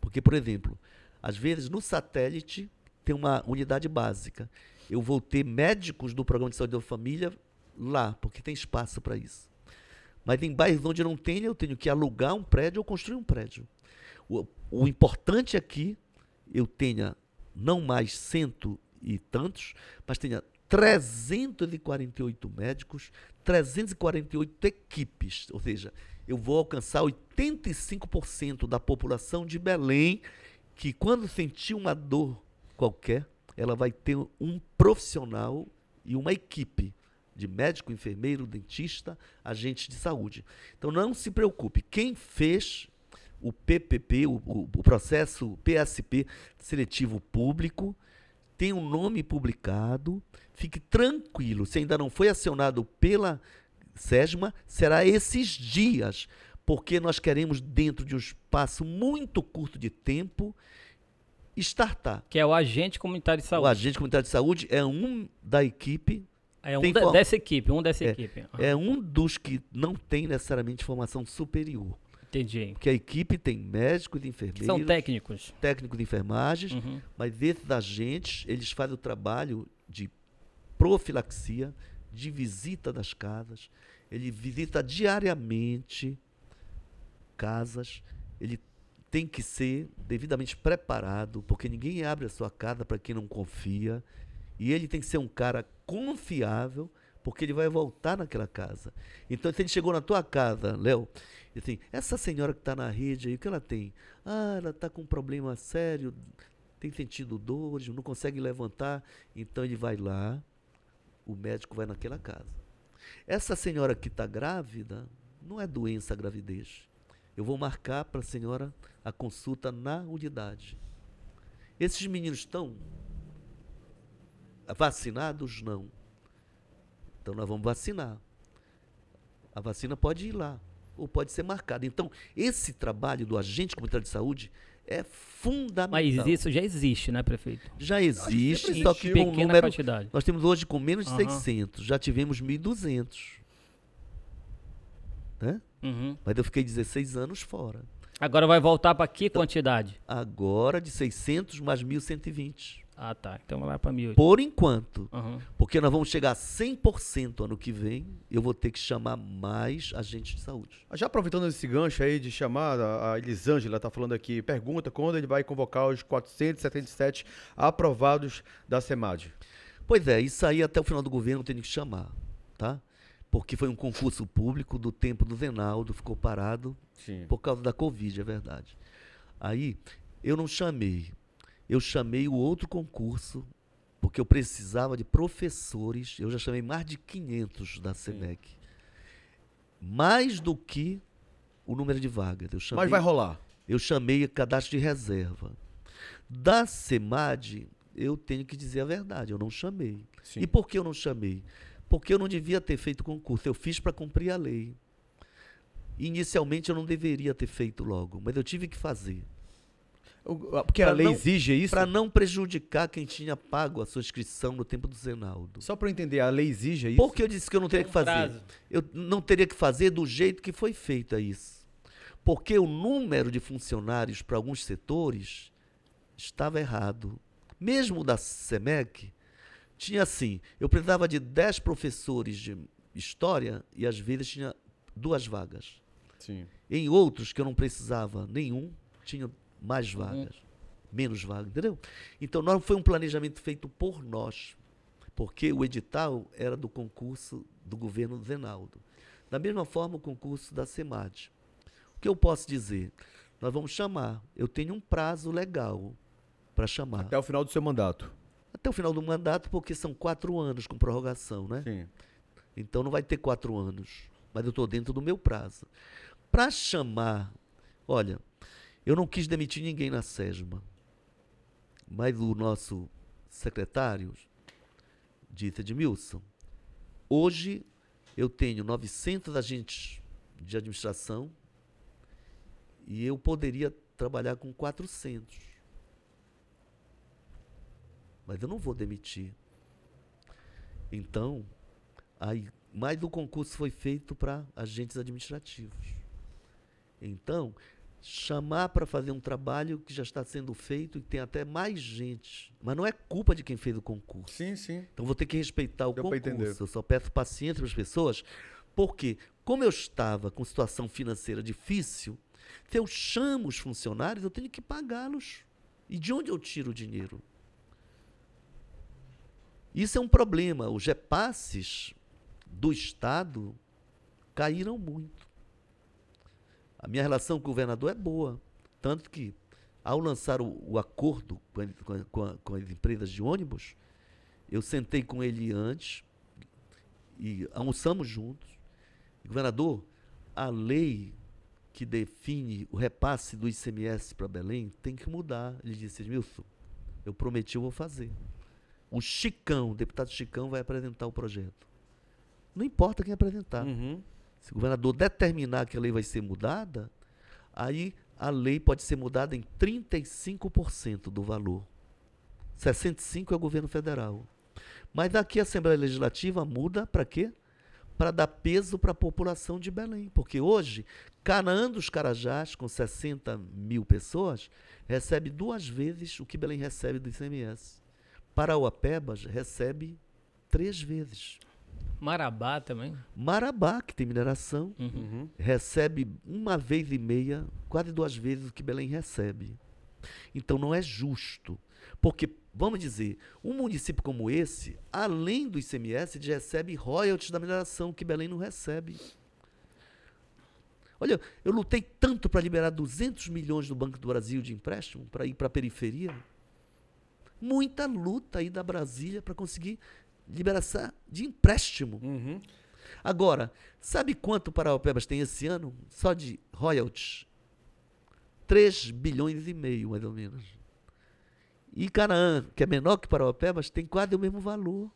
Porque, por exemplo, às vezes no satélite tem uma unidade básica. Eu vou ter médicos do programa de saúde da família lá, porque tem espaço para isso. Mas em bairros onde não tem, eu tenho que alugar um prédio ou construir um prédio. O, o importante é que eu tenha não mais e tantos, mas tenha 348 médicos, 348 equipes, ou seja, eu vou alcançar 85% da população de Belém que quando sentir uma dor qualquer, ela vai ter um profissional e uma equipe de médico, enfermeiro, dentista, agente de saúde. Então não se preocupe, quem fez o PPP, o, o, o processo PSP seletivo público, tem um nome publicado, fique tranquilo, se ainda não foi acionado pela SESMA, será esses dias, porque nós queremos, dentro de um espaço muito curto de tempo, startar. Que é o agente comunitário de saúde. O agente comunitário de saúde é um da equipe. É um dessa equipe, um dessa é, equipe. É um dos que não tem necessariamente formação superior. Entendi. Porque a equipe tem médicos e enfermeiros. São técnicos. Técnicos de enfermagem. Uhum. Mas esses agentes, eles fazem o trabalho de profilaxia, de visita das casas. Ele visita diariamente casas. Ele tem que ser devidamente preparado, porque ninguém abre a sua casa para quem não confia. E ele tem que ser um cara confiável, porque ele vai voltar naquela casa. Então, se ele chegou na tua casa, Léo, e assim, essa senhora que está na rede aí, o que ela tem? Ah, ela está com um problema sério, tem sentido dores, não consegue levantar. Então ele vai lá, o médico vai naquela casa. Essa senhora que está grávida, não é doença a gravidez. Eu vou marcar para a senhora a consulta na unidade. Esses meninos estão vacinados? Não. Então nós vamos vacinar. A vacina pode ir lá ou pode ser marcada. Então, esse trabalho do agente comunitário de saúde é fundamental. Mas isso já existe, né, prefeito? Já existe, só que com um número, quantidade. nós temos hoje com menos de Uhum. 600, já tivemos 1.200. Né? Uhum. Mas eu fiquei 16 anos fora. Agora vai voltar para que quantidade? Agora de 600 mais 1.120. Ah, tá. Então vai lá para mil. Por enquanto. Uhum. Porque nós vamos chegar a 100% ano que vem, eu vou ter que chamar mais agentes de saúde. Já aproveitando esse gancho aí de chamar, a Elisângela está falando aqui, pergunta quando ele vai convocar os 477 aprovados da SEMAD. Pois é, isso aí até o final do governo eu tenho que chamar, tá? Porque foi um concurso público do tempo do Zenaldo, ficou parado Sim. por causa da Covid, é verdade. Aí eu não chamei, eu chamei o outro concurso, porque eu precisava de professores, eu já chamei mais de 500 da SEMEC. Mais do que o número de vagas. Eu chamei, Mas vai rolar. eu chamei cadastro de reserva. Da SEMAD, eu tenho que dizer a verdade, eu não chamei. Sim. E por que eu não chamei? Porque eu não devia ter feito concurso, eu fiz para cumprir a lei. Inicialmente eu não deveria ter feito logo, mas eu tive que fazer. Porque a lei não- exige isso? Para não prejudicar quem tinha pago a sua inscrição no tempo do Zenaldo. Só para eu entender, a lei exige isso? Por que eu disse que eu não teria que fazer? prazo. Eu não teria que fazer do jeito que foi feita isso. Porque o número de funcionários para alguns setores estava errado. Mesmo da SEMEC, tinha assim, eu precisava de 10 professores de história e às vezes tinha duas vagas. Sim. Em outros que eu não precisava nenhum, tinha mais Uhum. vagas, menos vagas, entendeu? Então não foi um planejamento feito por nós, porque o edital era do concurso do governo Zenaldo. Da mesma forma o concurso da SEMAD. O que eu posso dizer? Nós vamos chamar. Eu tenho um prazo legal para chamar. Até o final do seu mandato. Até o final do mandato, porque são quatro anos com prorrogação, né? Sim. Então não vai ter quatro anos. Mas eu estou dentro do meu prazo. Para chamar, olha, eu não quis demitir ninguém na SESMA. Mas o nosso secretário disse, Edmilson, hoje eu tenho 900 agentes de administração e eu poderia trabalhar com 400. Mas eu não vou demitir. Então, aí, mais o concurso foi feito para agentes administrativos. Então, chamar para fazer um trabalho que já está sendo feito e tem até mais gente. Mas não é culpa de quem fez o concurso. Sim, sim. Então vou ter que respeitar o Deu concurso. Eu só peço paciência para as pessoas, porque como eu estava com situação financeira difícil, se eu chamo os funcionários, eu tenho que pagá-los. E de onde eu tiro o dinheiro? Isso é um problema. Os repasses do Estado caíram muito. A minha relação com o governador é boa. Tanto que, ao lançar o, o acordo com, a, com, a, com as empresas de ônibus, eu sentei com ele antes e almoçamos juntos. Governador, a lei que define o repasse do ICMS para Belém tem que mudar. Ele disse, Edmilson, eu prometi, eu vou fazer. O Chicão, o deputado Chicão, vai apresentar o projeto. Não importa quem apresentar. Uhum. Se o governador determinar que a lei vai ser mudada, aí a lei pode ser mudada em 35% do valor. 65% é o governo federal. Mas aqui a Assembleia Legislativa muda para quê? Para dar peso para a população de Belém. Porque hoje, Canaã dos Carajás, com 60 mil pessoas, recebe duas vezes o que Belém recebe do ICMS. Parauapebas recebe três vezes. Marabá também. Marabá, que tem mineração, Uhum. Uhum. recebe uma vez e meia, quase duas vezes o que Belém recebe. Então não é justo. Porque, vamos dizer, um município como esse, além do ICMS, ele recebe royalties da mineração que Belém não recebe. Olha, eu lutei tanto para liberar 200 milhões do Banco do Brasil de empréstimo para ir para a periferia. Muita luta aí da Brasília para conseguir liberação de empréstimo. Uhum. Agora, sabe quanto o Paraupebas tem esse ano? Só de royalties? 3 bilhões e meio, mais ou menos. E Canaã, que é menor que Paraupebas, tem quase o mesmo valor.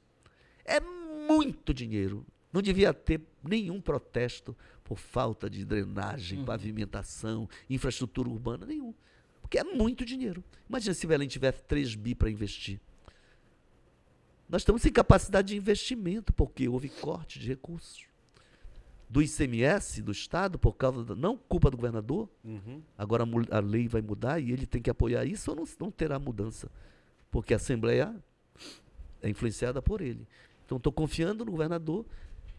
É muito dinheiro. Não devia ter nenhum protesto por falta de drenagem, pavimentação, infraestrutura urbana, nenhum. Porque é muito dinheiro. Imagina se Belém tivesse 3 bi para investir. Nós estamos sem capacidade de investimento, porque houve corte de recursos. Do ICMS, do Estado, por causa da. Não culpa do governador, Uhum. agora a, a lei vai mudar e ele tem que apoiar isso ou não, não terá mudança. Porque a Assembleia é influenciada por ele. Então estou confiando no governador,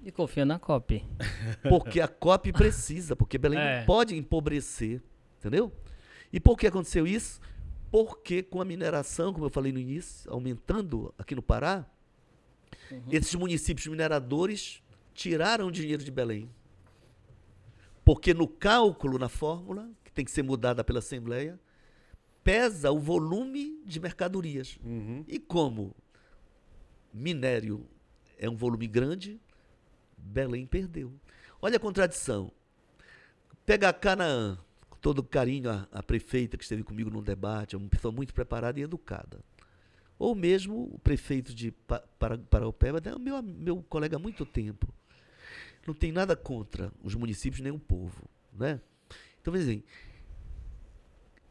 E confia na COP. porque a COP precisa, porque Belém É. não pode empobrecer. Entendeu? E por que aconteceu isso? Porque com a mineração, como eu falei no início, aumentando aqui no Pará, esses municípios mineradores tiraram dinheiro de Belém. Porque no cálculo, na fórmula, que tem que ser mudada pela Assembleia, pesa o volume de mercadorias. Uhum. E como minério é um volume grande, Belém perdeu. Olha a contradição. Pega a Canaã, todo carinho, a prefeita que esteve comigo num debate, é uma pessoa muito preparada e educada. Ou mesmo o prefeito de Pa- Para- Paraupeba, é meu, meu colega há muito tempo. Não tem nada contra os municípios nem o povo. Né? Então, assim,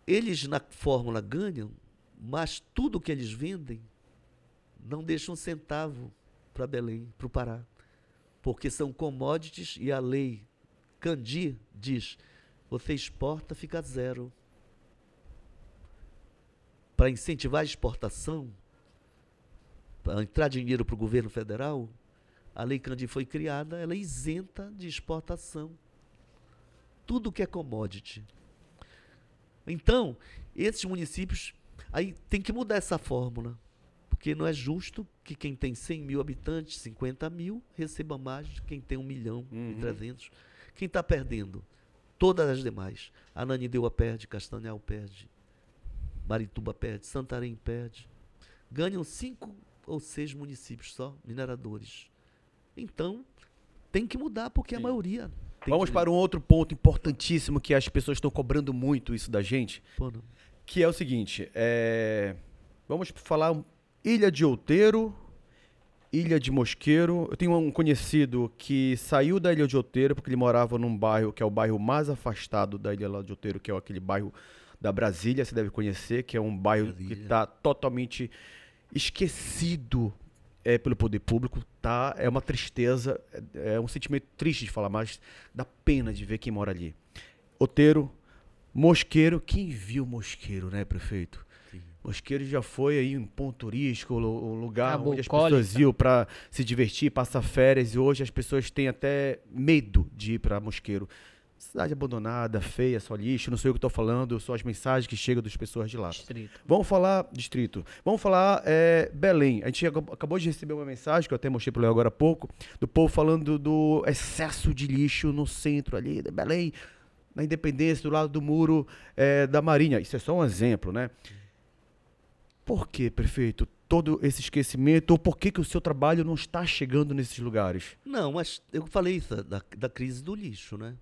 eles na fórmula ganham, mas tudo que eles vendem não deixa um centavo para Belém, para o Pará. Porque são commodities e a lei Candi diz: você exporta, fica zero. Para incentivar a exportação, para entrar dinheiro para o governo federal, a lei Candi foi criada, ela é isenta de exportação. Tudo que é commodity. Então, esses municípios, aí tem que mudar essa fórmula. Porque não é justo que quem tem 100 mil habitantes, 50 mil, receba mais de quem tem 1 milhão e Uhum. 300. Quem está perdendo? Todas as demais. Ananindeua perde, Castanhal perde, Marituba perde, Santarém perde. Ganham cinco ou seis municípios só, mineradores. Então, tem que mudar, porque a Sim. maioria. tem Vamos para um outro ponto importantíssimo que as pessoas estão cobrando muito isso da gente, Pô, que é o seguinte, é, vamos falar Ilha de Outeiro, Ilha de Mosqueiro. Eu tenho um conhecido que saiu da Ilha de Outeiro porque ele morava num bairro que é o bairro mais afastado da Ilha de Outeiro, que é aquele bairro da Brasília, você deve conhecer, que é um bairro que Brasília. está totalmente esquecido é, pelo poder público, tá? É uma tristeza, é, é um sentimento triste de falar, mas dá pena de ver quem mora ali. Outeiro, Mosqueiro, quem viu Mosqueiro, né, prefeito? Mosqueiro já foi aí um ponto turístico, um lu- lugar onde as pessoas iam para se divertir, passar férias, e hoje as pessoas têm até medo de ir para Mosqueiro. Cidade abandonada, feia, só lixo, não sei o que tô falando, só as mensagens que chegam das pessoas de lá. Distrito. Vamos falar, distrito. Vamos falar é, Belém. A gente ac- acabou de receber uma mensagem, que eu até mostrei pro Léo agora há pouco, do povo falando do excesso de lixo no centro ali de Belém, na Independência, do lado do muro é, da Marinha. Isso é só um exemplo, né? Por que, prefeito, todo esse esquecimento? Ou por que, que o seu trabalho não está chegando nesses lugares? Não, mas eu falei isso da, da crise do lixo, né?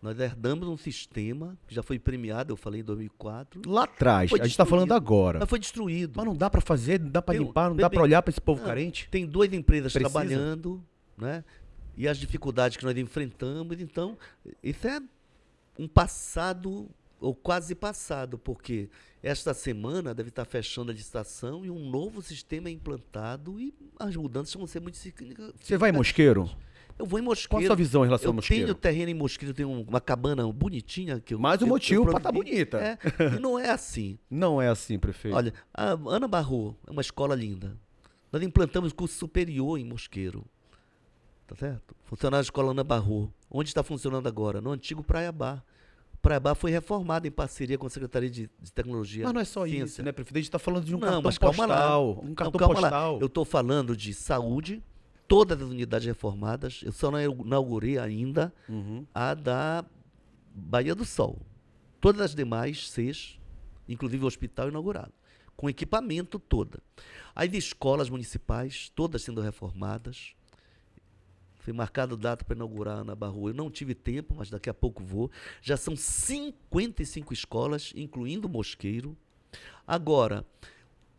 Nós herdamos um sistema que já foi premiado, eu falei em 2004, Lá atrás, a gente está falando agora. mas foi destruído. Mas não dá para fazer, não dá para limpar, não dá para olhar para esse povo Não, carente? Tem duas empresas Precisa? trabalhando, né? E as dificuldades que nós enfrentamos, então, isso é um passado ou quase passado, porque esta semana deve estar fechando a licitação e um novo sistema é implantado e as mudanças vão ser muito significativas. Você vai em Mosqueiro? Eu vou em Qual a Mosqueiro. sua visão em relação eu ao Mosqueiro? tenho terreno em Mosqueiro, tenho uma cabana bonitinha que eu Mais um eu- eu motivo pra tá provivi. bonita. É, e não é assim. Não é assim, prefeito. Olha, a Ana Barro é uma escola linda. Nós implantamos curso superior em Mosqueiro. Tá certo? Funcionário da escola Ana Barro. Onde está funcionando agora? No antigo Praia Bar. Bar foi reformado em parceria com a Secretaria de, de Tecnologia. mas não é só Ciência. isso, né, prefeito? A gente está falando de um Não, cartão mas calma lá. postal. Um Não, cartão lá. postal. Eu estou falando de saúde, todas as unidades reformadas. Eu só não inaugurei ainda Uhum. a da Bahia do Sol. Todas as demais, seis, inclusive o hospital inaugurado, com equipamento toda. As escolas municipais, todas sendo reformadas. Foi marcado data para inaugurar a Ana Barro. Eu não tive tempo, mas daqui a pouco vou. Já são 55 escolas, incluindo Mosqueiro. Agora,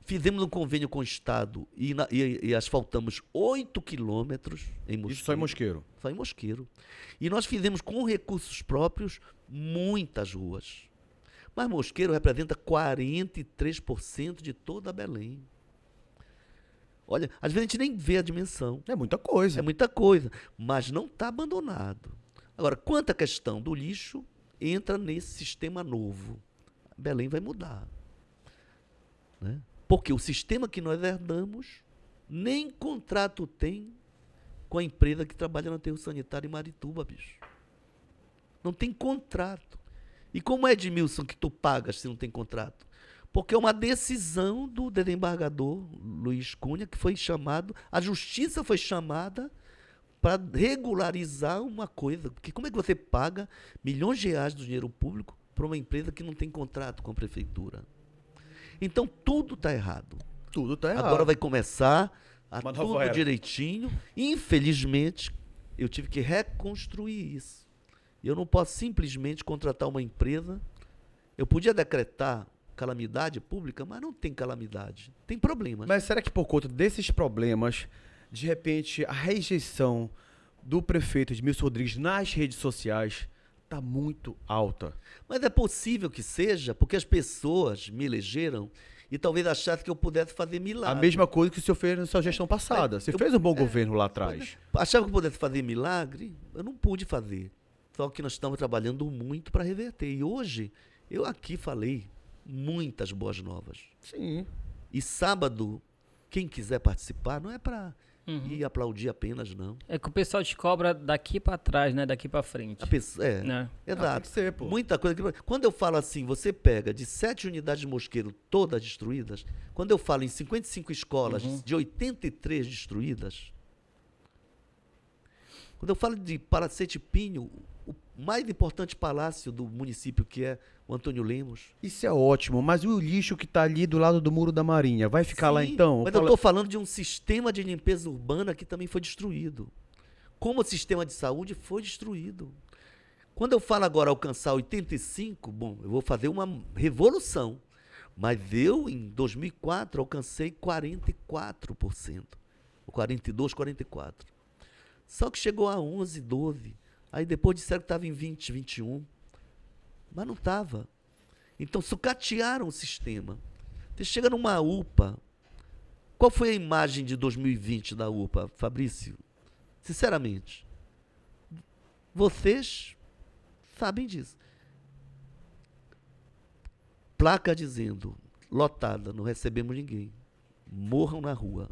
fizemos um convênio com o Estado e, na- e- e asfaltamos 8 quilômetros em Mosqueiro. Isso só em Mosqueiro. Só em Mosqueiro. E nós fizemos com recursos próprios muitas ruas. Mas Mosqueiro representa 43% de toda Belém. Olha, às vezes a gente nem vê a dimensão. É muita coisa. É muita coisa, mas não está abandonado. Agora, quanto à questão do lixo, entra nesse sistema novo. Belém vai mudar. Né? Porque o sistema que nós herdamos, nem contrato tem com a empresa que trabalha no aterro sanitário em Marituba, bicho. Não tem contrato. E como é, Edmilson, que tu pagas se não tem contrato? Porque é uma decisão do desembargador Luiz Cunha, que foi chamado, a justiça foi chamada para regularizar uma coisa. Porque como é que você paga milhões de reais do dinheiro público para uma empresa que não tem contrato com a prefeitura? Então tudo está errado. Tudo tá errado. Agora vai começar a nova tudo era. direitinho. Infelizmente, eu tive que reconstruir isso. Eu não posso simplesmente contratar uma empresa. Eu podia decretar calamidade pública, mas não tem calamidade. Tem problemas. Mas será que por conta desses problemas, de repente, a rejeição do prefeito Edmilson Rodrigues nas redes sociais tá muito alta? Mas é possível que seja, porque as pessoas me elegeram e talvez achassem que eu pudesse fazer A milagre. mesma coisa que o senhor fez na sua gestão passada. Você eu- fez um bom governo lá atrás. Achava que eu pudesse fazer milagre? Eu não pude fazer. Só que nós estamos trabalhando muito para reverter. E hoje, eu aqui falei muitas boas novas. Sim. E sábado, quem quiser participar, não é para Uhum. ir aplaudir apenas, não. É que o pessoal te cobra daqui pra trás, né? Daqui pra frente. A pessoa, é, Né? Ah, tem exato. que ser, pô. Muita coisa. que- Quando eu falo assim, você pega de sete unidades de mosqueiro todas destruídas, quando eu falo em 55 escolas Uhum. de 83 destruídas, quando eu falo de Palacete Pinho, mais importante palácio do município, que é o Antônio Lemos. Isso é ótimo, mas e o lixo que tá ali do lado do muro da Marinha? Vai ficar lá Sim, então? Mas eu estou falando de um sistema de limpeza urbana que também foi destruído. Como o sistema de saúde foi destruído. Quando eu falo agora alcançar 85, bom, eu vou fazer uma revolução. Mas eu, em 2004, alcancei 44%. Ou 42, 44%. Só que chegou a 11, 12. Aí depois disseram que estava em 20, 21. Mas não estava. Então sucatearam o sistema. Você chega numa UPA. Qual foi a imagem de 2020 da UPA, Fabrício? Sinceramente. Vocês sabem disso. Placa dizendo, lotada, não recebemos ninguém. Morram na rua.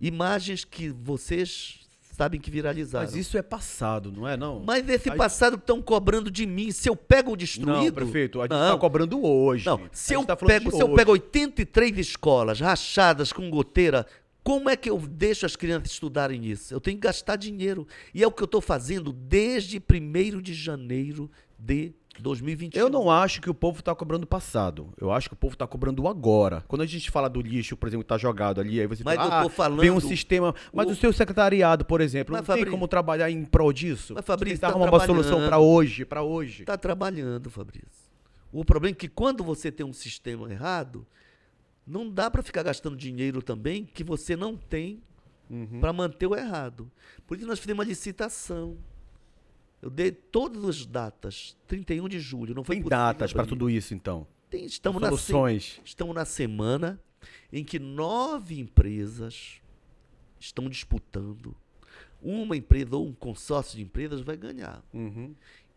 Imagens que vocês sabem que viralizaram. Mas isso é passado, não é? Não. Mas esse Aí- passado estão cobrando de mim. Se eu pego o destruído. Não, prefeito, a gente Não. tá cobrando hoje. Não, se eu, tá pego, se eu hoje. pego 83 escolas rachadas com goteira, como é que eu deixo as crianças estudarem isso? Eu tenho que gastar dinheiro. E é o que eu estou fazendo desde 1 de janeiro de 2021. Eu não acho que o povo tá cobrando o passado. Eu acho que o povo tá cobrando o agora. Quando a gente fala do lixo, por exemplo, que tá jogado ali, aí você Mas fala, eu tô ah, falando vem um sistema... Mas o, o- seu secretariado, por exemplo, Mas, não tem Fabrício- como trabalhar em prol disso? Mas, Fabrício, Tentar tá arrumar uma solução trabalhando. pra hoje, pra hoje. Está trabalhando, Fabrício. O problema é que quando você tem um sistema errado, não dá para ficar gastando dinheiro também que você não tem Uhum. para manter o errado. Por isso nós fizemos uma licitação. Eu dei todas as datas, 31 de julho, não foi Tem datas ali. tudo isso, então. Tem- estamos, na, Soluções. estamos na semana em que nove empresas estão disputando. Uma empresa ou um consórcio de empresas vai ganhar. Uhum.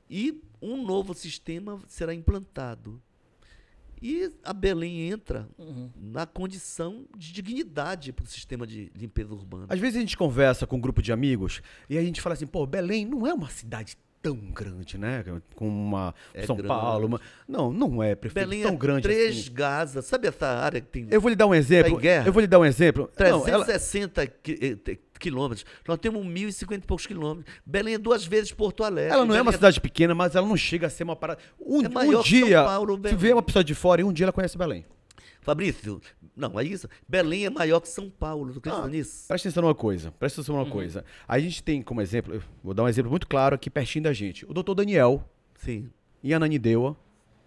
E um novo sistema será implantado. E a Belém entra Uhum. na condição de dignidade para o sistema de limpeza urbana. Às vezes a gente conversa com um grupo de amigos e a gente fala assim, pô, Belém não é uma cidade tão grande, né? Com uma É São grande. Paulo. uma- Não, não é, prefeito, Belém tão é grande três assim. Gaza. Sabe essa área que tem Eu vou lhe dar um exemplo. Tá em guerra? Eu vou lhe dar um exemplo. Não, ela- 360 qui- te- quilômetros? Nós temos 1.050 e poucos quilômetros. Belém é duas vezes Porto Alegre. Ela não é uma Belém cidade pequena, mas ela não chega a ser uma parada. Um, É um dia, Paulo, se vê uma pessoa de fora e um dia ela conhece Belém. Fabrício, não, é isso. Belém é maior que São Paulo. Tu acredita Ah, nisso? Presta atenção numa coisa, presta atenção numa coisa. A gente tem como exemplo, vou dar um exemplo muito claro aqui pertinho da gente. O doutor Daniel, Sim. em Ananindeua,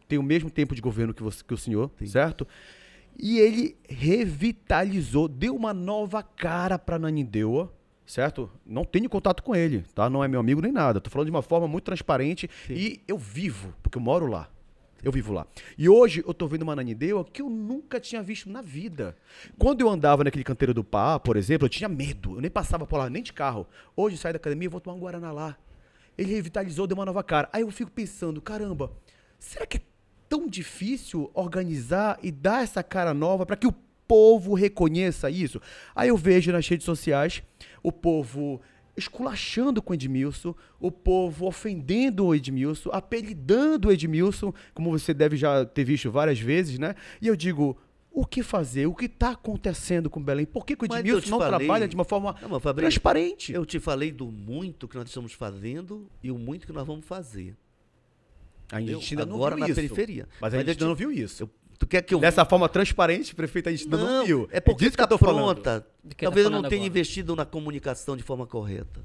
tem o mesmo tempo de governo que, você, que o senhor, Sim. certo? E ele revitalizou, deu uma nova cara para Ananindeua, certo? Não tenho contato com ele, tá? Não é meu amigo nem nada. Tô falando de uma forma muito transparente Sim. e eu vivo, porque eu moro lá. Eu vivo lá. E hoje eu tô vendo uma Ananindeua que eu nunca tinha visto na vida. Quando eu andava naquele canteiro do Pá, por exemplo, eu tinha medo. Eu nem passava por lá, nem de carro. Hoje eu saio da academia e vou tomar um Guaraná lá. Ele revitalizou, deu uma nova cara. Aí eu fico pensando, caramba, será que é tão difícil organizar e dar essa cara nova para que o povo reconheça isso? Aí eu vejo nas redes sociais o povo esculachando com o Edmilson, o povo ofendendo o Edmilson, apelidando o Edmilson, como você deve já ter visto várias vezes, né? E eu digo, o que fazer? O que está acontecendo com Belém? Por que, que o Edmilson não falei- trabalha de uma forma Não, Fabrício, transparente? Eu te falei do muito que nós estamos fazendo e o muito que nós vamos fazer. A Eu- gente ainda não agora viu na isso. periferia. Mas a gente eu ainda não viu isso. Eu- tu quer que eu Dessa forma transparente, prefeito, a gente ainda não, viu. é porque disso está que eu tô falando. pronta. De que Talvez tá eu não falando tenha agora? investido na comunicação de forma correta.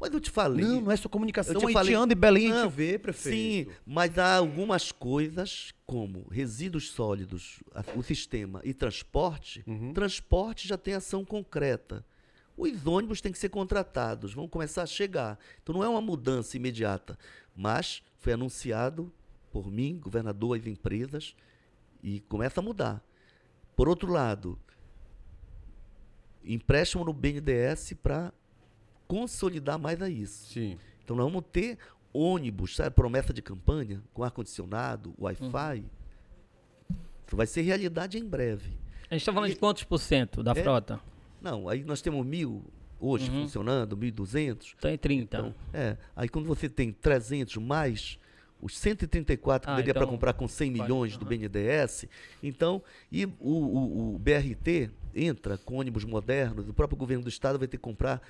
Mas eu te falei. Não, não é só comunicação. Eu te a gente falei- anda em Belém e a Não, gente vê, prefeito. Sim, mas há algumas coisas, como resíduos sólidos, a- o sistema e transporte. Uhum. Transporte já tem ação concreta. Os ônibus têm que ser contratados, vão começar a chegar. Então não é uma mudança imediata, mas foi anunciado por mim, governador, as empresas, e começa a mudar. Por outro lado, empréstimo no BNDES para consolidar mais a isso. Sim. Então nós vamos ter ônibus, sabe, promessa de campanha, com ar-condicionado, Wi-Fi. Isso vai ser realidade em breve. A gente tá falando de quantos por cento da É. frota? Não, aí nós temos mil hoje Uhum. funcionando, 1.200. Tem 30. Então, é, aí quando você tem 300 mais os 134 que Ah, daria para então, comprar com 100 vale, milhões do aham. BNDES, então, e o, o- o BRT entra com ônibus modernos, o próprio governo do estado vai ter que comprar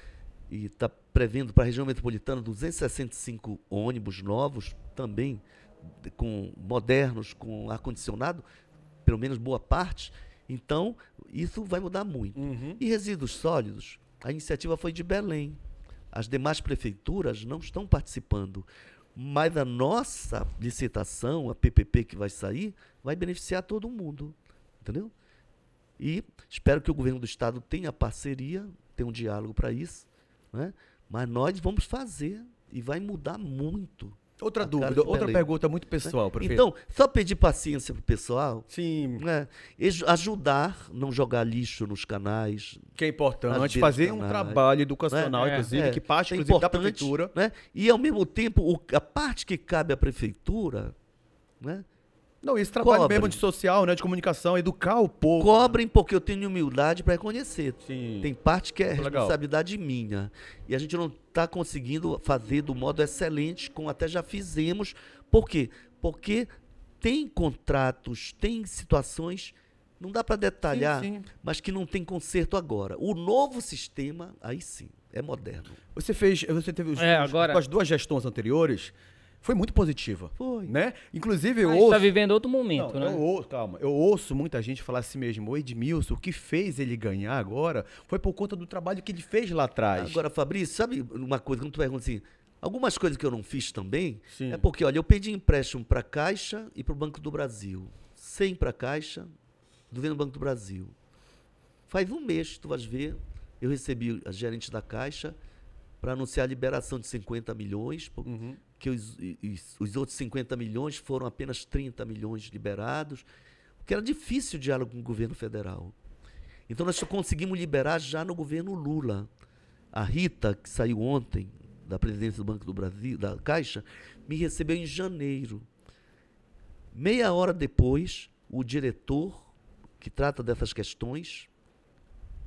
e está prevendo para a região metropolitana 265 ônibus novos também com modernos, com ar-condicionado, pelo menos boa parte. Então, isso vai mudar muito. Uhum. E resíduos sólidos, a iniciativa foi de Belém. As demais prefeituras não estão participando. Mas a nossa licitação, a PPP que vai sair, vai beneficiar todo mundo. Entendeu? E espero que o governo do estado tenha parceria, tenha um diálogo para isso. Né? Mas nós vamos fazer e vai mudar muito. Outra A dúvida, outra Belém. pergunta muito pessoal, prefeito. Então, só pedir paciência pro pessoal, Sim, né? Ajudar, não jogar lixo nos canais, que é importante fazer um canais. trabalho educacional, É, inclusive, É, que parte, é inclusive, da prefeitura. né? E ao mesmo tempo, o- a parte que cabe à prefeitura, né? Não, esse trabalho Cobrem. mesmo de social, né? De comunicação, educar o povo. Cobrem porque eu tenho humildade para reconhecer. Sim. Tem parte que é Legal. responsabilidade minha. E a gente não está conseguindo fazer do modo excelente, como até já fizemos. Por quê? Porque tem contratos, tem situações, não dá para detalhar, Sim, sim. mas que não tem conserto agora. O novo sistema, aí sim, é moderno. Você fez, você teve os, É, os- agora- com as duas gestões anteriores, foi muito positiva. Foi. Né? Inclusive, A eu gente ouço... tá vivendo outro momento, Não, né? eu ouço, calma. Eu ouço muita gente falar assim mesmo, o Edmilson, o que fez ele ganhar agora foi por conta do trabalho que ele fez lá atrás. Agora, Fabrício, sabe uma coisa, quando tu pergunta assim, algumas coisas que eu não fiz também, Sim. é porque, olha, eu pedi empréstimo para a Caixa e para o Banco do Brasil. 100 para a Caixa, 200 no Banco do Brasil. Faz um mês, tu vais ver, eu recebi a gerente da Caixa para anunciar a liberação de 50 milhões, Uhum. Que os, os outros 50 milhões foram apenas 30 milhões liberados, porque era difícil o diálogo com o governo federal. Então nós conseguimos liberar já no governo Lula. A Rita, que saiu ontem da presidência do Banco do Brasil, da Caixa, me recebeu em janeiro. Meia hora depois, o diretor que trata dessas questões,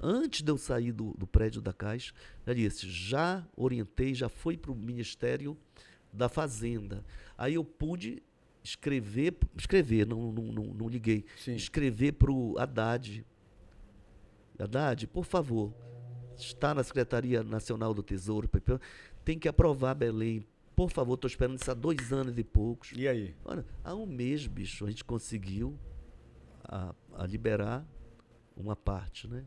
antes de eu sair do, do prédio da Caixa, já disse, já orientei, já foi para o Ministério da Fazenda. Aí eu pude escrever, escrever, não, não, não, não liguei, Sim. escrever para o Haddad. Haddad, por favor, está na Secretaria Nacional do Tesouro, tem que aprovar Belém. Por favor, estou esperando isso há dois anos e poucos. E aí? Olha, há um mês, bicho, a gente conseguiu a, a liberar uma parte, né?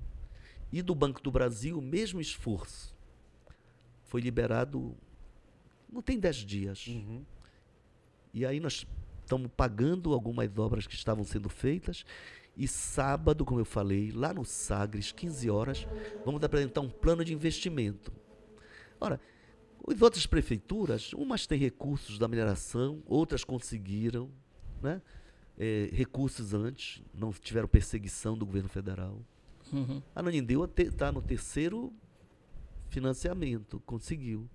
E do Banco do Brasil, o mesmo esforço. Foi liberado, não tem dez dias. Uhum. E aí nós estamos pagando algumas obras que estavam sendo feitas. E sábado, como eu falei, lá no Sagres, 15 horas, vamos apresentar um plano de investimento. Ora, as outras prefeituras, umas têm recursos da mineração, outras conseguiram né, eh, recursos antes, não tiveram perseguição do governo federal. Uhum. A Nanindeu está no terceiro financiamento, conseguiu.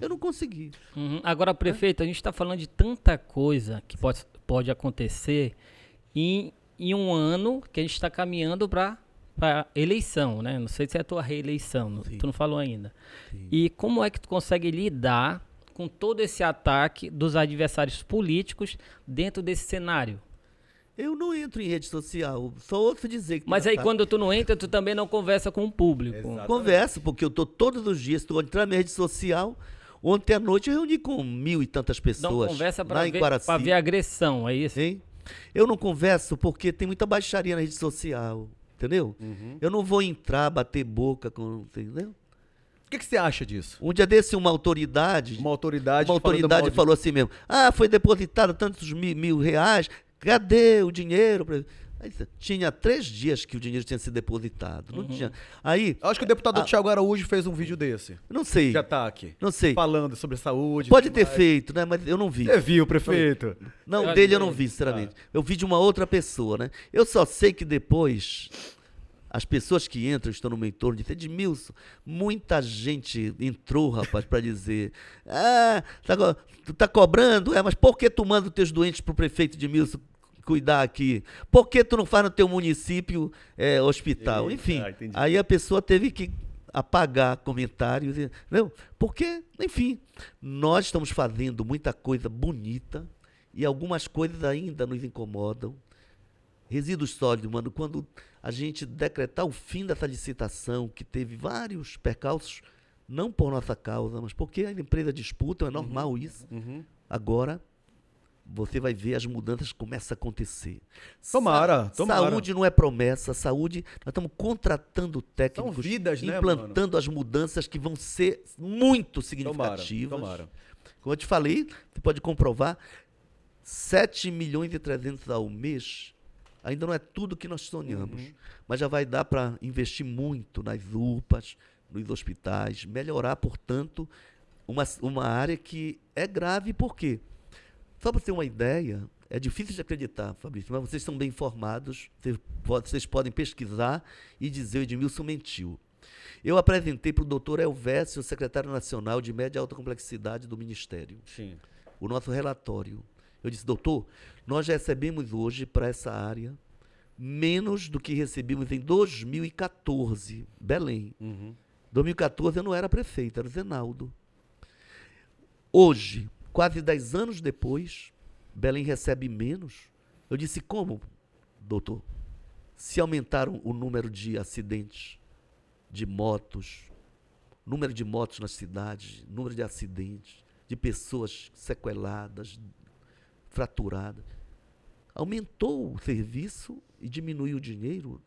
Eu não consegui. Uhum. Agora, prefeito, a gente está falando de tanta coisa que pode, pode acontecer em, em um ano que a gente está caminhando para eleição, né? Não sei se é a tua reeleição, Sim. tu não falou ainda. Sim. E como é que tu consegue lidar com todo esse ataque dos adversários políticos dentro desse cenário? Eu não entro em rede social, só ouço dizer que Mas aí ataque. quando tu não entra, tu também não conversa com o público. Exato. Converso, porque eu estou todos os dias, estou entrando na rede social. Ontem à noite eu reuni com mil e tantas Não pessoas conversa lá para ver, ver agressão, é isso? Hein? Eu não converso porque tem muita baixaria na rede social, entendeu? Uhum. Eu não vou entrar, bater boca com, entendeu? O que, que você acha disso? Um dia desse uma autoridade, Uma autoridade, uma autoridade falou assim mesmo, ah, foi depositado tantos mil, mil reais, cadê o dinheiro? Aí, tinha três dias que o dinheiro tinha sido depositado, Uhum. não tinha. Aí, Eu Acho que o deputado Ah. Thiago Araújo fez um vídeo desse. não sei, De ataque. não sei. Falando sobre saúde. Pode ter mais. feito, né? Mas eu não vi. Você viu, prefeito? Não, Eu dele eu não vi, sinceramente. Eu vi de uma outra pessoa, né? Eu só sei que depois as pessoas que entram, estão no meu entorno, dizem, Edmilson, muita gente entrou, rapaz, para dizer, ah, tá, co- tu tá cobrando, é, mas por que tu manda os teus doentes pro prefeito Edmilson cuidar aqui? Por que tu não faz no teu município é, hospital? Enfim, entendi. aí a pessoa teve que apagar comentários, e- não, porque, enfim, nós estamos fazendo muita coisa bonita e algumas coisas ainda nos incomodam. Resíduos sólidos, mano, quando a gente decretar o fim dessa licitação, que teve vários percalços, não por nossa causa, mas porque a empresa disputa, é normal isso. Uhum. Agora, você vai ver as mudanças começam a acontecer. Tomara, tomara. Saúde não é promessa, saúde, nós estamos contratando técnicos, vidas, né, implantando as mudanças que vão ser muito Tomara, significativas. tomara. Como eu te falei, você pode comprovar, 7 milhões e 300 ao mês, ainda não é tudo que nós sonhamos, Uhum. mas já vai dar para investir muito nas UPAs, nos hospitais, melhorar, portanto, uma, uma área que é grave, por quê? Só para ter uma ideia, é difícil de acreditar, Fabrício, mas vocês são bem informados, vocês, po- vocês podem pesquisar e dizer o Edmilson mentiu. Eu apresentei para o doutor Elvésio, secretário nacional de média e alta complexidade do Ministério, Sim. o nosso relatório. Eu disse, doutor, nós recebemos hoje para essa área menos do que recebemos em 2014, Belém. Uhum. 2014 eu não era prefeito, era o Zenaldo. Hoje, quase 10 anos depois, Belém recebe menos. Eu disse, como, doutor? Se aumentaram o número de acidentes, de motos, número de motos nas cidades, número de acidentes, de pessoas sequeladas, fraturadas. Aumentou o serviço e diminuiu o dinheiro.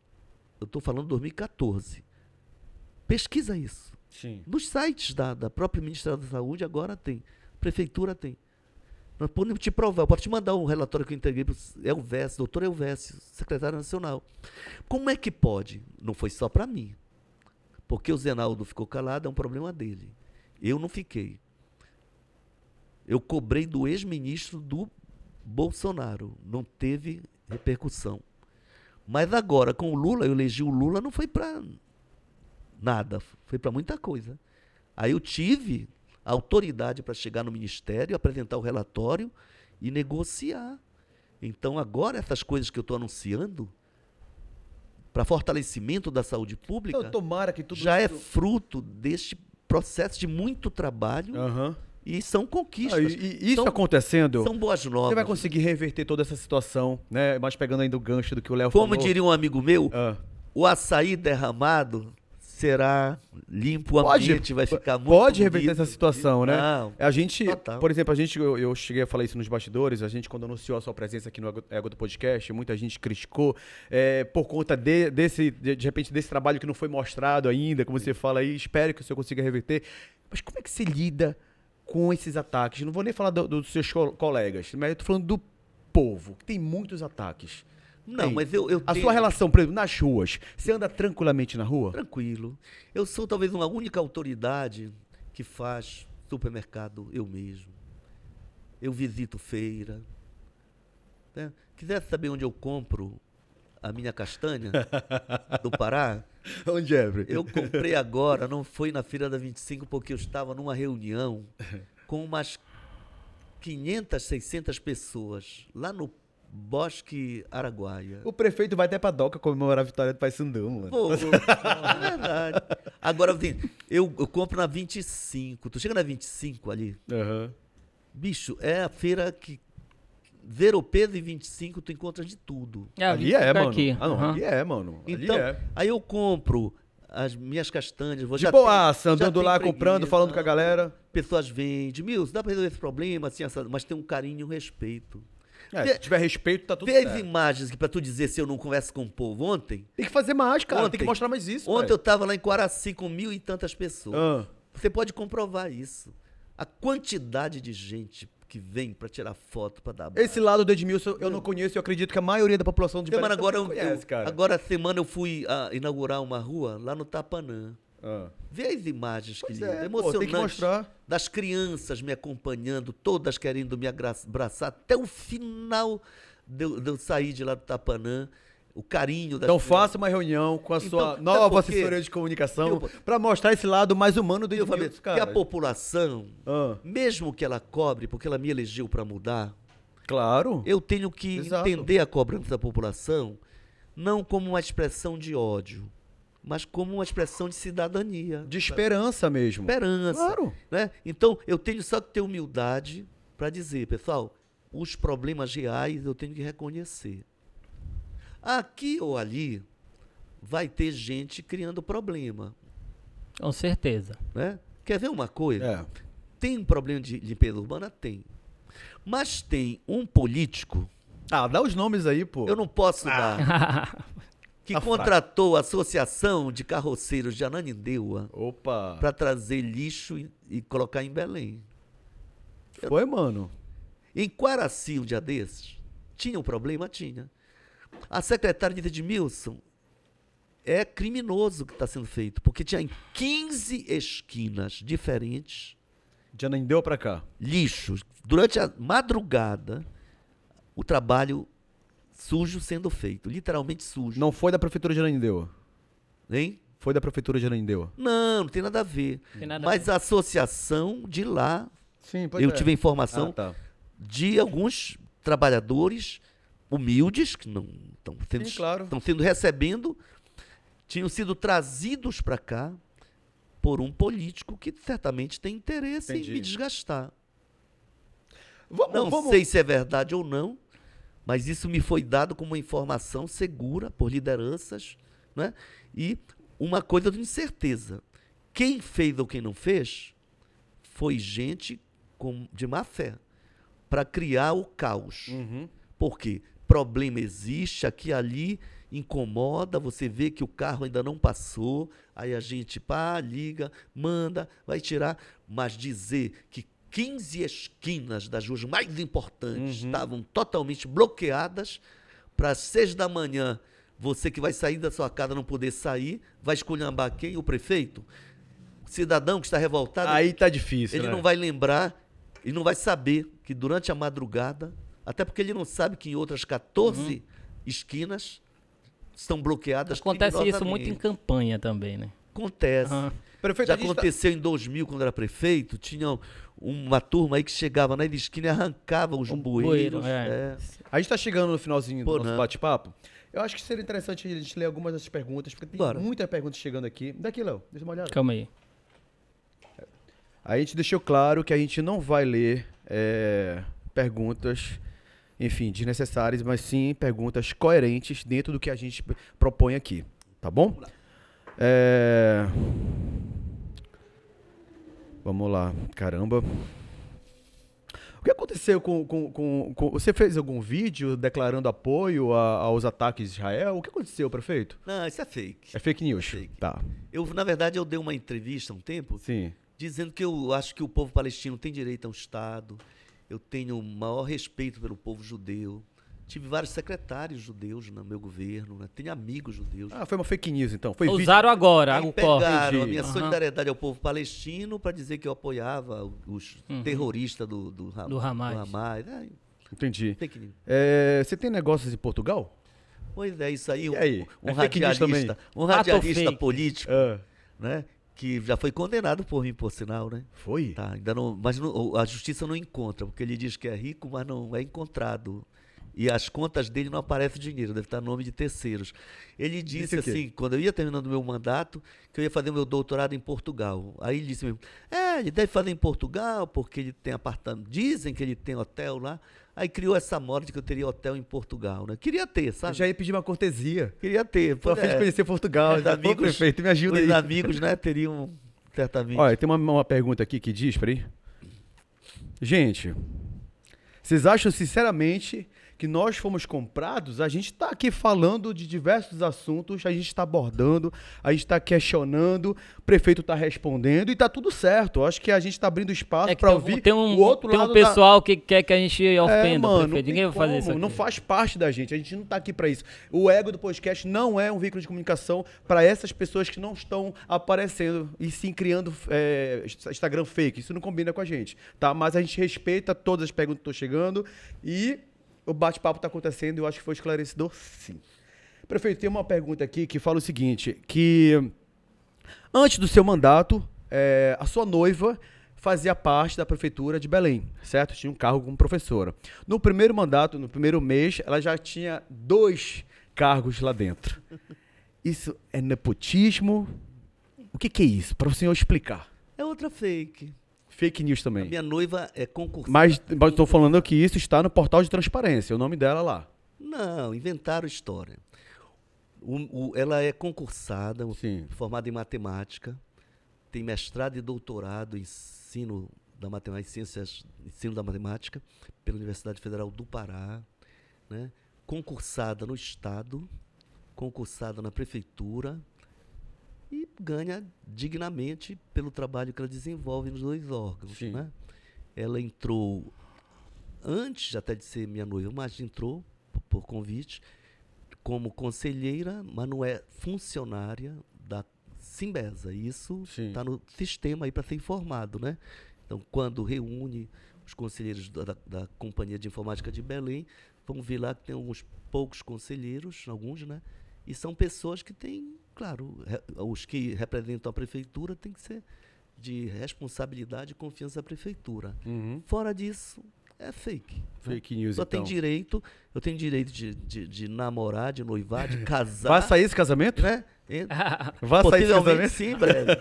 Eu estou falando 2014. Pesquisa isso. Sim. Nos sites da, da própria Ministério da Saúde agora tem. Prefeitura tem. Nós podemos te provar, eu posso te mandar um relatório que eu entreguei para o Elvésio, doutor Elvésio, secretário nacional. Como é que pode? Não foi só para mim. Porque o Zenaldo ficou calado, é um problema dele. Eu não fiquei. Eu cobrei do ex-ministro do Bolsonaro. Não teve repercussão. Mas agora, com o Lula, eu elegi o Lula, não foi para nada, foi para muita coisa. Aí eu tive autoridade para chegar no ministério, apresentar o relatório e negociar. Então agora essas coisas que eu estou anunciando para fortalecimento da saúde pública Então, tomara que tudo já é isso- fruto deste processo de muito trabalho Aham. e são Ah, conquistas. e, e isso são, acontecendo, são boas novas. você vai conseguir reverter toda essa situação, né? Mas pegando ainda o gancho do que o Léo Como falou. diria um amigo meu, Ah. o açaí derramado será limpo, o Pode- ambiente vai ficar muito Pode reverter bonito. essa situação, né? Não. A gente, Total. por exemplo, a gente, eu, eu cheguei a falar isso nos bastidores, a gente quando anunciou a sua presença aqui no Ego, do Podcast, muita gente criticou é, por conta de, desse, de, de repente, desse trabalho que não foi mostrado ainda, como você fala aí, espero que o senhor consiga reverter. Mas como é que se lida com esses ataques? Não vou nem falar do- dos seus co- colegas, mas eu tô falando do povo, que tem muitos ataques. Não, Tem. mas eu, eu A tenho- sua relação, por exemplo, nas ruas, você anda tranquilamente na rua? Tranquilo. Eu sou talvez uma única autoridade que faz supermercado eu mesmo. Eu visito feira. né? Quiser saber onde eu compro a minha castanha do Pará? Onde é, Eu comprei agora, não foi na Feira da 25, porque eu estava numa reunião com umas 500, 600 pessoas lá no Bosque Araguaia. O prefeito vai até pra Doca comemorar a vitória do Paysandu, mano. Pô, é verdade. Agora, eu, eu compro na 25. Tu chega na 25 ali, Aham. bicho, é a feira que. Zero peso e 25 tu encontra de tudo. É, ali é, mano. Aqui. Ah, não, Aham. ali é, mano. Ali Então, é. aí eu compro as minhas castanhas. Vou, De já boaça, tem- já andando lá, freguês, comprando, falando com a galera. Pessoas vendem. Milson, dá pra resolver esse problema, assim, essa- mas tem um carinho e um respeito. É, se tiver respeito, tá tudo as certo. imagens que pra tu dizer se eu não converso com o povo. Ontem, Tem que fazer mais, cara. Tem Ontem- que mostrar mais isso. ontem eu velho. tava lá em Quaraci com mil e tantas pessoas. Ah, Você pode comprovar isso. A quantidade de gente que vem pra tirar foto, pra dar abraço. esse lado do Edmilson eu não conheço. Eu acredito que a maioria da população de Semana Belém agora, eu, conhece, eu- cara. agora semana eu fui ah, inaugurar uma rua lá no Tapanã. Ah. Vê as imagens que Pois linda, é, pô, emocionante. que mostrar. Das crianças me acompanhando, todas querendo me abraçar até o final de eu, de eu sair de lá do Tapanã. O carinho das Então faça uma reunião com a Então, sua nova assessoria de comunicação pra mostrar esse lado mais humano do Edmilson, que cara. a população, Ah, mesmo que ela cobre, porque ela me elegeu para mudar, claro. eu tenho que Exato. entender a cobrança da população não como uma expressão de ódio, mas como uma expressão de cidadania, De esperança mesmo. esperança. Claro. né? Então, eu tenho só que ter humildade para dizer, pessoal, os problemas reais eu tenho que reconhecer. Aqui ou ali vai ter gente criando problema, Com certeza. né? Quer ver uma coisa? É. Tem um problema de limpeza urbana? Tem. Mas tem um político, Ah, dá os nomes aí, pô. eu não posso dar, que Tá contratou a Associação de Carroceiros de Ananindeua para trazer lixo e, e colocar em Belém. Foi, mano. Em Quaraci, um dia desses, tinha um problema? Tinha. A secretária disse, Edmilson, é criminoso o que está sendo feito, porque tinha em 15 esquinas diferentes nem deu pra cá. lixo. Durante a madrugada, o trabalho sujo sendo feito, literalmente sujo. Não foi da prefeitura de Ananindeua. Hein? Foi da prefeitura de Ananindeua. Não, não tem nada a ver. Tem nada a Mas a associação de lá, Sim, eu tive a informação, Ah, tá. de alguns trabalhadores humildes que não estão sendo, Sim, claro. estão sendo recebendo, tinham sido trazidos para cá por um político que certamente tem interesse Entendi. em me desgastar. Vamos, Não vamos- sei se é verdade ou não, mas isso me foi dado como uma informação segura por lideranças, né? E uma coisa de incerteza. Quem fez ou quem não fez foi gente com, de má fé para criar o caos. Uhum. Por quê? Problema existe, aqui ali incomoda, você vê que o carro ainda não passou, aí a gente pá, liga, manda, vai tirar, mas dizer que 15 esquinas das ruas mais importantes Uhum. estavam totalmente bloqueadas para seis da manhã, você que vai sair da sua casa não poder sair, vai esculhambar quem? O prefeito? O cidadão que está revoltado, Aí tá difícil, ele né? não vai lembrar, ele não vai saber que durante a madrugada, até porque ele não sabe que em outras 14 esquinas estão bloqueadas. Acontece isso muito em campanha também, né? Acontece. Aham. Prefeito, Já tá- aconteceu em 2000, quando era prefeito, tinha uma turma aí que chegava na esquina e arrancava os Um bueiros. bueiro, é. é. A gente está chegando no finalzinho Pô, do nosso não. bate-papo. Eu acho que seria interessante a gente ler algumas dessas perguntas, porque tem Bora. muitas perguntas chegando aqui. Daqui, Léo, deixa uma olhada. Calma aí. A gente deixou claro que a gente não vai ler é, perguntas, enfim, desnecessárias, mas sim perguntas coerentes dentro do que a gente propõe aqui. Tá bom? É, Vamos lá. Caramba. O que aconteceu com, com, com- com- Você fez algum vídeo declarando apoio a- aos ataques de Israel? O que aconteceu, prefeito? Não, isso é fake. É fake news. fake. Tá. Eu, na verdade, eu dei uma entrevista há um tempo Sim. dizendo que eu acho que o povo palestino tem direito a um Estado. Eu tenho o maior respeito pelo povo judeu. Tive vários secretários judeus no meu governo, né? tenho amigos judeus. Ah, foi uma fake news, então. Foi vídeo. Usaram agora, o pegaram a minha Aham. solidariedade ao povo palestino para dizer que eu apoiava os Uhum. terroristas do, do, Do Hamas. do Hamas. É, Entendi. fake news. É, você tem negócios em Portugal? Pois é, isso aí. Um, E aí? um É fake news radialista, um radialista político, Ah, né? Que já foi condenado por mim, por sinal, né? foi? Tá, ainda não, mas não- a justiça não encontra, porque ele diz que é rico, mas não é encontrado. E as contas dele não aparece dinheiro, deve estar no nome de terceiros. Ele disse Disse assim, quando eu ia terminando o meu mandato, que eu ia fazer meu doutorado em Portugal. Aí ele disse mesmo, é, ele deve fazer em Portugal, porque ele tem apartamento. Dizem que ele tem hotel lá. Aí criou essa moda de que eu teria hotel em Portugal, né? Queria ter, Eu sabe? já ia pedir uma cortesia. Queria ter. Tô a fim de é, conhecer Portugal. os Pô, amigos- prefeito, me ajuda os aí. amigos, né, teriam certamente. Olha, tem uma, uma pergunta aqui que diz, peraí. Gente, vocês acham sinceramente que nós fomos comprados? A gente está aqui falando de diversos assuntos, a gente está abordando, a gente está questionando, o prefeito está respondendo e está tudo certo. Acho que a gente está abrindo espaço É para tem, ouvir tem um, o outro tem lado um da- pessoal que quer que a gente ofenda é, mano, prefeito. não Ninguém tem vai fazer isso aqui. Não faz parte da gente. A gente não tá aqui para isso. O ego do podcast não é um veículo de comunicação para essas pessoas que não estão aparecendo e sim criando é, Instagram fake. Isso não combina com a gente, tá? Mas a gente respeita todas as perguntas que estão chegando e o bate-papo está acontecendo e eu acho que foi esclarecedor, sim. Prefeito, tem uma pergunta aqui que fala o seguinte, que antes do seu mandato, é, a sua noiva fazia parte da prefeitura de Belém, certo? Tinha um cargo como professora. No primeiro mandato, no primeiro mês, ela já tinha dois cargos lá dentro. Isso é nepotismo? O que, que é isso? Para o senhor explicar. É outra fake. Fake news A também. minha noiva é concursada. Mas estou falando que isso está no portal de transparência, o nome dela lá. Não, inventaram história. O- o- ela é concursada, Sim. formada em matemática, tem mestrado e doutorado em ensino da matemática, em ciências, ensino da matemática, pela Universidade Federal do Pará, né? concursada no Estado, concursada na Prefeitura e ganha dignamente pelo trabalho que ela desenvolve nos dois órgãos. Sim. Né? Ela entrou antes até de ser minha noiva, mas entrou por, convite como conselheira, mas não é funcionária da Simbesa. Isso está no sistema aí para ser informado, né? Então, quando reúne os conselheiros da, da- da Companhia de Informática de Belém, vão ver lá que tem alguns poucos conselheiros, alguns, né? E são pessoas que têm, claro, os que representam a prefeitura têm que ser de responsabilidade e confiança da prefeitura. Fora disso, é fake. Fake news, Só então. tem direito, eu tenho direito de, de, de namorar, de noivar, de casar. Vai sair esse casamento? né? E- Vai sair esse casamento? sim, breve.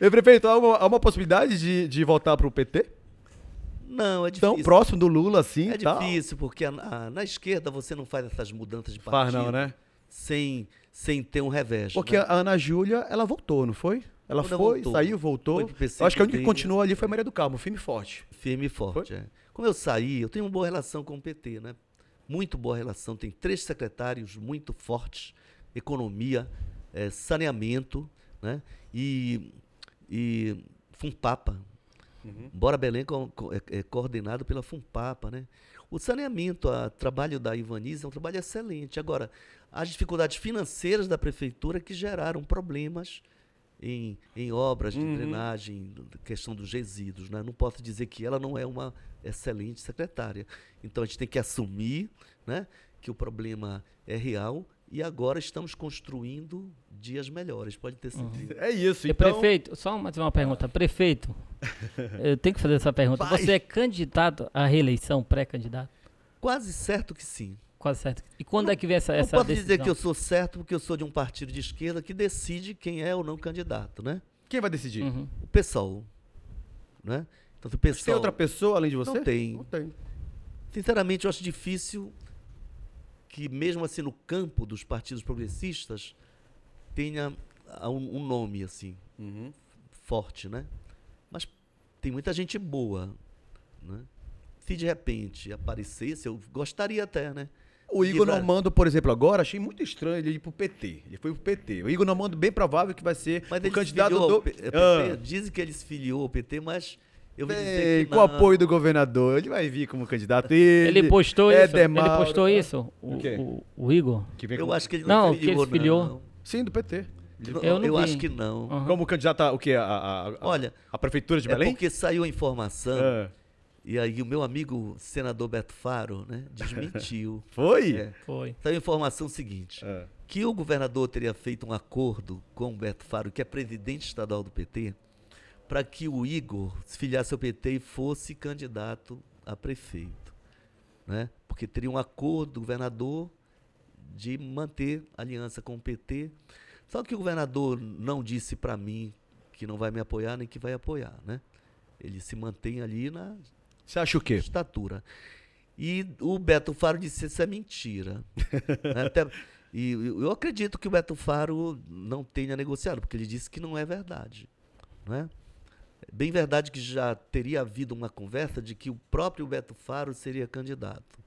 E, prefeito, há uma, há uma possibilidade de, de voltar pro PT? Não, é difícil. Tão próximo do Lula assim É tal? difícil, porque a- a- na esquerda você não faz essas mudanças de Faz partido não, né? sem, sem ter um revés. Porque né? a Ana Júlia, ela voltou, não foi? Ela Quando foi, voltou. saiu, voltou. Foi acho que a única que também. continuou ali foi a Maria do Carmo, firme e forte. Firme e forte. é. Como eu saí, eu tenho uma boa relação com o PT, né? Muito boa relação. Tem três secretários muito fortes: economia, eh, saneamento, né? E, e Fumpapa. Bora Belém co- co- é, é coordenado pela Fumpapa, né? O saneamento, o trabalho da Ivanize é um trabalho excelente. Agora, as dificuldades financeiras da prefeitura que geraram problemas em, em obras de drenagem, questão dos resíduos. Né? Não posso dizer que ela não é uma excelente secretária. Então a gente tem que assumir né, que o problema é real e agora estamos construindo dias melhores, pode ter certeza. É isso, E então... prefeito, só mais uma pergunta. Prefeito, eu tenho que fazer essa pergunta. Vai. Você é candidato à reeleição, pré-candidato? Quase certo que sim. Quase certo. E quando é que vem essa, Não essa posso decisão? dizer que eu sou certo porque eu sou de um partido de esquerda que decide quem é ou não candidato, né? Quem vai decidir? Uhum. O PSOL, né? Então, o Tem PSOL, outra pessoa além de você? Não tem. Não tem. Sinceramente, eu acho difícil que, mesmo assim, no campo dos partidos progressistas, tenha um, um nome assim Uhum. forte, né? Mas tem muita gente boa, né? Se de repente aparecesse, eu gostaria até, né? O Igor Normando, por exemplo, agora, achei muito estranho ele ir pro PT. Ele foi pro PT. O Igor Normando, bem provável que vai ser Mas o candidato se filiou do... é, PT, Ah. Dizem que ele se filiou ao PT, mas eu vou dizer que com o apoio do governador, ele vai vir como candidato. Ele, Ele postou é isso? Ele postou isso? O, O quê? o- o Igor? Que vem Eu como- acho que ele Não, não, que ele se filiou. não. Sim, do PT. Não, Eu não vi. acho que não. Aham. Como candidato a, o quê? A, a, a- Olha, a prefeitura de É Belém? porque saiu a informação, Ah. E aí o meu amigo senador Beto Faro, né, desmentiu. Foi? É. Foi. Saiu a informação seguinte, Ah. que o governador teria feito um acordo com o Beto Faro, que é presidente estadual do PT, para que o Igor se filiasse ao PT e fosse candidato a prefeito. Né? Porque teria um acordo do governador de manter aliança com o PT. Só que o governador não disse para mim que não vai me apoiar nem que vai apoiar. Né? Ele se mantém ali na Você acha o quê? estatura. E o Beto Faro disse isso é mentira. Né? Até- e eu acredito que o Beto Faro não tenha negociado, porque ele disse que não é verdade. Né? É bem verdade que já teria havido uma conversa de que o próprio Beto Faro seria candidato.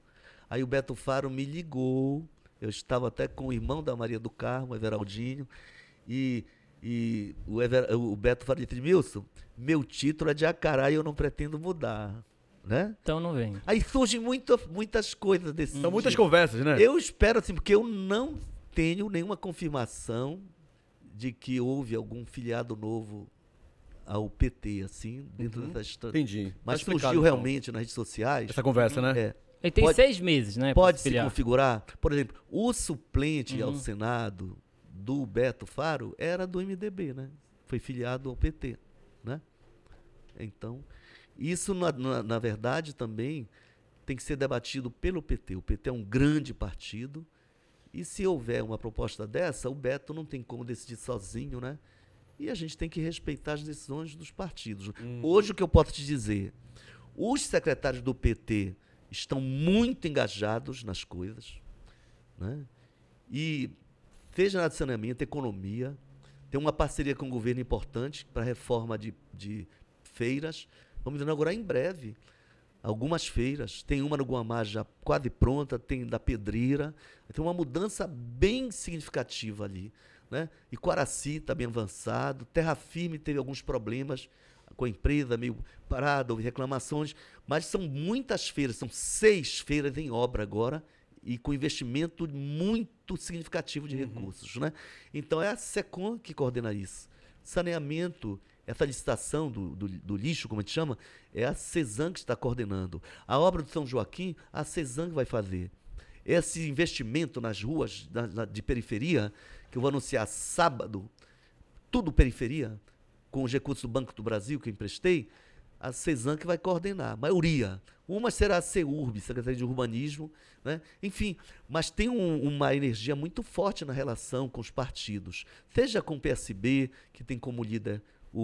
Aí o Beto Faro me ligou, eu estava até com o irmão da Maria do Carmo, Everaldinho, e, e o, Ever- o Beto Faro disse, Milson, meu título é de Acará e eu não pretendo mudar. Né? Então não vem. Aí surgem muita, muitas coisas desse São muitas tipo. conversas, né? Eu espero assim, porque eu não tenho nenhuma confirmação de que houve algum filiado novo ao PT, assim, dentro Uhum. dessa história. Entendi. Mas Tá surgiu então. realmente nas redes sociais. Essa conversa, né? É, Ele tem Pode- seis meses, né? pode se se configurar. Por exemplo, o suplente ao Uhum. Senado do Beto Faro era do MDB, né? Foi filiado ao PT, né? Então, isso na, na, na verdade também tem que ser debatido pelo PT. O PT é um grande partido e se houver uma proposta dessa, o Beto não tem como decidir sozinho, né? E a gente tem que respeitar as decisões dos partidos. Hoje o que eu posso te dizer, os secretários do PT estão muito engajados nas coisas, né? E seja na saneamento, economia, tem uma parceria com o governo importante para a reforma de, de feiras. Vamos inaugurar em breve algumas feiras. Tem uma no Guamá já quase pronta, tem da Pedreira. Tem uma mudança bem significativa ali. Né? E Quaraci está bem avançado. Terra Firme teve alguns problemas com a empresa, meio parada, houve reclamações. Mas são muitas feiras, são seis feiras em obra agora e com investimento muito significativo de recursos. Né? Então é a SECOM que coordena isso. Saneamento, essa licitação do, do, do lixo, como a gente chama, é a CESAM que está coordenando. A obra do São Joaquim, a que vai fazer. Esse investimento nas ruas da- da- de periferia, que eu vou anunciar sábado, tudo periferia, com os recursos do Banco do Brasil que eu emprestei, a CESAM que vai coordenar. A maioria. Uma será a CEURB, Secretaria de Urbanismo, né? enfim, mas tem um- uma energia muito forte na relação com os partidos, seja com o PSB, que tem como líder o,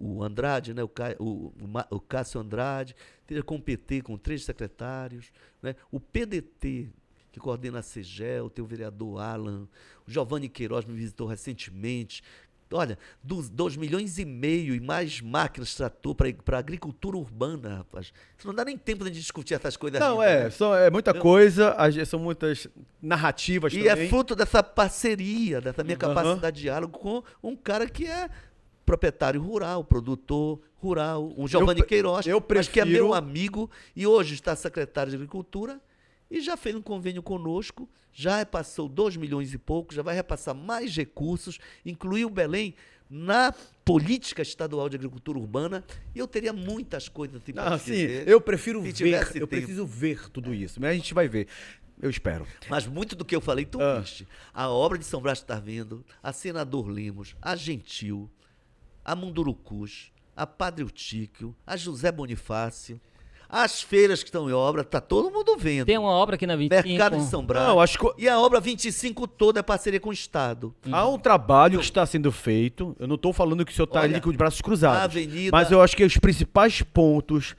o- o Andrade, né? o, o- o Cássio Andrade, seja com o PT, com três secretários, né? o PDT, que coordena a CEGEL, tem o vereador Alan, o Giovanni Queiroz me visitou recentemente. Olha, dos 2 milhões e meio e mais máquinas trator para a agricultura urbana, rapaz. Isso não dá nem tempo de discutir essas coisas. Não, ainda, é, né? são, é muita coisa, são muitas narrativas E também. é fruto dessa parceria, dessa minha Aham. capacidade de diálogo com um cara que é proprietário rural, produtor rural, um Giovanni Eu Queiroz, eu mas que é prefiro- meu amigo e hoje está secretário de Agricultura e já fez um convênio conosco, já repassou 2 milhões e pouco, já vai repassar mais recursos, incluiu Belém na política estadual de agricultura urbana e eu teria muitas coisas assim para Ah, dizer. eu prefiro ver, eu tempo. preciso ver tudo isso, mas a gente vai ver. Eu espero. Mas muito do que eu falei, tu Ah. viste. A obra de São Brás está vendo, a Senador Lemos, a Gentil, a Mundurucus, a Padre Eutíquio, a José Bonifácio, as feiras que estão em obra, tá todo mundo vendo. Tem uma obra aqui na 25. Mercado de São Brás. Não, acho que E a obra 25 toda é parceria com o Estado. há um trabalho que está sendo feito. Eu não estou falando que o senhor está ali com os braços cruzados. a avenida- Mas eu acho que os principais pontos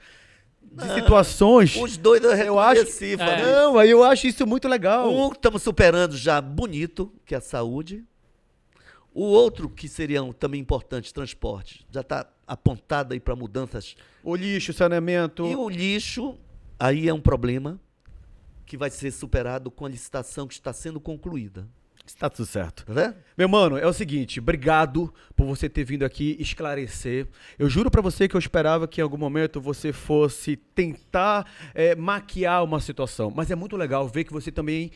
de situações. Os dois eu Eu acho- É. Fabrício. Não, aí eu acho isso muito legal. Um estamos superando já bonito, que é a saúde. O outro, que seriam também importantes, transporte, já está apontado aí para mudanças O lixo, o saneamento. E o lixo, aí é um problema que vai ser superado com a licitação que está sendo concluída. Está tudo certo. Tá vendo? Meu mano, é o seguinte, obrigado por você ter vindo aqui esclarecer. Eu juro pra você que eu esperava que em algum momento você fosse tentar é, maquiar uma situação, mas é muito legal ver que você também,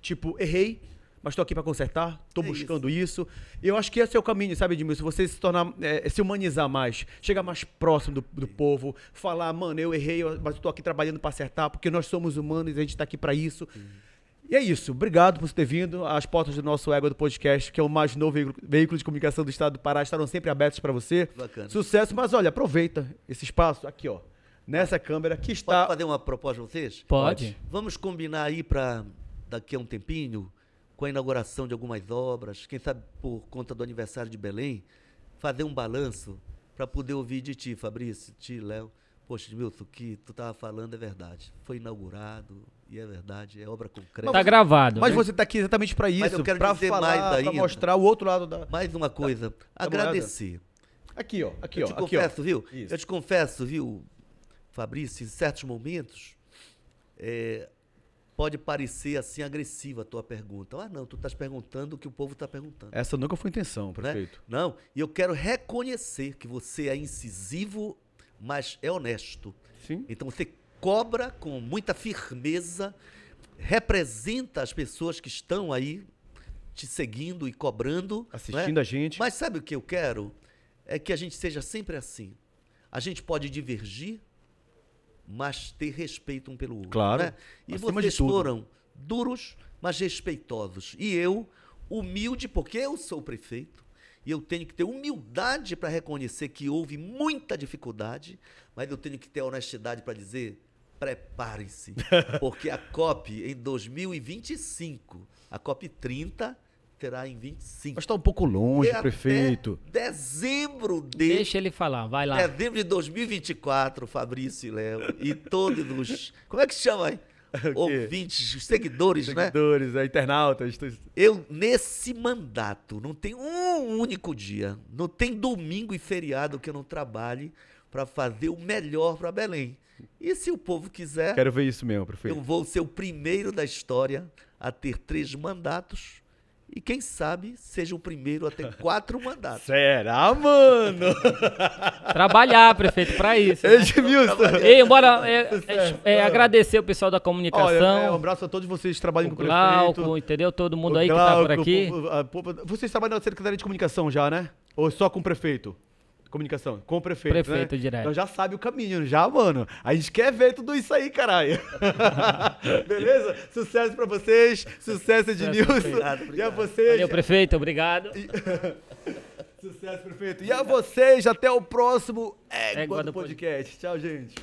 tipo, errei, mas tô aqui pra consertar, tô É buscando isso. E eu acho que esse é o caminho, sabe, Edmilson? Você se tornar, é, se humanizar mais, chegar mais próximo do, do povo, falar, mano, eu errei, mas tô aqui trabalhando pra acertar, porque nós somos humanos e a gente tá aqui pra isso. E é isso. Obrigado por ter vindo. As portas do nosso Égua do Podcast, que é o mais novo veículo- veículo de comunicação do estado do Pará, estarão sempre abertas para você. Bacana. Sucesso, mas olha, aproveita esse espaço aqui, ó. Nessa câmera que Pode está. fazer uma proposta pra vocês? Pode. Vamos combinar aí para daqui a um tempinho, com a inauguração de algumas obras, quem sabe por conta do aniversário de Belém, fazer um balanço para poder ouvir de ti, Fabrício, ti, Léo. Poxa, Edmilson, o que tu tava falando é verdade. Foi inaugurado e é verdade, é obra concreta. Tá gravado. Mas né? você está aqui exatamente para isso, Mas eu quero para dizer falar, mais para ainda. mostrar o outro lado da. Mais uma coisa, Tá agradecer. Aqui, ó. Aqui, eu ó. te Aqui, ó. confesso, viu? Isso. Eu te confesso, viu, Fabrício, em certos momentos, é, pode parecer assim agressiva a tua pergunta. Ah, não, tu estás perguntando o que o povo está perguntando. Essa nunca foi a intenção, né? prefeito. Não, e eu quero reconhecer que você é incisivo, mas é honesto. Sim. Então você cobra com muita firmeza, representa as pessoas que estão aí te seguindo e cobrando. não é? Assistindo a gente. Mas sabe o que eu quero? É que a gente seja sempre assim. A gente pode divergir, mas ter respeito um pelo outro. Claro, né? E vocês foram duros, mas respeitosos. E eu, humilde, porque eu sou prefeito, e eu tenho que ter humildade para reconhecer que houve muita dificuldade, mas eu tenho que ter honestidade para dizer: preparem-se, porque a COP em 2025, a COP 30 terá em 25. Mas está um pouco longe, E até prefeito. Dezembro de Deixa ele falar, vai lá. dezembro de 2024, Fabrício e Léo e todos os como é que se chama aí? Ouvintes, os seguidores, né? Seguidores, é, internautas. Eu nesse mandato não tem um único dia, não tem domingo e feriado que eu não trabalhe para fazer o melhor para Belém. E se o povo quiser, Quero ver isso mesmo, prefeito. eu vou ser o primeiro da história a ter três mandatos. E quem sabe seja o primeiro a ter quatro mandatos. Será, mano? Trabalhar, prefeito, pra isso. né? Edmilson. Ei, bora é, é, é, agradecer o pessoal da Olha, comunicação. é, um abraço a todos vocês que trabalham o com o prefeito. Glauco, entendeu? Todo mundo O aí que tá por Glauco, aqui. o- a- o- Vocês trabalham na Secretaria de Comunicação já, né? Ou só com o prefeito? Comunicação, com o prefeito, Prefeito né? direto. Então já sabe o caminho, já, mano. A gente quer ver tudo isso aí, caralho. Beleza? Sucesso pra vocês. Sucesso, Edmilson. Obrigado, E a obrigado. vocês. Valeu, prefeito, obrigado. Sucesso, prefeito. E a vocês, até o próximo Égua, Égua do do Podcast. Tchau, gente.